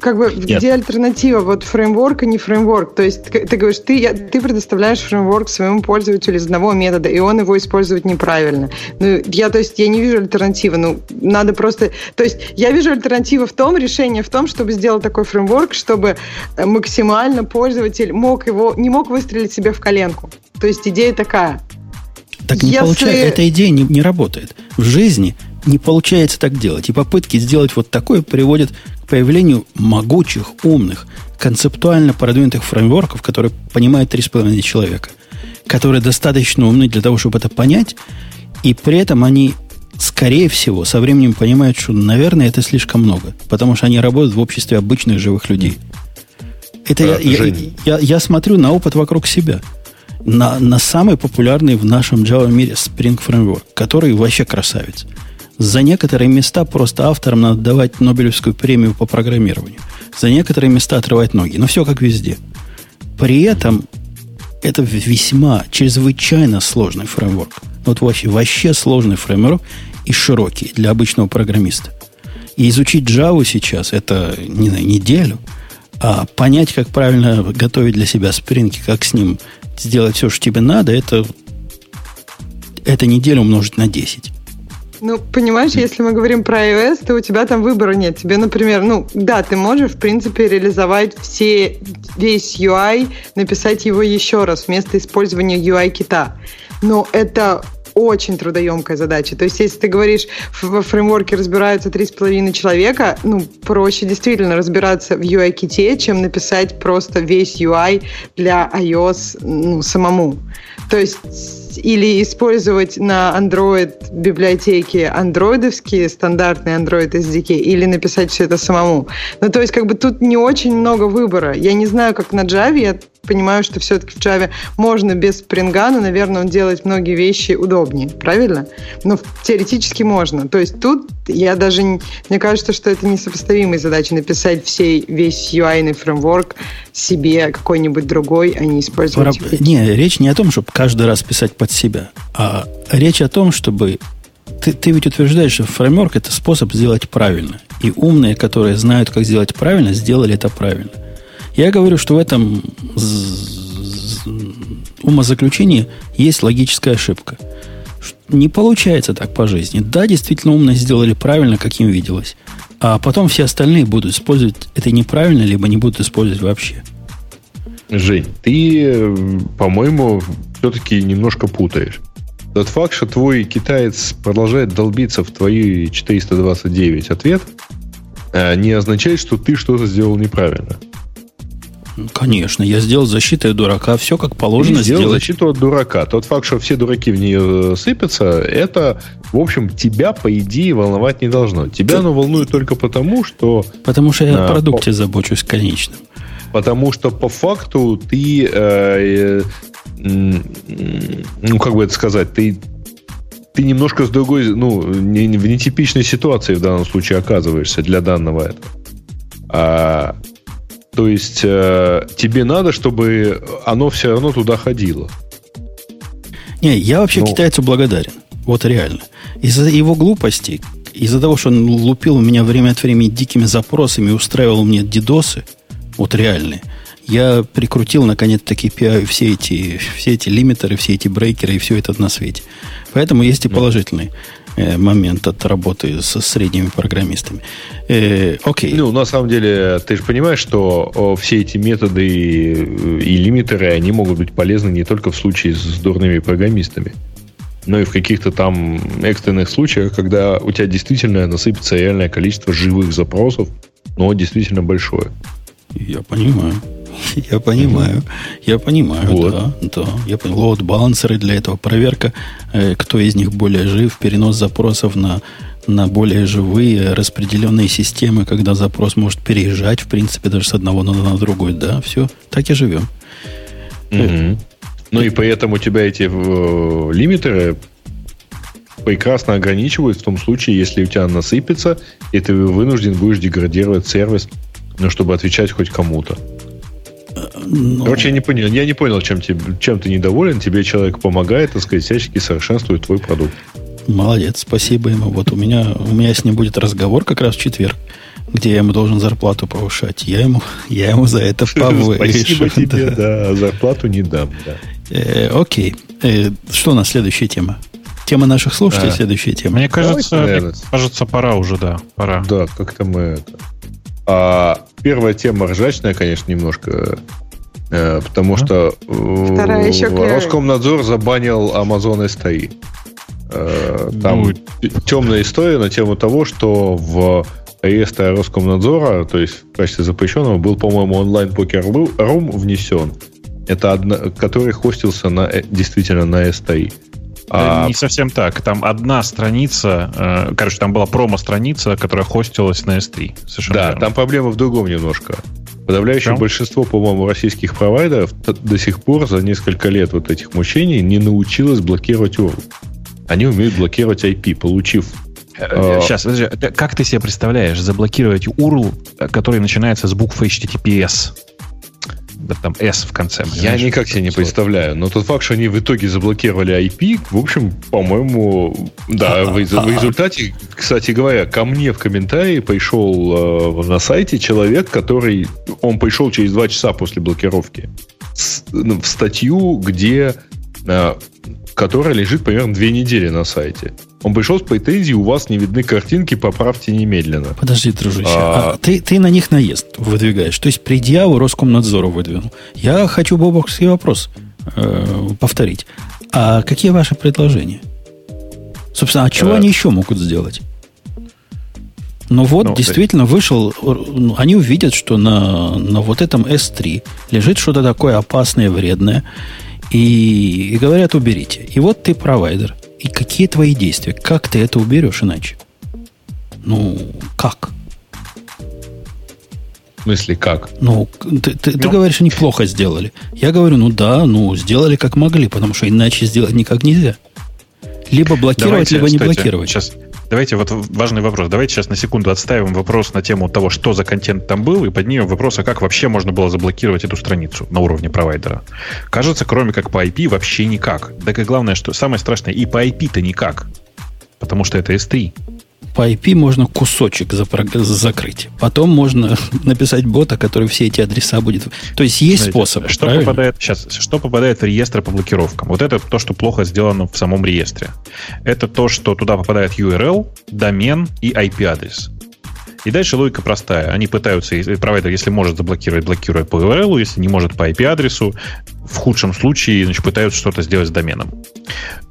Как бы Нет. где альтернатива? Вот фреймворк и не фреймворк. То есть ты, ты говоришь, ты, я- ты предоставляешь фреймворк своему пользователю из одного метода, и он его использует неправильно. Ну, я, то есть, я не вижу альтернативы. Ну, надо просто... То есть я вижу альтернативу в том, решение в том, чтобы сделать такой фреймворк, чтобы э, максимально пользователь мог его, не мог выстрелить себе в коленку. То есть идея такая. Так не Если- получается, эта идея не, не работает. В жизни не получается так делать. И попытки сделать вот такое приводят к появлению могучих, умных, концептуально продвинутых фреймворков, которые понимают 3,5 человека, которые достаточно умны для того, чтобы это понять, и при этом они, скорее всего, со временем понимают, что, наверное, это слишком много, потому что они работают в обществе обычных живых людей. Это А, я, я- я- я смотрю на опыт вокруг себя. На, на самый популярный в нашем Java мире Spring Framework, который вообще красавец. За некоторые места просто авторам надо давать Нобелевскую премию по программированию. За некоторые места отрывать ноги. Но все как везде. При этом это весьма, чрезвычайно сложный фреймворк. Вот вообще, вообще сложный фреймворк и широкий для обычного программиста. И изучить Java сейчас это, не знаю, неделю, а понять, как правильно готовить для себя спринги, как с ним сделать все, что тебе надо, это, это неделю умножить на 10. Ну, понимаешь, если мы говорим про iOS, то у тебя там выбора нет. Тебе, например, ну, да, ты можешь, в принципе, реализовать все, весь UI, написать его еще раз вместо использования UI-кита. Но это очень трудоемкая задача. То есть, если ты говоришь, в- во фреймворке разбираются три с половиной человека, ну, проще действительно разбираться в UI-ките, чем написать просто весь UI для iOS ну, самому. То есть или использовать на Android библиотеки андроидовские, стандартные Android SDK, или написать все это самому. Ну, то есть, как бы тут не очень много выбора. Я не знаю, как на Java, я понимаю, что все-таки в Java можно без спринга, но, наверное, он делает многие вещи удобнее, правильно? Но теоретически можно. То есть тут я даже, не- мне кажется, что это несопоставимые задачи написать всей, весь UI фреймворк себе какой-нибудь другой, а не использовать Пора- Не, речь не о том, чтобы каждый раз писать под себя, а речь о том, чтобы... Ты, ты ведь утверждаешь, что фреймворк – это способ сделать правильно. И умные, которые знают, как сделать правильно, сделали это правильно. Я говорю, что в этом умозаключении есть логическая ошибка. Не получается так по жизни. Да, действительно, умные сделали правильно, как им виделось. А потом все остальные будут использовать это неправильно, либо не будут использовать вообще. Жень, ты, э, по-моему, все-таки немножко путаешь. Тот факт, что твой китаец продолжает долбиться в твои 429 ответ, э, не означает, что ты что-то сделал неправильно. Конечно, я сделал защиту от дурака, все как положено сделал сделать. защиту от дурака. Тот факт, что все дураки в нее сыпятся, это, в общем, тебя, по идее, волновать не должно. Тебя оно волнует только потому, что Потому что я Да, о продукте забочусь конечным. Потому что по факту ты, э, э, ну как бы это сказать, ты ты немножко с другой, ну не- в нетипичной ситуации в данном случае оказываешься для данного этого. А, то есть э, тебе надо, чтобы оно все равно туда ходило. Не, я вообще Ну. китайцу благодарен. Вот реально. Из-за его глупости, из-за того, что он лупил меня время от времени дикими запросами устраивал мне дидосы, вот реальные, я прикрутил наконец-таки все эти, все эти лимитеры, все эти брейкеры и все это на свете. Поэтому есть и положительный э, момент от работы со средними программистами. Э, окей. Ну, на самом деле, ты же понимаешь, что все эти методы и, и лимитеры, они могут быть полезны не только в случае с дурными программистами, но и в каких-то там экстренных случаях, когда у тебя действительно насыпется реальное количество живых запросов, но действительно большое. Я понимаю. <laughs> Я понимаю. Я понимаю, Вот. да, да. Я понимаю. Лоуд-балансеры для этого. Проверка, э, кто из них более жив, перенос запросов на, на более живые распределенные системы, когда запрос может переезжать, в принципе, даже с одного нода на другой. Да, все, так и живем. Мгм. Ну и поэтому у тебя эти э, лимитеры прекрасно ограничивают в том случае, если у тебя насыпется, и ты вынужден будешь деградировать сервис, ну, чтобы отвечать хоть кому-то. Ну... Короче, я не понял, я не понял, чем, тебе, чем ты недоволен. Тебе человек помогает, так сказать, всячески совершенствует твой продукт. Молодец, спасибо ему. Вот у меня, у меня с ним будет разговор как раз в четверг, где я ему должен зарплату повышать. Я ему, я ему за это <laughs> повышу. Спасибо тебе, <laughs> да. зарплату не дам. Да. Э, окей. Э, что у нас следующая тема? Тема наших слушателей, да. следующая тема. Мне кажется, кажется, пора уже, да. Пора. Да, как-то мы это. А первая тема ржачная, конечно, немножко. Э, потому mm что Вторая еще Роскомнадзор забанил Amazon S3. Э, там ну, темная история на тему того, что в реестре Роскомнадзора, то есть в качестве запрещенного, был, по-моему, онлайн-покер-рум внесен. Это одна, который хостился на, э, действительно на S3. А... Не совсем так. Там одна страница, э, короче, там была промо-страница, которая хостилась на S3. Совершенно да, верно. там проблема в другом немножко. Подавляющее Чем? большинство, по-моему, российских провайдеров до сих пор за несколько лет вот этих мучений не научилось блокировать URL. Они умеют блокировать IP, получив Сейчас, э, подожди, как ты себе представляешь заблокировать URL, который начинается с буквы HTTPS? Там S в конце. Я никак себе не представляю. Но тот факт, что они в итоге заблокировали IP, в общем, по-моему, да, в, в <laughs> результате, кстати говоря, ко мне в комментарии пришел э, на сайте человек, который, он пришел через два часа после блокировки в статью, где э, которая лежит примерно две недели на сайте. Он пришел с претензией, у вас не видны картинки, поправьте немедленно. Подожди, дружище, а... А ты, ты на них наезд выдвигаешь. То есть предъяву Роскомнадзору выдвинул. Я хочу бобокский вопрос э, повторить. А какие ваши предложения? Собственно, а чего э... они еще могут сделать? Ну вот, ну, действительно, да. вышел, ну, они увидят, что на, на вот этом S3 лежит что-то такое опасное, вредное, и, и говорят, уберите. И вот ты провайдер. И какие твои действия? Как ты это уберешь иначе? Ну, как? В смысле, как? Ну, ты, ты, ну. ты говоришь, они плохо сделали. Я говорю, ну да, ну, сделали как могли, потому что иначе сделать никак нельзя. Либо блокировать, Давайте, либо не кстати, блокировать. Сейчас Давайте вот важный вопрос. Давайте сейчас на секунду отставим вопрос на тему того, что за контент там был, и поднимем вопрос, а как вообще можно было заблокировать эту страницу на уровне провайдера. Кажется, кроме как по IP, вообще никак. Так и главное, что самое страшное, и по IP-то никак. Потому что это S3 по IP можно кусочек закрыть. Потом можно <laughs> написать бота, который все эти адреса будет... То есть есть способ, что попадает, сейчас, что попадает в реестр по блокировкам? Вот это то, что плохо сделано в самом реестре. Это то, что туда попадает URL, домен и IP-адрес. И дальше логика простая. Они пытаются, провайдер, если может заблокировать, блокирует по URL, если не может по IP-адресу, в худшем случае значит, пытаются что-то сделать с доменом.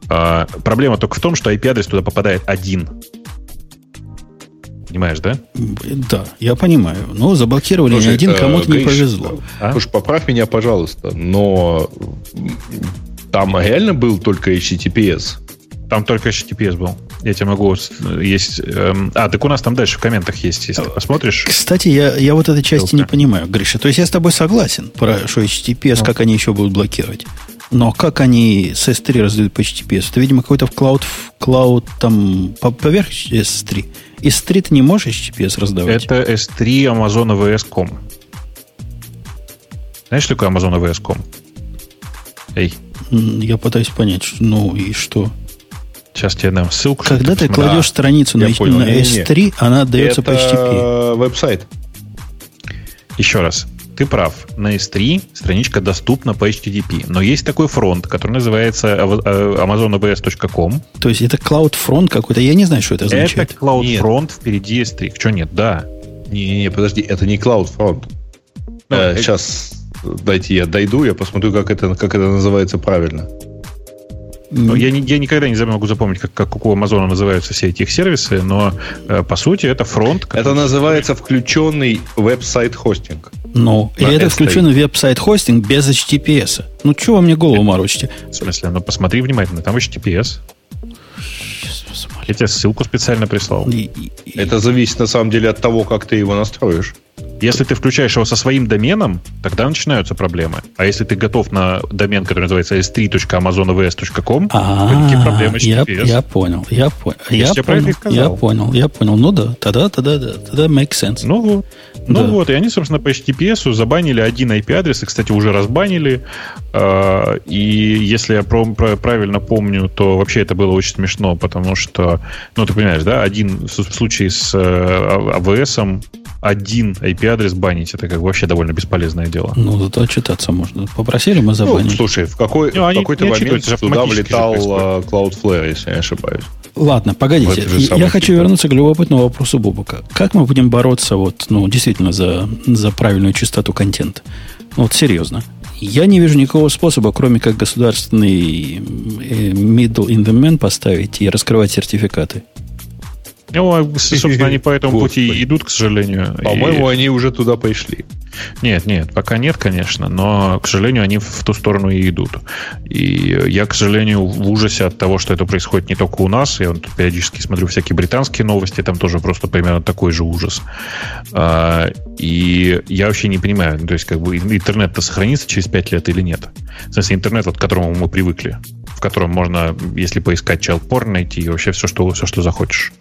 А, проблема только в том, что IP-адрес туда попадает один. Понимаешь, да? Да, я понимаю. Но заблокировали Слушай, не один, э, кому-то не повезло. А? Слушай, поправь меня, пожалуйста, но там реально был только HTTPS? Там только HTTPS был. Я тебе могу... Есть... Эм, а, так у нас там дальше в комментах есть, если посмотришь. Кстати, я, я вот этой части Ссылка. не понимаю, Гриша. То есть я с тобой согласен, про что HTTPS, ну. как они еще будут блокировать. Но как они с S3 раздают по HTTPS? Это, видимо, какой-то в cloud, cloud там поверх S3. S3 ты не можешь HTTPS раздавать? Это S3 Amazon AWS.com. Знаешь, что такое Amazon AWS.com? Эй. Я пытаюсь понять, ну и что? Сейчас тебе дам ссылку. Когда ты кладешь да. страницу на, понял, на S3, не, не. она отдается Это по HTTP. веб-сайт. Еще раз. Ты прав. На S3 страничка доступна по HTTP. Но есть такой фронт, который называется э, amazonabs.com. То есть это Cloud Front какой-то? Я не знаю, что это означает. Это Cloud. Front впереди S3. Что нет? Да. Не-не-не, подожди. Это не Cloud Front. Ну, э, сейчас дайте я дойду, я посмотрю, как это, как это называется правильно. Ну, я, не, я никогда не могу запомнить, как, как у Амазона называются все эти их сервисы, но э, по сути это фронт. Это называется включенный веб-сайт хостинг. Ну, или это включенный веб-сайт хостинг без HTTPS. Ну, чего вы мне голову морочите? В смысле? Ну, посмотри внимательно, там HTTPS. Я тебе ссылку специально прислал. Это зависит на самом деле от того, как ты его настроишь. Если ты включаешь его со своим доменом, тогда начинаются проблемы. А если ты готов на домен, который называется s3.amazonavs.com, то никаких проблем с я, HTTPS. я понял, я понял. Я понял, я понял, я понял. Ну да, тогда, тогда, да, тогда make sense. Ну вот. Ну Да. вот, и они, собственно, по HTTPS забанили один IP-адрес, и, кстати, уже разбанили. А, И если я правильно помню, то вообще это было очень смешно, потому что, ну, ты понимаешь, да, один в случае с э, АВС один IP-адрес банить, это как вообще довольно бесполезное дело. Ну, зато отчитаться можно. Попросили, мы Ну, забанили. слушай, в, какой, Ну, в какой-то момент туда влетал а, Cloudflare, если я не ошибаюсь. Ладно, погодите. Я- Я хочу фигне. вернуться к любопытному вопросу Бобука. Как мы будем бороться вот, ну, действительно за, за правильную чистоту контента? Ну, Вот серьезно. Я не вижу никакого способа, кроме как государственный э, middle in the man поставить и раскрывать сертификаты. Ну, а, собственно, они по этому <laughs> пути идут, к сожалению. По-моему, И- они уже туда пришли. Нет, нет, пока нет, конечно, но, к сожалению, они в ту сторону и идут. И я, к сожалению, в ужасе от того, что это происходит не только у нас. Я вот периодически смотрю всякие британские новости, там тоже просто примерно такой же ужас. А, И я вообще не понимаю, то есть как бы интернет-то сохранится через 5 лет или нет. В смысле, интернет, вот, к которому мы привыкли, в котором можно, если поискать child porn, найти и вообще все, что, все, что захочешь.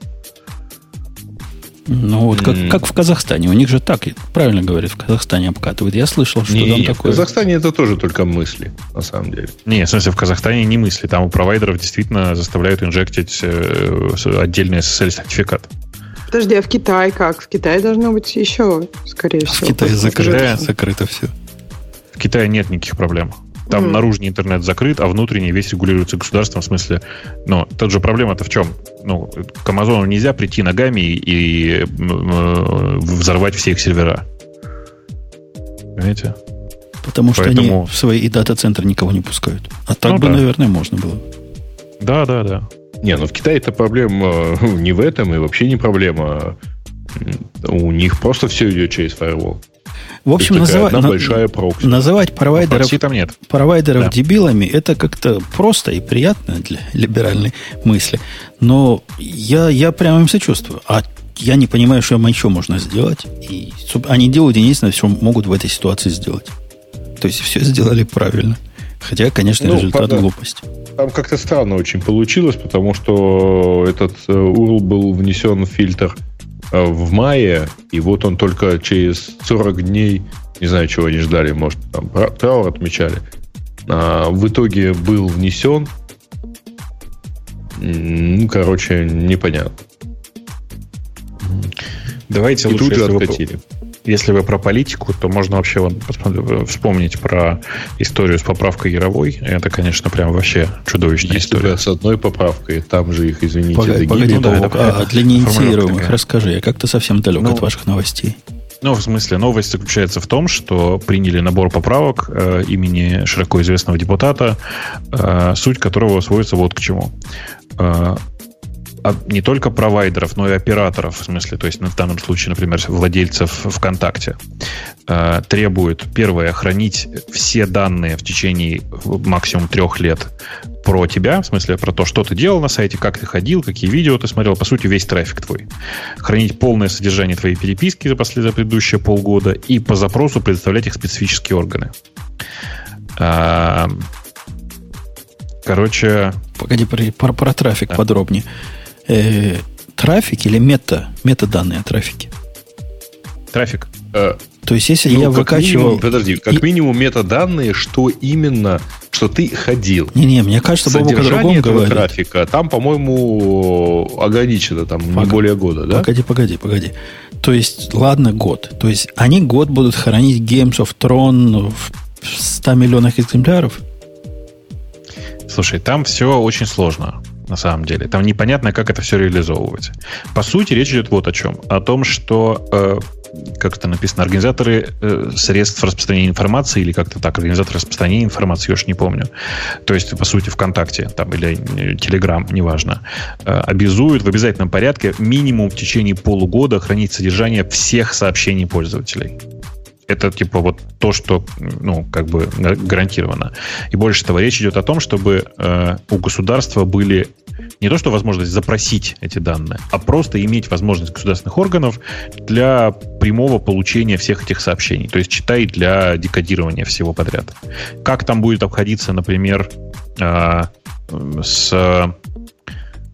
Ну, вот как, как в Казахстане. У них же так, правильно говорят, в Казахстане обкатывают. Я слышал, что Не, там не, в такое. Казахстане это тоже только мысли, на самом деле. Не, в смысле, в Казахстане не мысли. Там у провайдеров действительно заставляют инжектить э, отдельный SSL-сертификат. Подожди, а в Китае как? В Китае должно быть еще, скорее В всего. Китае просто закрыто, закрыто все. В Китае нет никаких проблем. Там Мгм. наружный интернет закрыт, а внутренний весь регулируется государством. В смысле, ну, тут же проблема-то в чем? Ну, к Амазону нельзя прийти ногами и м, э, взорвать все их сервера. Понимаете? Потому что Поэтому- они в свои и дата-центры никого не пускают. А так Ну бы, да. наверное, можно было. Да, да, да. Не, ну в Китае это проблема <laughs> не в этом и вообще не проблема. У них просто все идет через фаервол. В общем, называть, одна на- большая прокси. называть провайдеров, Прокси там нет. провайдеров Да. дебилами это как-то просто и приятно для либеральной мысли. Но я, я прямо им сочувствую. А я не понимаю, что им еще можно сделать. И они делают единственное, что могут в этой ситуации сделать. То есть все сделали правильно. Хотя, конечно, Ну, результат правда. глупость. Там как-то странно очень получилось, потому что этот э, URL был внесен в фильтр э, в мае, и вот он только через 40 дней, не знаю, чего они ждали, может, там тра- траур отмечали, а, в итоге был внесен. Ну, короче, непонятно. Давайте И лучше, тут же если вы, откатили. Если вы про политику, то можно вообще вон, вспомнить про историю с поправкой Яровой. Это, конечно, прям вообще чудовищная Если история. с одной поправкой, там же их, извините, Погоди, погоди, ну да, это- а это для неинициируемых расскажи. Я как-то совсем далек Ну, от ваших новостей. Ну, в смысле, новость заключается в том, что приняли набор поправок э, имени широко известного депутата, э, суть которого сводится вот к чему. Э, не только провайдеров, но и операторов, в смысле, то есть ну, в данном случае, например, владельцев ВКонтакте, э, требуют, первое, хранить все данные в течение максимум трех лет про тебя, в смысле, про то, что ты делал на сайте, как ты ходил, какие видео ты смотрел, по сути, весь трафик твой. Хранить полное содержание твоей переписки за, послед- за предыдущие полгода и по запросу предоставлять их специфические органы. А, Короче, Погоди, про, про- про трафик Да. подробнее. Э, трафик или мета, метаданные о трафике? трафик. Э, То есть, если ну, я выкачивал... минимум, подожди, как и- минимум метаданные, что именно, что ты ходил. Не-не, мне кажется, Бобок о другом этого говорит. трафика там, по-моему, ограничено, там не Пога- более года, да? Погоди, погоди, погоди. То есть, ладно, год. То есть, они год будут хранить Games of Thrones в 100 миллионах экземпляров? Слушай, там все очень сложно, на самом деле. Там непонятно, как это все реализовывать. По сути, речь идет вот о чем. О том, что, э, как это написано, организаторы э, средств распространения информации, или как-то так, организаторы распространения информации, я уж не помню. То есть, по сути, ВКонтакте там, или э, Телеграм, неважно, э, обязуют в обязательном порядке минимум в течение полугода хранить содержание всех сообщений пользователей. Это типа вот то, что ну, как бы га- гарантировано. И больше того, речь идет о том, чтобы э, у государства были не то, что возможность запросить эти данные, а просто иметь возможность государственных органов для прямого получения всех этих сообщений. То есть читай для декодирования всего подряд. Как там будет обходиться, например, а, с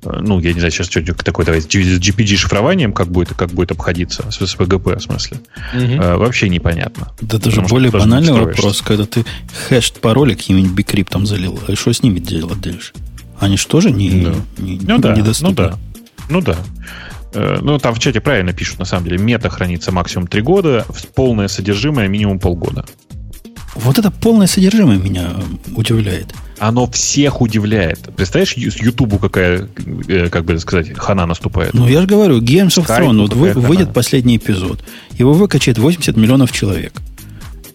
ну, я не знаю, сейчас что такое, давайте, с GPG-шифрованием как будет, как будет обходиться, с, PGP, в смысле, угу. а, вообще непонятно. Да это же более банальный вопрос, когда ты хэш пароли каким-нибудь бикриптом залил, а что с ними делать дальше? Они что же не, да. не, ну, да, недоступны? Ну да, ну да. Э, ну, там в чате правильно пишут, на самом деле. Мета хранится максимум 3 года, полное содержимое минимум полгода. Вот это полное содержимое меня удивляет оно всех удивляет. Представляешь, с Ютубу какая, э, как бы сказать, хана наступает? Ну, я же говорю, Games of Thrones, вот вы, выйдет последний эпизод. Его выкачает 80 миллионов человек.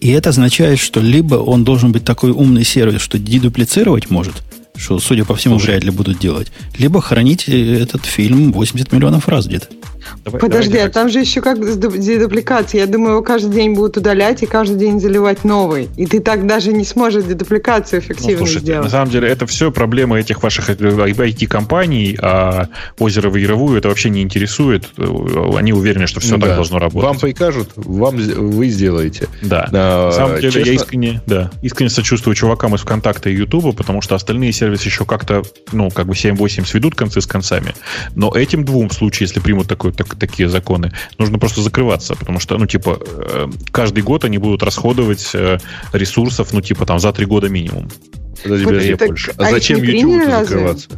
И это означает, что либо он должен быть такой умный сервис, что дедуплицировать может, что, судя по всему, Слушай. вряд ли будут делать, либо хранить э, этот фильм 80 миллионов раз где-то. Давай, Подожди, а там же еще как с дедупликацией. Я думаю, его каждый день будут удалять и каждый день заливать новый. И ты так даже не сможешь дедупликацию эффективно ну, слушайте, сделать. На самом деле, это все проблемы этих ваших IT-компаний, а озеро в Яровую это вообще не интересует. Они уверены, что все да. так должно работать. Вам прикажут, вам, вы сделаете. Да. А, на самом деле, честно... я искренне, да, искренне сочувствую чувакам из ВКонтакта и Ютуба, потому что остальные сервисы еще как-то, ну, как бы 7-8 сведут концы с концами. Но этим двум в случае, если примут такой так, такие законы. Нужно просто закрываться, потому что, ну, типа, э, каждый год они будут расходовать э, ресурсов, ну, типа, там, за три года минимум. Подожди, подожди, так, больше. А, а зачем YouTube закрываться?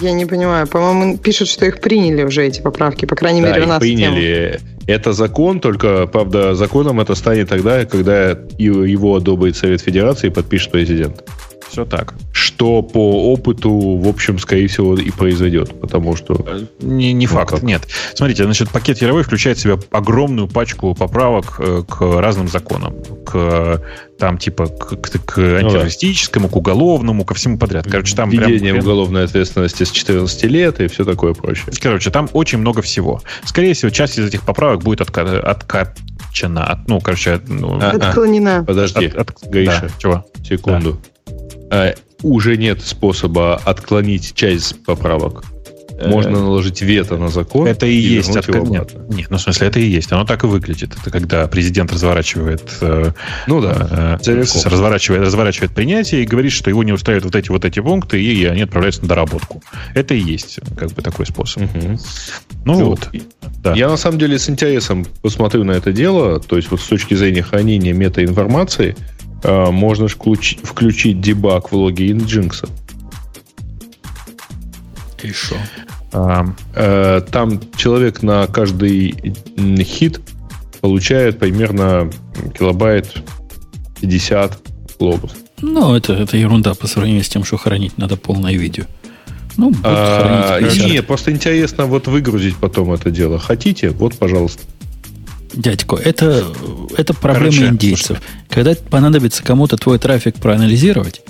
Я не понимаю. По-моему, пишут, что их приняли уже, эти поправки. По крайней да, мере, у нас. приняли. Тема. Это закон, только, правда, законом это станет тогда, когда его одобрит Совет Федерации и подпишет президент. Все так. Что по опыту, в общем, скорее всего, и произойдет, потому что... Э, не, не ну, факт, как? нет. Смотрите, значит, пакет Яровой включает в себя огромную пачку поправок э, к разным законам. К там типа к, к, к антитеррористическому, ну, да. к уголовному, ко всему подряд. Короче, там Введение прям... уголовной ответственности с 14 лет и все такое прочее. Короче, там очень много всего. Скорее всего, часть из этих поправок будет отка... откачана, от, ну, короче... Ну, Отклонена. Подожди, от, от, Гаиша, да, чего? секунду. Да. Э, уже нет способа отклонить часть поправок. Э, Можно наложить вето на закон. Это и, и есть отка... нет, нет, ну в смысле это и есть. Оно так и выглядит. Это когда президент разворачивает, э, ну да, э, разворачивает, разворачивает принятие и говорит, что его не устраивают вот эти вот эти пункты, и они отправляются на доработку. Это и есть как бы такой способ. Угу. Ну Все. вот. Да. Я на самом деле с интересом посмотрю на это дело. То есть вот с точки зрения хранения метаинформации, Э, можно включить, включить дебаг в логе Nginx. И что? А, э, там человек на каждый хит получает примерно килобайт 50 логов. Ну, это, это ерунда по сравнению с тем, что хранить надо полное видео. Ну, а, не, просто интересно вот выгрузить потом это дело. Хотите? Вот, пожалуйста. Дядько, это, это проблема Короче, индейцев. Слушайте. Когда понадобится кому-то твой трафик проанализировать,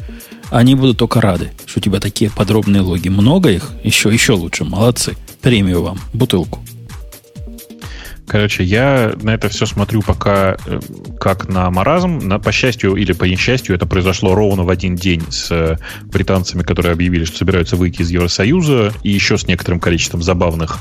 они будут только рады, что у тебя такие подробные логи. Много их? Еще, еще лучше. Молодцы. Премию вам. Бутылку. Короче, я на это все смотрю пока э, как на маразм. На, по счастью или по несчастью, это произошло ровно в один день с э, британцами, которые объявили, что собираются выйти из Евросоюза, и еще с некоторым количеством забавных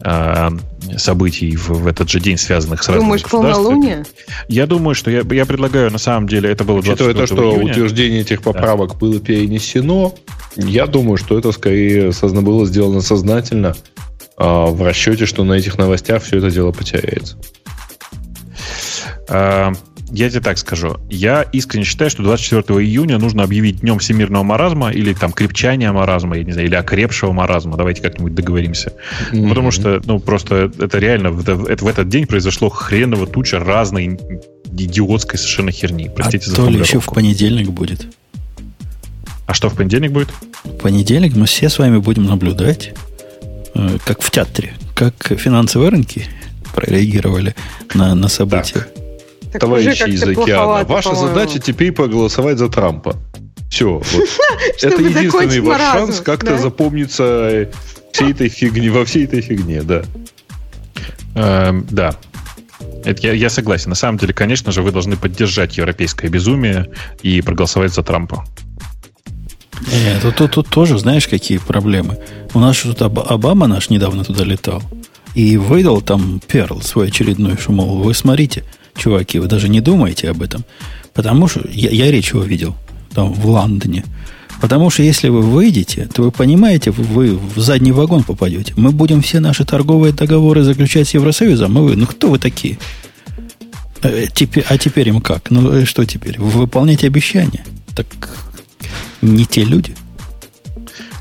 э, событий в, в этот же день, связанных с Думаешь, полнолуние? Я думаю, что я, я предлагаю, на самом деле, это было Учитывая то, что июня. утверждение этих поправок да. было перенесено, я думаю, что это скорее было сделано сознательно, в расчете, что на этих новостях все это дело потеряется. А, я тебе так скажу. Я искренне считаю, что 24 июня нужно объявить днем всемирного маразма или там крепчания маразма, я не знаю, или окрепшего маразма. Давайте как-нибудь договоримся. Mm-hmm. Потому что, ну, просто это реально в, это, в этот день произошло хреново туча разной идиотской совершенно херни. Простите а за то ли еще в понедельник будет. А что в понедельник будет? В понедельник мы все с вами будем наблюдать как в театре, как финансовые рынки прореагировали на, на события. Так. Товарищи из океана, ваша по-моему. задача теперь проголосовать за Трампа. Все. Вот. <laughs> Это единственный ваш шанс как-то запомниться всей этой фигне, во всей этой фигне, да. Эм, да. Это я, я согласен. На самом деле, конечно же, вы должны поддержать европейское безумие и проголосовать за Трампа. Нет, тут, тут, тут тоже, знаешь, какие проблемы. У нас тут Обама наш недавно туда летал. И выдал там перл свой очередной, что, мол, вы смотрите, чуваки, вы даже не думаете об этом. Потому что я, я речь его видел там в Лондоне. Потому что если вы выйдете, то вы понимаете, вы в задний вагон попадете. Мы будем все наши торговые договоры заключать с Евросоюзом, а вы, ну кто вы такие? Э, теперь, а теперь им как? Ну э, что теперь? Вы выполняете обещания? Так не те люди.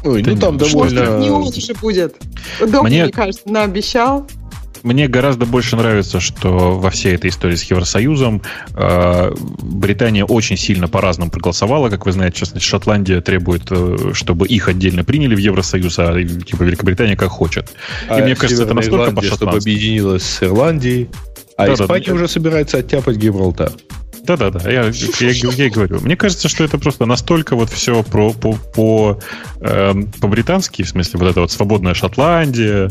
Ой, ну там довольно... Не он уже будет. Дом, мне... мне кажется, наобещал. Мне гораздо больше нравится, что во всей этой истории с Евросоюзом э, Британия очень сильно по-разному проголосовала. Как вы знаете, частности, Шотландия требует, э, чтобы их отдельно приняли в Евросоюз, а типа Великобритания как хочет. А И мне кажется, это настолько по чтобы объединилась с Ирландией, а да, Испания да, уже собирается оттяпать Гибралтар. Да-да-да, я, я, я и говорю. Мне кажется, что это просто настолько вот все про, по, по, э, по-британски, в смысле, вот это вот свободная Шотландия,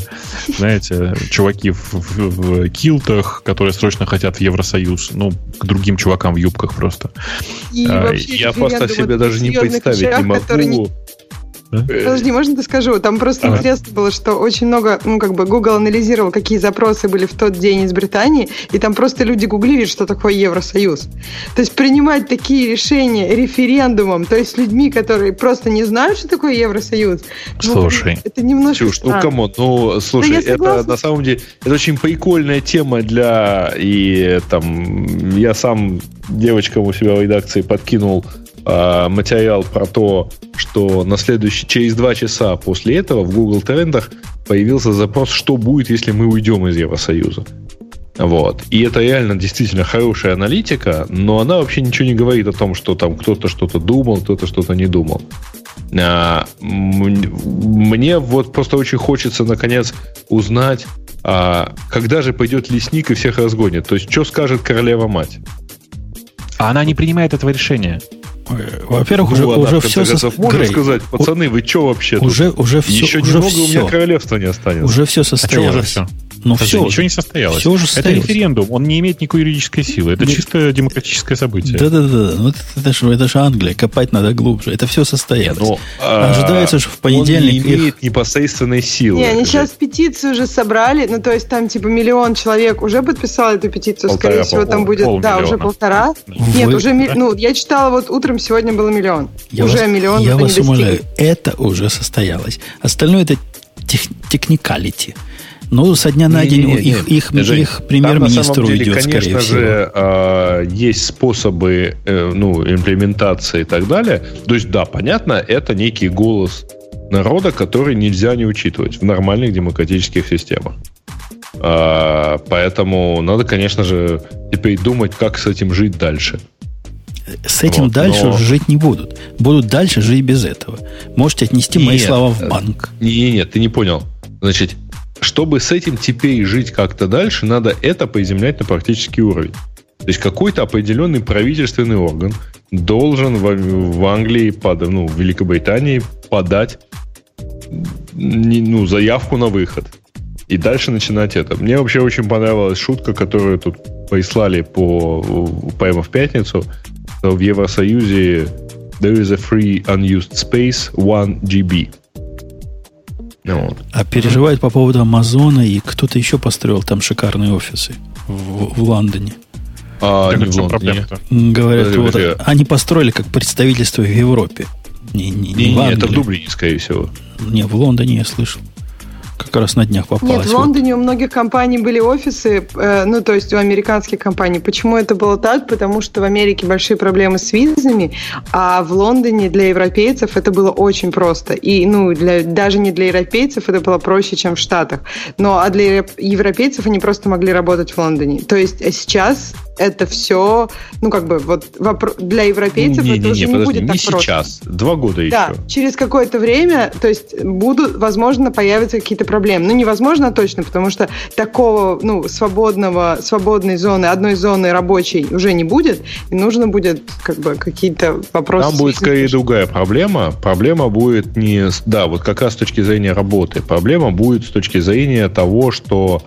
знаете, чуваки в, в, в килтах, которые срочно хотят в Евросоюз, ну, к другим чувакам в юбках просто. И а, я просто себе даже не представить не могу. Да? Подожди, можно ты скажу? Там просто ага. интересно было, что очень много, ну, как бы Google анализировал, какие запросы были в тот день из Британии, и там просто люди гуглили, что такое Евросоюз. То есть принимать такие решения референдумом, то есть людьми, которые просто не знают, что такое Евросоюз. Ну, слушай. Ну, это немножко Чушь, ну, come on, ну, слушай, да это на самом деле, это очень прикольная тема для, и там, я сам девочкам у себя в редакции подкинул э, материал про то, что на следующий, через два часа после этого в Google трендах появился запрос, что будет, если мы уйдем из Евросоюза. Вот. И это реально действительно хорошая аналитика, но она вообще ничего не говорит о том, что там кто-то что-то думал, кто-то что-то не думал. А, мне вот просто очень хочется, наконец, узнать, а, когда же пойдет лесник и всех разгонит. То есть, что скажет королева-мать? А она не принимает этого решения. Во-первых, уже, уже все... Со... Можно сказать, пацаны, вы что вообще уже, тут? Уже все, Еще уже немного все. у меня королевства не останется. Уже все состоялось. А уже все? Ну, все. Ничего не состоялось. Все уже состоялось. Это референдум, он не имеет никакой юридической силы. Это Нет. чисто демократическое событие. Да-да-да. Ну, это, это, же, это же Англия, копать надо глубже. Это все состоялось. Но, а, Ожидается, что в понедельник... Он не имеет их... непосредственной силы. Не, они сейчас петицию уже собрали, ну, то есть там типа миллион человек уже подписал эту петицию, полтора, скорее всего, там будет, да, уже полтора. Вы... Нет, уже, ну, я читала, вот утром сегодня было миллион. Я уже вас, миллион Я вас умоляю, это уже состоялось. Остальное это тех, техникалити. Ну, со дня на не, день не, не, их, их, Жень, их премьер-министр уйдет, конечно скорее же, всего. А, есть способы э, ну, имплементации и так далее. То есть, да, понятно, это некий голос народа, который нельзя не учитывать в нормальных демократических системах. А, поэтому надо, конечно же, теперь думать, как с этим жить дальше. С этим вот, дальше но... жить не будут. Будут дальше жить без этого. Можете отнести нет, мои слова в банк. Нет, нет, нет, ты не понял. Значит, чтобы с этим теперь жить как-то дальше, надо это приземлять на практический уровень. То есть какой-то определенный правительственный орган должен в, в Англии, под, ну, в Великобритании подать ну, заявку на выход. И дальше начинать это. Мне вообще очень понравилась шутка, которую тут прислали по, прямо в пятницу. В Евросоюзе there is a free unused space 1 GB. Вот. А переживает по поводу Амазона, и кто-то еще построил там шикарные офисы в, в Лондоне. А, не в Лондоне. Говорят, подожди, вот, подожди. они построили как представительство в Европе. Не, не, не, не, не это в Дублине, скорее всего. Не, в Лондоне я слышал как раз на днях попалась. Нет, в Лондоне у многих компаний были офисы, э, ну, то есть у американских компаний. Почему это было так? Потому что в Америке большие проблемы с визами, а в Лондоне для европейцев это было очень просто. И, ну, для, даже не для европейцев это было проще, чем в Штатах. Но, а для европейцев они просто могли работать в Лондоне. То есть а сейчас это все, ну, как бы, вот для европейцев не, это не, уже не, не будет так не сейчас, два года да, еще. через какое-то время, то есть будут, возможно, появятся какие-то проблемы. Ну, невозможно точно, потому что такого, ну, свободного, свободной зоны, одной зоны рабочей уже не будет, и нужно будет, как бы, какие-то вопросы... Там будет скорее другая проблема. Проблема будет не... Да, вот как раз с точки зрения работы. Проблема будет с точки зрения того, что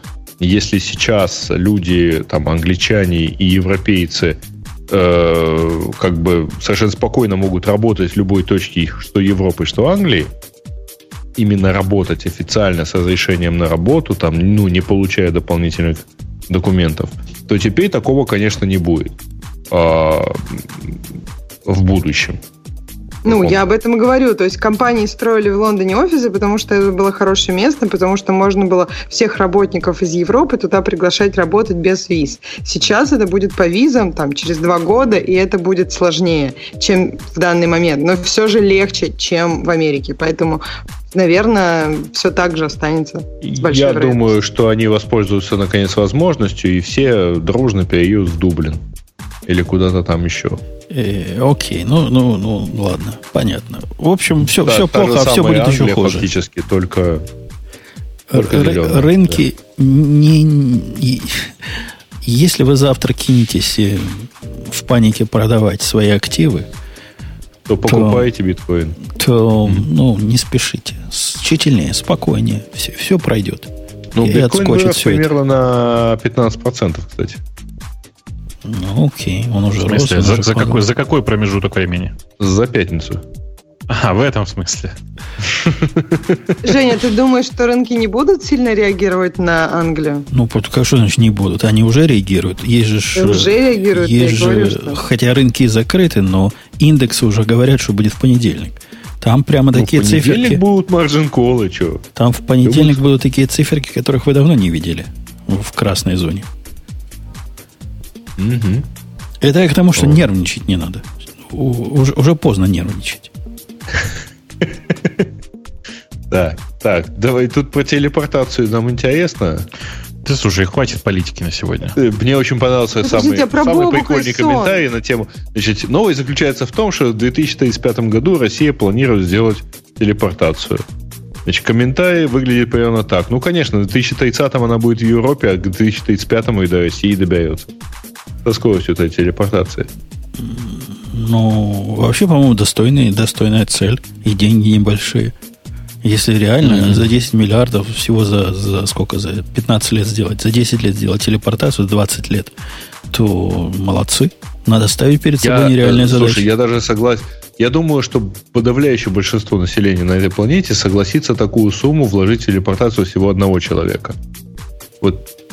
если сейчас люди, там, англичане и европейцы э, как бы совершенно спокойно могут работать в любой точке, что Европы, что Англии, именно работать официально с разрешением на работу, там, ну, не получая дополнительных документов, то теперь такого, конечно, не будет а, в будущем. Ну, я об этом и говорю. То есть компании строили в Лондоне офисы, потому что это было хорошее место, потому что можно было всех работников из Европы туда приглашать работать без виз. Сейчас это будет по визам там, через два года, и это будет сложнее, чем в данный момент. Но все же легче, чем в Америке. Поэтому наверное, все так же останется. Я думаю, что они воспользуются наконец возможностью, и все дружно переедут в Дублин. Или куда-то там еще. Э, окей, ну, ну, ну, ладно, понятно. В общем, все, да, все плохо, а все будет Англия еще хуже. Фактически только, только Р- рынки да. не, не, если вы завтра кинетесь э, в панике продавать свои активы, то покупаете то, биткоин. То, ну, не спешите. Тщательнее, спокойнее. Все, все пройдет. Ну, биткоин вырос примерно это. на 15%, кстати. Ну, окей, он уже рос. За, за, какой, за какой промежуток времени? За пятницу. А, в этом смысле. Женя, ты думаешь, что рынки не будут сильно реагировать на Англию? Ну, что значит не будут? Они уже реагируют. Есть же, уже реагируют, есть же, говорю, что... Хотя рынки закрыты, но индексы уже говорят, что будет в понедельник. Там прямо ну, такие циферки. В понедельник циферки. будут маржин колы, что? Там в понедельник будут такие циферки, которых вы давно не видели в красной зоне. Угу. Это я к тому, что О. нервничать не надо. Уже, уже поздно нервничать. Да, так, давай тут про телепортацию нам интересно. Ты слушай, хватит политики на сегодня. Э, мне очень понравился самый, а самый прикольный комментарий на тему. Значит, новость заключается в том, что в 2035 году Россия планирует сделать телепортацию. Значит, комментарий выглядит примерно так. Ну, конечно, в 2030 она будет в Европе, а к 2035 и до России доберется со скоростью этой телепортации? Ну, вообще, по-моему, достойная, достойная цель. И деньги небольшие. Если реально mm-hmm. за 10 миллиардов всего за, за сколько, за 15 лет сделать, за 10 лет сделать телепортацию, 20 лет, то молодцы. Надо ставить перед собой я, нереальные слушай, задачи. я даже согласен. Я думаю, что подавляющее большинство населения на этой планете согласится такую сумму вложить в телепортацию всего одного человека. Вот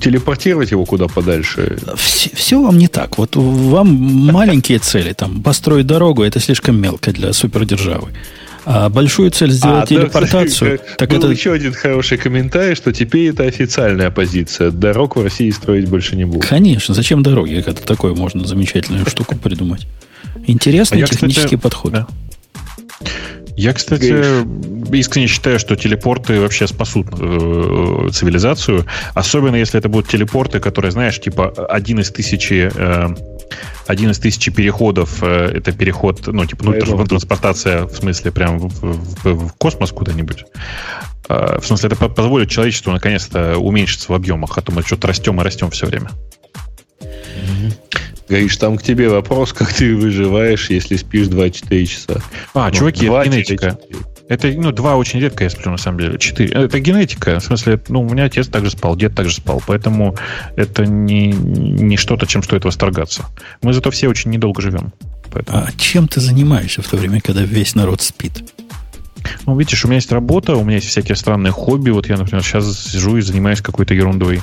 телепортировать его куда подальше. Все, все вам не так. Вот вам маленькие цели, там, построить дорогу, это слишком мелко для супердержавы. А большую цель сделать а, телепортацию, да, <laughs> так был это... еще один хороший комментарий, что теперь это официальная позиция. Дорог в России строить больше не будут. Конечно, зачем дороги? Это такое можно замечательную штуку придумать. Интересный а технический кстати, подход. Да. Я, кстати. Искренне считаю, что телепорты вообще спасут э, цивилизацию. Особенно, если это будут телепорты, которые, знаешь, типа один из тысячи... Э, один из тысячи переходов э, это переход, ну, типа, ну, транспортация, в смысле, прям в, в, в космос куда-нибудь. Э, в смысле, это позволит человечеству наконец-то уменьшиться в объемах, а то мы что-то растем и растем все время. Говоришь, там к тебе вопрос, как ты выживаешь, если спишь 24 часа. А, ну, чуваки, это генетика. Это, ну, два очень редко я сплю, на самом деле. Четыре. Это генетика. В смысле, ну, у меня отец также спал, дед также спал. Поэтому это не, не что-то, чем стоит восторгаться. Мы зато все очень недолго живем. Поэтому... А чем ты занимаешься в то время, когда весь народ спит? Ну, видишь, у меня есть работа, у меня есть всякие странные хобби. Вот я, например, сейчас сижу и занимаюсь какой-то ерундой.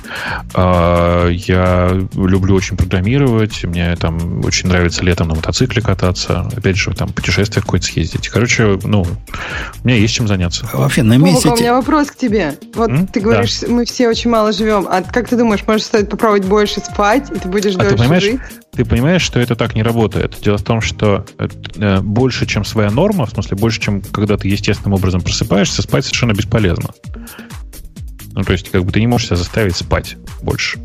А, я люблю очень программировать. Мне там очень нравится летом на мотоцикле кататься. Опять же, там путешествие какое-то съездить. Короче, ну, у меня есть чем заняться. Вообще, на месте... У меня вопрос к тебе. Вот М? ты говоришь, да. мы все очень мало живем. А как ты думаешь, может, стоит попробовать больше спать, и ты будешь а дольше ты понимаешь, жить? Ты понимаешь, что это так не работает. Дело в том, что э, больше, чем своя норма, в смысле, больше, чем когда ты естественно естественным образом просыпаешься, спать совершенно бесполезно. Ну, то есть, как бы ты не можешь себя заставить спать больше.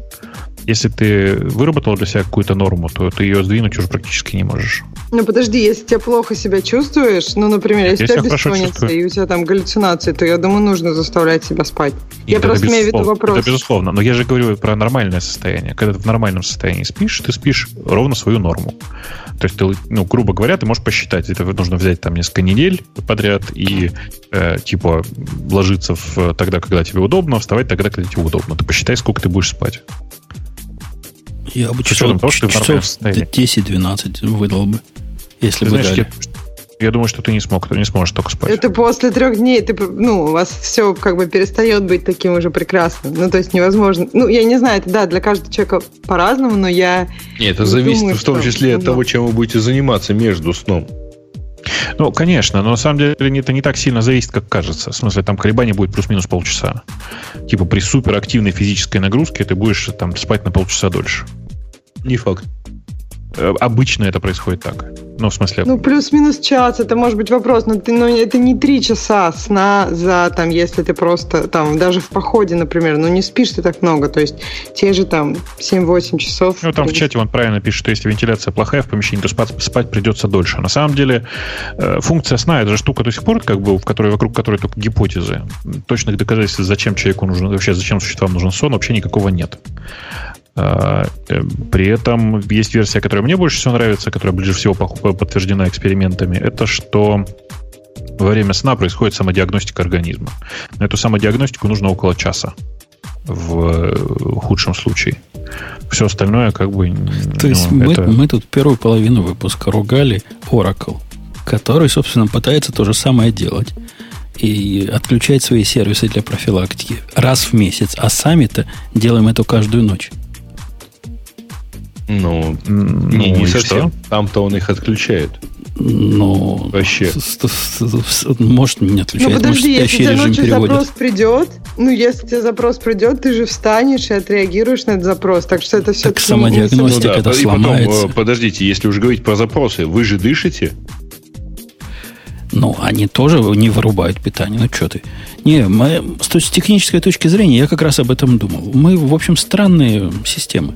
Если ты выработал для себя какую-то норму, то ты ее сдвинуть уже практически не можешь. Ну, подожди, если ты плохо себя чувствуешь, ну, например, если у тебя бессонница и у тебя там галлюцинации, то я думаю, нужно заставлять себя спать. Нет, я просто имею в виду вопрос. Это безусловно. Но я же говорю про нормальное состояние. Когда ты в нормальном состоянии спишь, ты спишь ровно свою норму. То есть, ты, ну, грубо говоря, ты можешь посчитать, это нужно взять там несколько недель подряд и э, типа ложиться в, тогда, когда тебе удобно, вставать тогда, когда тебе удобно. Ты посчитай, сколько ты будешь спать. Я бы часов, того, что ты в нормальном часов состоянии. 10-12 выдал бы, если Ты бы знаешь, дали. я, я думаю, что ты не смог, ты не сможешь только спать. Это после трех дней, ты, ну, у вас все как бы перестает быть таким уже прекрасным. Ну, то есть невозможно. Ну, я не знаю, это да, для каждого человека по-разному, но я... Нет, это Не зависит думаю, в том что- числе от ну, того, чем вы будете заниматься между сном. Ну, конечно, но на самом деле это не так сильно зависит, как кажется. В смысле, там колебание будет плюс-минус полчаса. Типа при суперактивной физической нагрузке ты будешь там спать на полчаса дольше. Не факт. Э, Обычно это происходит так. Ну, в смысле, Ну, плюс-минус час, это может быть вопрос, но, ты, но это не три часа сна за, там, если ты просто, там, даже в походе, например, ну, не спишь ты так много, то есть те же, там, 7-8 часов. Ну, там в чате он правильно пишет, что если вентиляция плохая в помещении, то спать, спать придется дольше. На самом деле, э, функция сна это же штука до сих пор, как бы, в которой, вокруг которой только гипотезы. Точных доказательств, зачем человеку нужен, вообще зачем существам нужен сон, вообще никакого нет. А, э, При этом есть версия, которая мне больше всего нравится, которая ближе всего пох- подтверждена экспериментами. Это что во время сна происходит самодиагностика организма. На эту самодиагностику нужно около часа в э, худшем случае. Все остальное как бы... То есть ну, мы, это- мы тут первую половину выпуска ругали Oracle, который, собственно, пытается то же самое делать. И отключать свои сервисы для профилактики раз в месяц. А сами-то делаем это каждую ночь. Ну, не, ну не совсем. что? Там-то он их отключает. Но Вообще. может не Ну, отключать, может подожди, если тебе ночью переводит. запрос придет, ну, если тебе запрос придет, ты же встанешь и отреагируешь на этот запрос, так что это все Так самодиагностика Ну да, это и потом, сломается. э, подождите, если уже говорить про запросы, вы же дышите? Ну, они тоже не вырубают питание. Ну, что ты? Не, мы, с технической точки зрения я как раз об этом думал. Мы, в общем, странные системы.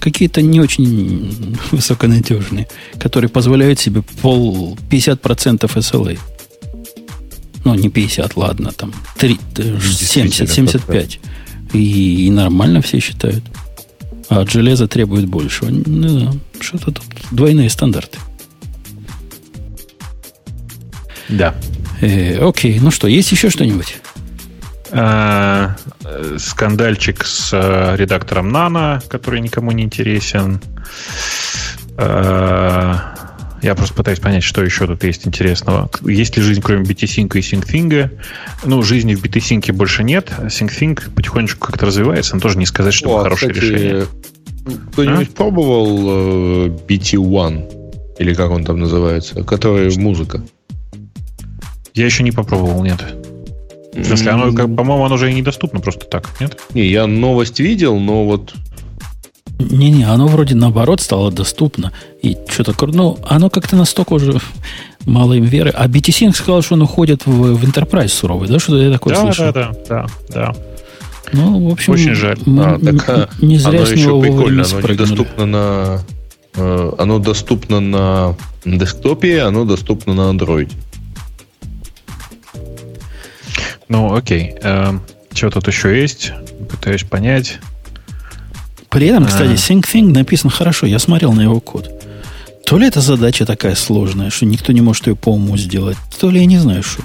Какие-то не очень высоконадежные, которые позволяют себе пол 50% SLA. Ну, не 50, ладно, там 3, э, 70, 75. И, и нормально все считают. А от железа требует большего. Ну, да, что-то тут двойные стандарты. Да. Э, окей, ну что, есть еще что-нибудь? А, э, Скандальчик с э, редактором Нано, который никому не интересен. А, Я просто пытаюсь понять, что еще тут есть интересного. Есть ли жизнь, кроме BTSync и SyncThing? Ну, жизни в BTSync больше нет. SyncThing потихонечку как-то развивается, но тоже не сказать, что О, а, хорошее кстати, решение. Кто-нибудь пробовал э, BT1? Или как он там называется? Который музыка. Я еще не попробовал, нет. В смысле, оно, как, по-моему, оно уже и недоступно просто так, нет? Не, я новость видел, но вот Не-не, оно вроде наоборот стало доступно. И что-то... Ну, оно как-то настолько уже мало им веры. А BTC сказал, что он уходит в, в Enterprise суровый, да? Что-то я такое да, слышал. да, да, да, да. Ну, в общем... Очень жаль. мы а, так, а, не зря оно с еще него прикольно, вовремя оно недоступно на э, оно доступно на десктопе, оно доступно на Android. Ну, окей. что тут еще есть? Пытаюсь понять. При этом, кстати, А. SyncThing написан хорошо. Я смотрел на его код. То ли эта задача такая сложная, что никто не может ее по уму сделать, то ли я не знаю, что.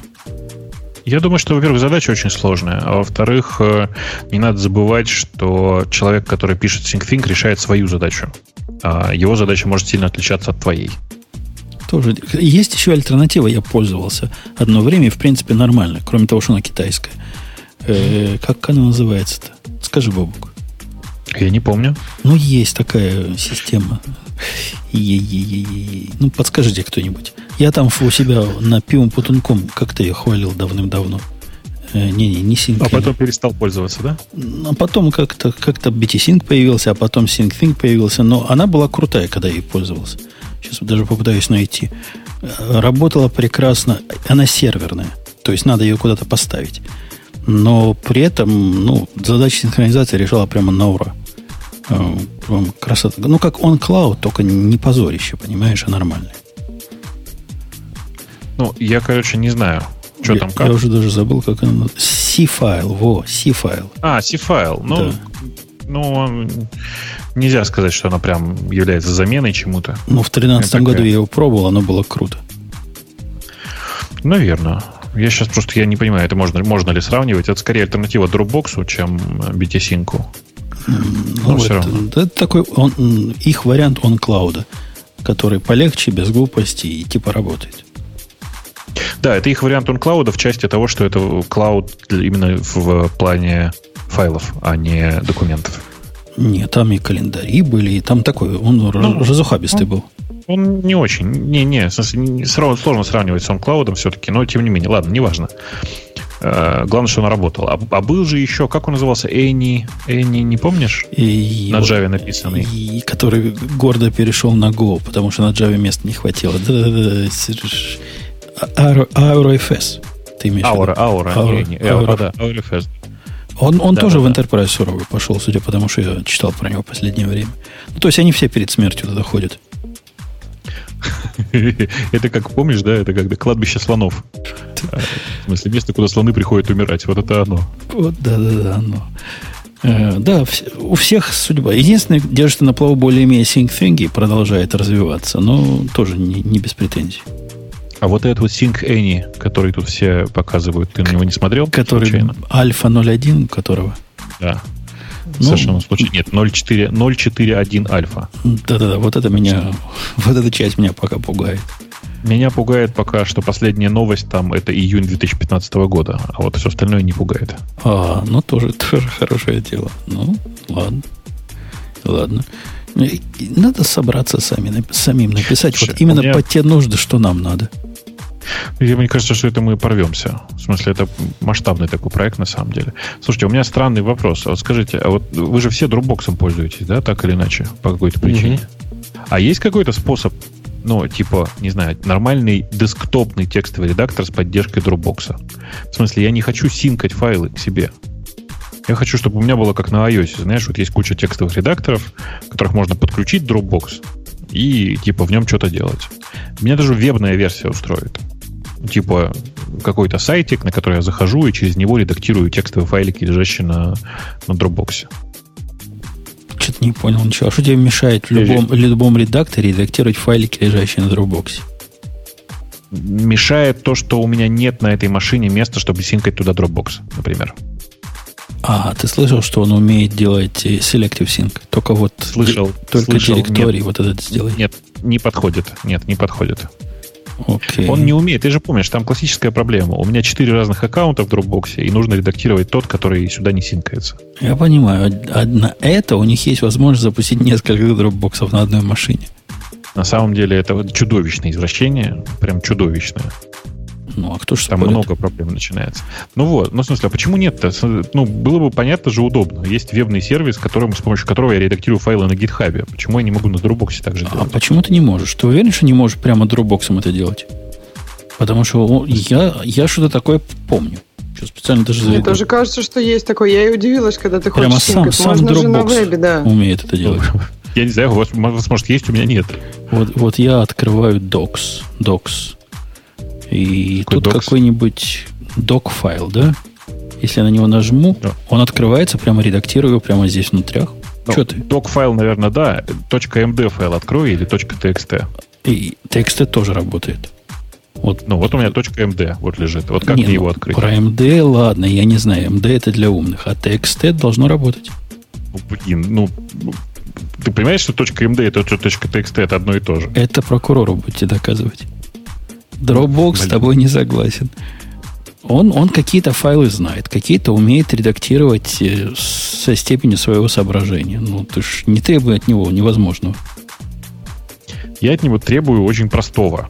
Я думаю, что, во-первых, задача очень сложная, а во-вторых, э, не надо забывать, что человек, который пишет SyncThing, решает свою задачу. А его задача может сильно отличаться от твоей. Тоже. Есть еще альтернатива, я пользовался одно время, и в принципе нормально, кроме того, что она китайская. Э, как она называется-то? Скажи, Бобук. Я не помню. Ну, есть такая система. Е-е-е-е. Ну, подскажите кто-нибудь. Я там у себя на пивом путунком как-то ее хвалил давным-давно. Э, Не-не, не Sync. А потом перестал пользоваться, да? А потом как-то как BT-Sync появился, а потом SyncThing появился. Но она была крутая, когда я ей пользовался. Сейчас даже попытаюсь найти. Э, Работала прекрасно. Она серверная. То есть надо ее куда-то поставить. Но при этом, ну, задача синхронизации решала прямо на ура. Э, прям Красота. Ну, как on cloud, только не позорище, понимаешь, а нормально. Ну, я, короче, не знаю, что я, там как. Я уже даже забыл, как она... C-файл, во, C-файл. А, C-файл. Ну, Да. Ну, он- нельзя сказать, что она прям является заменой чему-то. Ну, в 2013 Это году я его пробовал, оно было круто. Наверное. Я сейчас просто я не понимаю, это можно, можно ли сравнивать. Это скорее альтернатива Dropbox, чем BT-Sync. Ну, всё вот, равно. это такой он, их вариант он клауда, который полегче, без глупости и типа работает. Да, это их вариант OnCloud в части того, что это клауд именно в плане файлов, а не документов. Нет, там и календари были, и там такой, он Ну, разухабистый был. Он не очень. Не-не, не- сложно сравнивать с OnCloud все-таки, но тем не менее. Ладно, неважно. Э, Главное, что он работал. А, а был же еще, как он назывался? Any, Any, не помнишь? И На Java написанный. И который гордо перешел на Go, потому что на Java места не хватило. Auro- AuroFS. Ты имеешь в виду? Аура, Аура, Аура, Any. Аура. Да, AuroFS. Он, он Да, тоже да, в. Enterprise суровый пошел, судя по тому, что я читал про него в последнее время. Ну, то есть они все перед смертью туда ходят. <laughs> Это как, помнишь, да, это как кладбище слонов. Э, В смысле, место, куда слоны приходят умирать. Вот это оно. Вот, да-да-да, оно. Э, да, у всех судьба. Единственное, держится на плаву более-менее и продолжает развиваться, но тоже не, не без претензий. А вот этот вот Sync Any, который тут все показывают, ты на него не смотрел? Который случайно? Альфа 01, которого Да. Ну, Совершенно случайно. Нет, 0.4 0.4.1 альфа. Да-да-да, вот это меня, <laughs> вот эта часть меня пока пугает. Меня пугает пока, что последняя новость там это июнь 2015 года, а вот все остальное не пугает. А, ну тоже, <laughs> тоже хорошее дело. Ну, ладно. Ладно. Надо собраться сами, самим написать Слушай, вот именно меня- под те нужды, что нам надо. И мне кажется, что это мы порвемся. В смысле, это масштабный такой проект на самом деле. Слушайте, у меня странный вопрос. А вот скажите, а вот вы же все Dropbox пользуетесь, да, так или иначе, по какой-то причине? А есть какой-то способ, ну, типа, не знаю, нормальный десктопный текстовый редактор с поддержкой Dropbox? В смысле, я не хочу синкать файлы к себе. Я хочу, чтобы у меня было как на iOS. Знаешь, вот есть куча текстовых редакторов, которых можно подключить Dropbox и, типа, в нем что-то делать. Меня даже вебная версия устроит. Типа, какой-то сайтик, на который я захожу и через него редактирую текстовые файлики, лежащие на, на Dropbox. Что-то не понял ничего. А что тебе мешает в любом, любом редакторе редактировать файлики, лежащие на Dropbox? Мешает то, что у меня нет на этой машине места, чтобы синкать туда Dropbox, например. А, ты слышал, что он умеет делать э, Selective Sync? Только вот Слышал, только слышал, директорий нет. вот этот сделай. Нет, не подходит. Нет, не подходит. Окей. Он не умеет. Ты же помнишь, там классическая проблема. У меня четыре разных аккаунта в Dropbox, и нужно редактировать тот, который сюда не синкается. Я понимаю. А на это у них есть возможность запустить несколько дропбоксов на одной машине. На самом деле это чудовищное извращение, прям чудовищное. Ну, а кто ж Там спорит? много проблем начинается. Ну вот, ну в смысле, а почему нет-то? Ну, было бы понятно же удобно. Есть вебный сервис, которым, с помощью которого я редактирую файлы на GitHub. Почему я не могу на Dropbox так же А делать? почему ты не можешь? Ты уверен, что не можешь прямо дропбоксом это делать? Потому что я, я что-то такое помню. Что специально даже Мне заведу. тоже кажется, что есть такое. Я и удивилась, когда ты Прямо хочешь сам, сам Можно же на Dropbox вебе, да. умеет это делать. <laughs> Я не знаю, у вас, у вас, может, есть, у меня нет. Вот, вот я открываю Docs. Docs. И Какой тут какой-нибудь док-файл, да? Если я на него нажму, Да. он открывается, прямо редактирую его прямо здесь внутрях. Ну, Что ты? Док-файл, наверное, да. .md файл открой или .txt. И тексты тоже работает. Вот Ну, вот у меня .md вот лежит. Вот как Не, мне ну, его открыть? Про MD, ладно, я не знаю. MD это для умных, а TXT должно работать. Ну, блин, ну, ты понимаешь, что .md и .txt это одно и то же? Это прокурору будете доказывать. Dropbox с тобой не согласен. Он, он какие-то файлы знает, какие-то умеет редактировать э, со степенью своего соображения. Ну, ты ж не требуй от него невозможного. Я от него требую очень простого.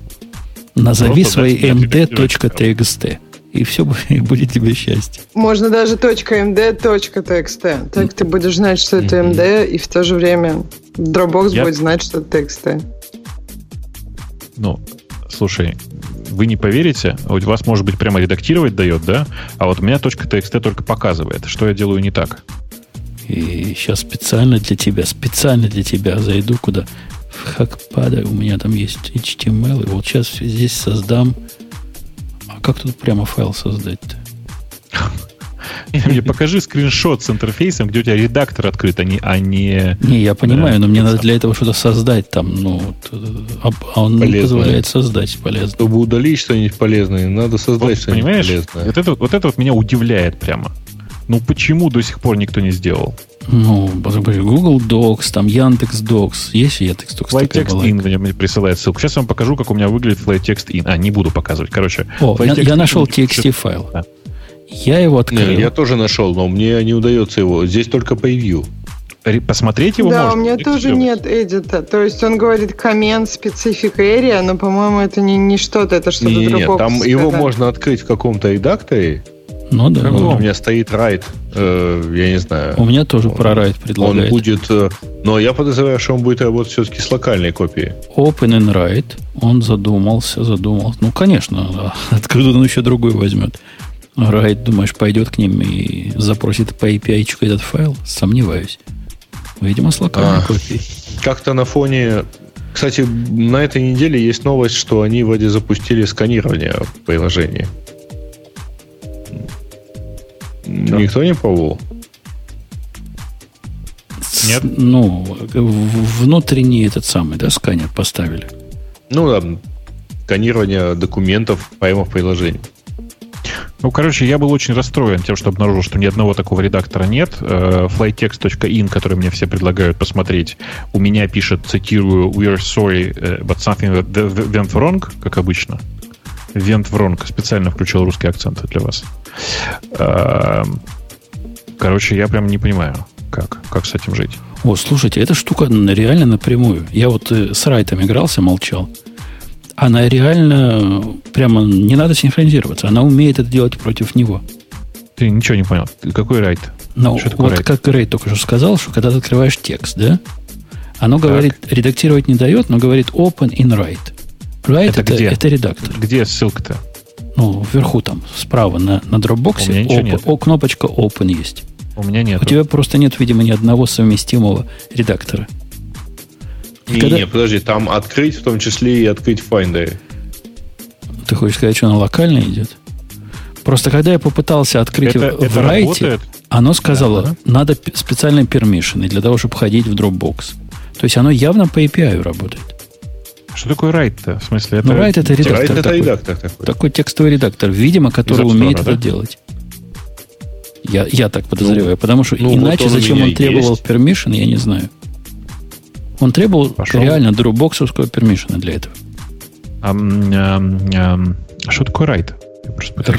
Назови Просто свои md.txt. И все <laughs> будет тебе счастье. Можно даже .md, .txt. Так ты будешь знать, что это md, и в то же время Dropbox Я- будет знать, что это txt. Ну, слушай, вы не поверите, а у вас, может быть, прямо редактировать дает, да? А вот у меня .txt только показывает. Что я делаю не так? И сейчас специально для тебя, специально для тебя зайду куда? В Hackpad у меня там есть HTML, и вот сейчас здесь создам... А как тут прямо файл создать-то? <laughs> <laughs> Мне покажи скриншот с интерфейсом, где у тебя редактор открыт, а не... А не... Не, я понимаю, Да, но мне надо для этого что-то создать там, ну, э, а, он не Полезное. позволяет создать полезно. Чтобы удалить что-нибудь полезное, надо создать Вот, что-нибудь понимаешь, полезное. вот это, вот это вот меня удивляет прямо. Ну почему до сих пор никто не сделал? Ну, Google Docs, там Яндекс Docs. Есть Яндекс Docs? FlyText In мне, мне присылает ссылку. Сейчас я вам покажу, как у меня выглядит FlyText In. А, не буду показывать. Короче. О, я, я нашел TXT файл. Да. Я его открыл. Не, я тоже нашел, но мне не удается его. Здесь только превью. Посмотреть его да, можно? Да, у меня тоже нет эдита. То есть он говорит comment specific area, но, по-моему, это не, не что-то, это что-то не, другое. Нет, там его можно открыть в каком-то редакторе, ну да. Как у меня стоит райт, э, я не знаю. У меня тоже он, про райт предлагает. Он будет, э, но я подозреваю, что он будет работать все-таки с локальной копией. Open and write. Он задумался, задумался. Ну, конечно, откуда он еще другой возьмет? Райт, думаешь, пойдет к ним и запросит по API этот файл? Сомневаюсь. Видимо, с локальной а, копией. Как-то на фоне... Кстати, на этой неделе есть новость, что они вроде запустили сканирование приложения. Да. Никто не пробовал? Нет. Ну, внутренний этот самый, да, сканер поставили. Ну, да, сканирование документов прямо в приложении. Ну, короче, я был очень расстроен тем, что обнаружил, что ни одного такого редактора нет. Э, flytext.in, который мне все предлагают посмотреть, у меня пишет, цитирую, «We are sorry, э, but something went wrong», как обычно. Went wrong. Специально включил русский акцент для вас. Эм, короче, я прям не понимаю, как, как с этим жить. О, слушайте, эта штука реально напрямую. Я вот э, с райтом игрался, молчал. Она реально прямо не надо синхронизироваться. Она умеет это делать против него. Ты ничего не понял. Какой райт? Ну, вот райт? как Рейд только что сказал, что когда ты открываешь текст, да, оно так. говорит, редактировать не дает, но говорит open in write. Write это, это, где? это редактор. Где ссылка-то? Ну, вверху там, справа на, на Dropbox open. О, кнопочка Open есть. У меня нет. У тебя просто нет, видимо, ни одного совместимого редактора. Не, когда... не, подожди, там открыть в том числе и открыть в Finder. Ты хочешь сказать, что она локально идет? Просто когда я попытался открыть это, в, это Райте, оно сказало, да, да. надо специальные пермишины для того, чтобы ходить в Dropbox. То есть оно явно по API работает. Что такое write-то? В смысле, это... Ну, write это редактор. Write это такой, редактор такой. Такой текстовый редактор, видимо, который умеет да? это делать. Я, я так подозреваю, ну, потому что ну, иначе вот он зачем он требовал есть. permission, я не знаю. Он требовал Пошел. реально дропбоксовского permission для этого. А, а, а, что такое write?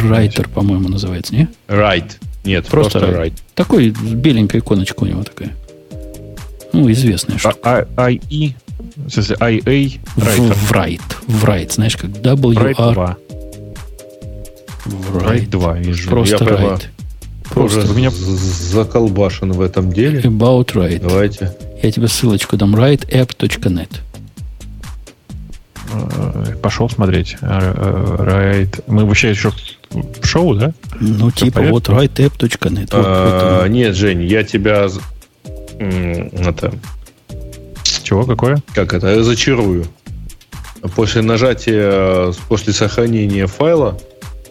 Райтер, по-моему, называется, не? Right. Нет, просто, просто write. Такой беленькая иконочка у него такая. Ну, известная штука. А, а, IE в смысле, IA writer. В write. Write. Знаешь, как WR. Write 2. Write 2, вижу. Просто Я write. Просто у меня заколбашен в этом деле. About write. Давайте. Я тебе ссылочку дам. writeapp.net. Э, пошел смотреть. Right. Э, Мы вообще еще в шоу, да? Ну, Все типа вот writeapp.net. А, вот нет, Жень, я тебя это, чего? Какое? Как это? Разочарую. После нажатия, после сохранения файла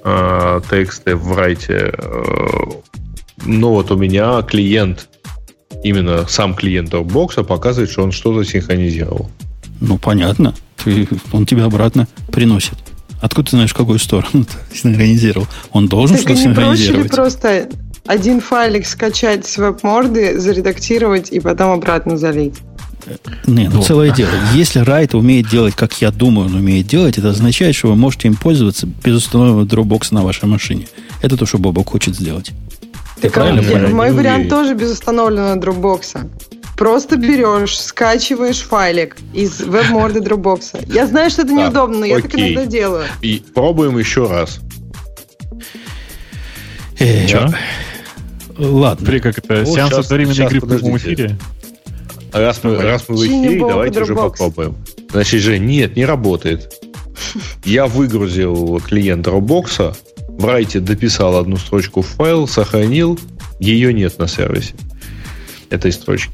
э, текста в райте, э, ну вот у меня клиент, именно сам клиент Dropbox показывает, что он что-то синхронизировал. Ну, понятно. Ты, он тебе обратно приносит. Откуда ты знаешь, в какую сторону <laughs> ты синхронизировал? Он должен что-то синхронизировать. проще просто один файлик скачать с веб-морды, заредактировать и потом обратно залить? Не, ну, ну целое дело. Если Райт умеет делать, как я думаю, он умеет делать, это означает, что вы можете им пользоваться без установленного Dropbox на вашей машине. Это то, что Бобок хочет сделать. Ты так, правильно понял? Мой вариант тоже без установленного Dropbox. Просто берешь, скачиваешь файлик из веб-морды Dropbox. Я знаю, что это неудобно, но я так иногда делаю. И пробуем еще раз. Э, Ладно. Смотри, как это, сеанс одновременной игры в прямом эфире. Раз мы, раз мы в эфире, давайте уже попробуем. Значит, же нет, не работает. <laughs> Я выгрузил клиент Dropbox, в райте дописал одну строчку в файл, сохранил, ее нет на сервисе. Этой строчки.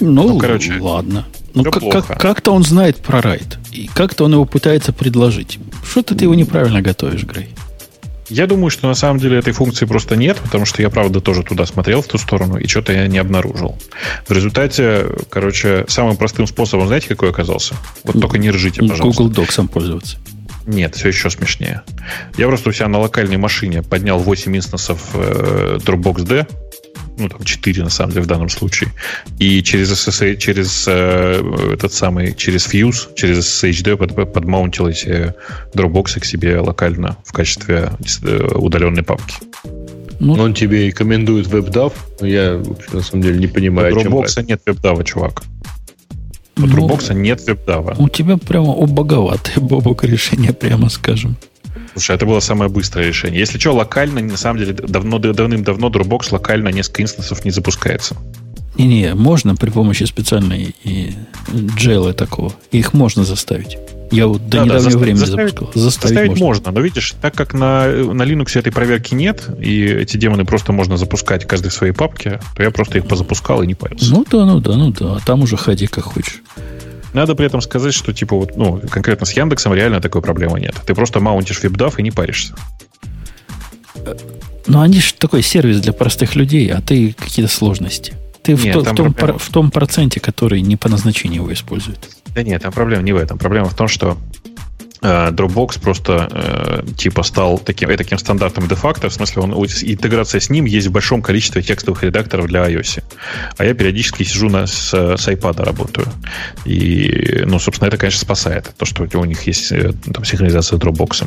Ну, ну короче, ладно. Ну, как, как, как-то он знает про райт. И как-то он его пытается предложить. Что-то ты его неправильно готовишь, Грей. Я думаю, что на самом деле этой функции просто нет, потому что я, правда, тоже туда смотрел, в ту сторону, и что-то я не обнаружил. В результате, короче, самым простым способом, знаете, какой оказался? Вот только не ржите, пожалуйста. Google Docs пользоваться. Нет, все еще смешнее. Я просто у себя на локальной машине поднял 8 инстансов э, Dropbox D, ну, там 4, на самом деле, в данном случае. И через SSH, через э, этот самый, через Fuse, через SSHD под, подмаунтил эти Dropbox к себе локально в качестве э, удаленной папки. Ну, Он тебе рекомендует WebDAV, но я, вообще, на самом деле, не понимаю, У Dropbox нет WebDAV, чувак. У ну, Dropbox нет WebDAV. У тебя прямо убоговатое, Бобок, решение, прямо скажем. Слушай, это было самое быстрое решение. Если что, локально, на самом деле, давно, давным-давно Dropbox локально несколько инстансов не запускается. Не-не, можно при помощи специальной и джелы такого. Их можно заставить. Я вот до да, недавнего да, времени заставить, запускал. Заставить, заставить можно. можно, но видишь, так как на, на Linux этой проверки нет, и эти демоны просто можно запускать каждой в своей папке, то я просто их позапускал и не парился. Ну да, ну да, ну да. А там уже ходи как хочешь. Надо при этом сказать, что типа вот, ну, конкретно с Яндексом реально такой проблемы нет. Ты просто маунтишь веб и не паришься. Ну, они же такой сервис для простых людей, а ты какие-то сложности. Ты нет, в, то, в, том, в том проценте, который не по назначению его использует. Да нет, там проблема не в этом. Проблема в том, что Dropbox просто э, типа стал таким, э, таким стандартом де-факто, в смысле он, интеграция с ним есть в большом количестве текстовых редакторов для iOS. А я периодически сижу на, с, с iPad работаю. И, ну, собственно, это, конечно, спасает, то, что у них есть э, там, синхронизация с Dropbox.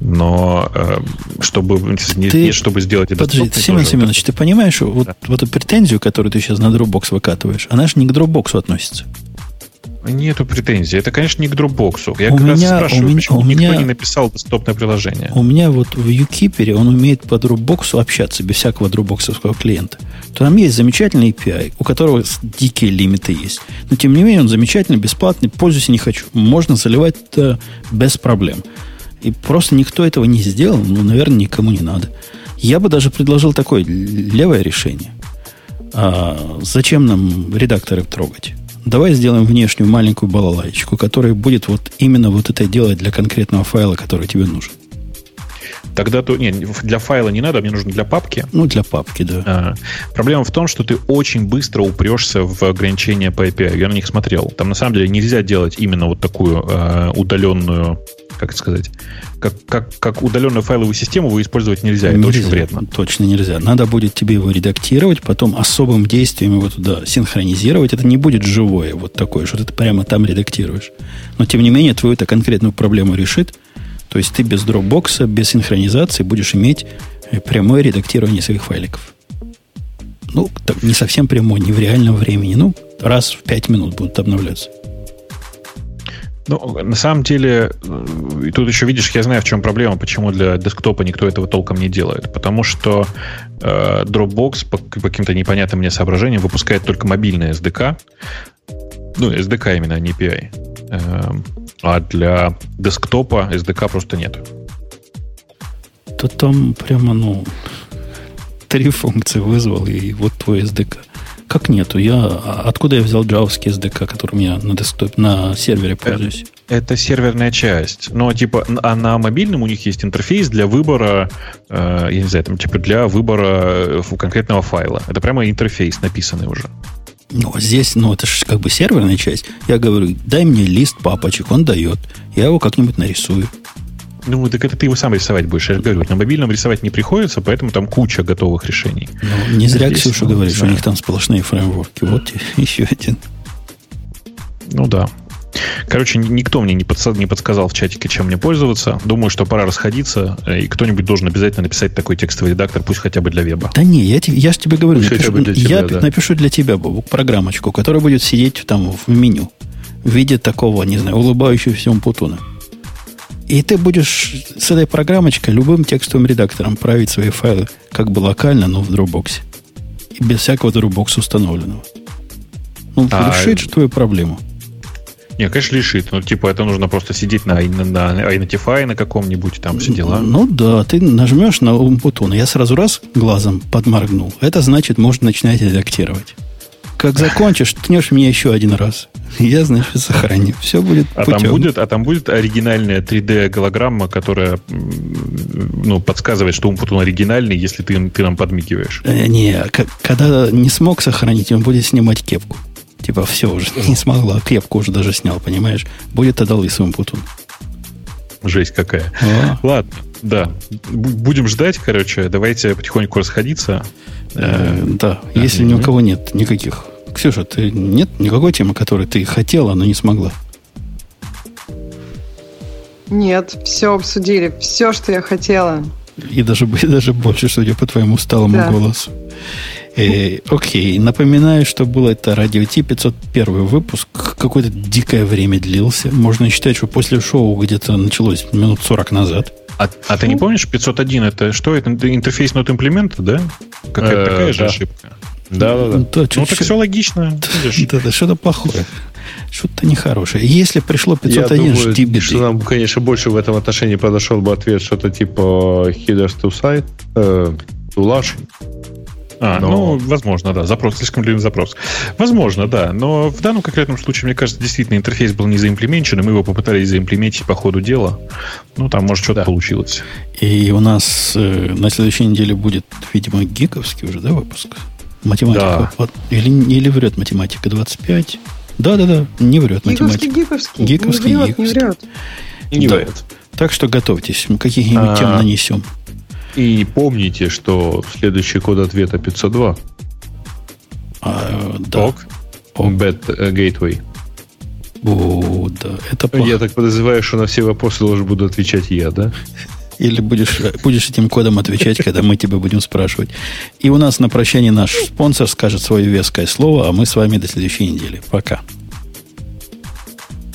Но э, чтобы, не, ты, не, чтобы сделать это Подожди, Семен Семенович, ты понимаешь, да. вот, вот эту претензию, которую ты сейчас на Dropbox выкатываешь, она же не к Dropbox относится. Нету претензий. Это, конечно, не к Dropbox. Я у как меня, раз спрашиваю, у меня, почему у никто меня, не написал десктопное приложение. У меня вот в UKeeper он умеет по Dropbox общаться без всякого дропбоксовского клиента. То там есть замечательный API, у которого дикие лимиты есть. Но, тем не менее, он замечательный, бесплатный, пользуюсь и не хочу. Можно заливать это без проблем. И просто никто этого не сделал, ну, наверное, никому не надо. Я бы даже предложил такое левое решение. А зачем нам редакторы трогать? Давай сделаем внешнюю маленькую балалайку, которая будет вот именно вот это делать для конкретного файла, который тебе нужен. Тогда то нет, для файла не надо, мне нужно для папки. Ну, для папки, да. А, проблема в том, что ты очень быстро упрешься в ограничения по API. Я на них смотрел. Там на самом деле нельзя делать именно вот такую э, удаленную как это сказать, как, как, как удаленную файловую систему вы использовать нельзя. Это очень вредно. Точно нельзя. Надо будет тебе его редактировать, потом особым действием его туда синхронизировать. Это не будет живое вот такое, что ты прямо там редактируешь. Но, тем не менее, твою это конкретную проблему решит. То есть ты без дропбокса, без синхронизации будешь иметь э, прямое редактирование своих файликов. Ну, не совсем прямое, не в реальном времени. Ну, раз в пять минут будут обновляться. Ну, на самом деле, и тут еще видишь, я знаю, в чем проблема, почему для десктопа никто этого толком не делает. Потому что э, Dropbox по, каким-то непонятным мне соображениям выпускает только мобильный SDK. Ну, SDK именно, а не API. Э, а для десктопа SDK просто нет. То там прямо, ну, три функции вызвал, и вот твой SDK. Как нету? Я, а откуда я взял джавовский SDK, который у меня на десктопе, на сервере пользуюсь? Это, это серверная часть. Но типа, а на мобильном у них есть интерфейс для выбора, э, я не знаю, там типа для выбора э, конкретного файла. Это прямо интерфейс написанный уже. Ну, а здесь, ну, это же как бы серверная часть. Я говорю, дай мне лист папочек, он дает. Я его как-нибудь нарисую. Ну, так это ты его сам рисовать будешь. Я говорю, на мобильном рисовать не приходится, поэтому там куча готовых решений. Ну, не зря Здесь, Ксюша ну, говорит, что у них там сплошные фреймворки. Вот <laughs> еще один. Ну да. Короче, никто мне не, подсад, не подсказал в чатике, чем мне пользоваться. Думаю, что пора расходиться, э, и кто-нибудь должен обязательно написать такой текстовый редактор, пусть хотя бы для веба. Да не, я, я же тебе говорю, напишу, для тебя, я да. напишу для тебя, программочку, которая будет сидеть там в меню в виде такого, не знаю, улыбающегося Путуна. И ты будешь с этой программочкой любым текстовым редактором править свои файлы как бы локально, но в Dropbox. И без всякого Dropbox установленного. Ну, а... решит твою проблему. Не, конечно, решит. Ну, типа, это нужно просто сидеть на, на, на Identify на каком-нибудь, там все дела. Ну да, ты нажмешь на Умпутун, я сразу раз глазом подморгнул. Это значит, можно начинать редактировать. Как закончишь, ткнешь меня еще один раз. Я, значит, сохраню. Все будет а там будет, а там будет оригинальная 3D-голограмма, которая ну, подсказывает, что Умпутун оригинальный, если ты, ты нам подмигиваешь. Э, не, когда не смог сохранить, он будет снимать кепку. Типа, все уже, <laughs> не смогла. Кепку уже даже снял, понимаешь? Будет тогда лысый Умпутун. Жесть какая. А. Ладно, да. Будем ждать, короче. Давайте потихоньку расходиться. Э, да, если ни у кого нет никаких. Ксюша, ты нет никакой темы, которой ты хотела, но не смогла? Нет, все обсудили. Все, что я хотела. И даже, <laughs> и даже больше, судя по твоему усталому да. голосу. Э, окей, напоминаю, что было это Радио Ти 501 выпуск. Какое-то дикое время длился. Можно считать, что после шоу где-то началось минут 40 назад. А, а ты не помнишь, 501 это что? Это интерфейс not implement, да? Какая э, такая же ошибка. Да, да, да. Ну, ну так все логично. <laughs> Да, да, что-то плохое. Что-то нехорошее. Если пришло 501, Я думаю, жди беды. что нам, конечно, больше в этом отношении подошел бы ответ что-то типа headers to site, э, to large. А, но... ну, возможно, да. Запрос, слишком длинный запрос. Возможно, да. Но в данном конкретном случае, мне кажется, действительно интерфейс был не заимплеменчен, и мы его попытались заимплементить по ходу дела. Ну, там, может, что-то да. получилось. И у нас э, на следующей неделе будет, видимо, гиковский уже, да, выпуск? Математика. Да. Или, или врет математика 25. Да-да-да, не врет математика. Гиковский, гиковский. Не врет, гиковский. не врет. Не да. врет. Так что готовьтесь, каких-нибудь а, тем нанесем. И помните, что следующий код ответа 502. А, да. Ок. Ок. Bad uh, Gateway. О, да, это плохо. Я так подозреваю, что на все вопросы должен буду отвечать я, да? Или будешь, будешь этим кодом отвечать, когда мы тебя будем спрашивать. И у нас на прощание наш спонсор скажет свое веское слово, а мы с вами до следующей недели. Пока.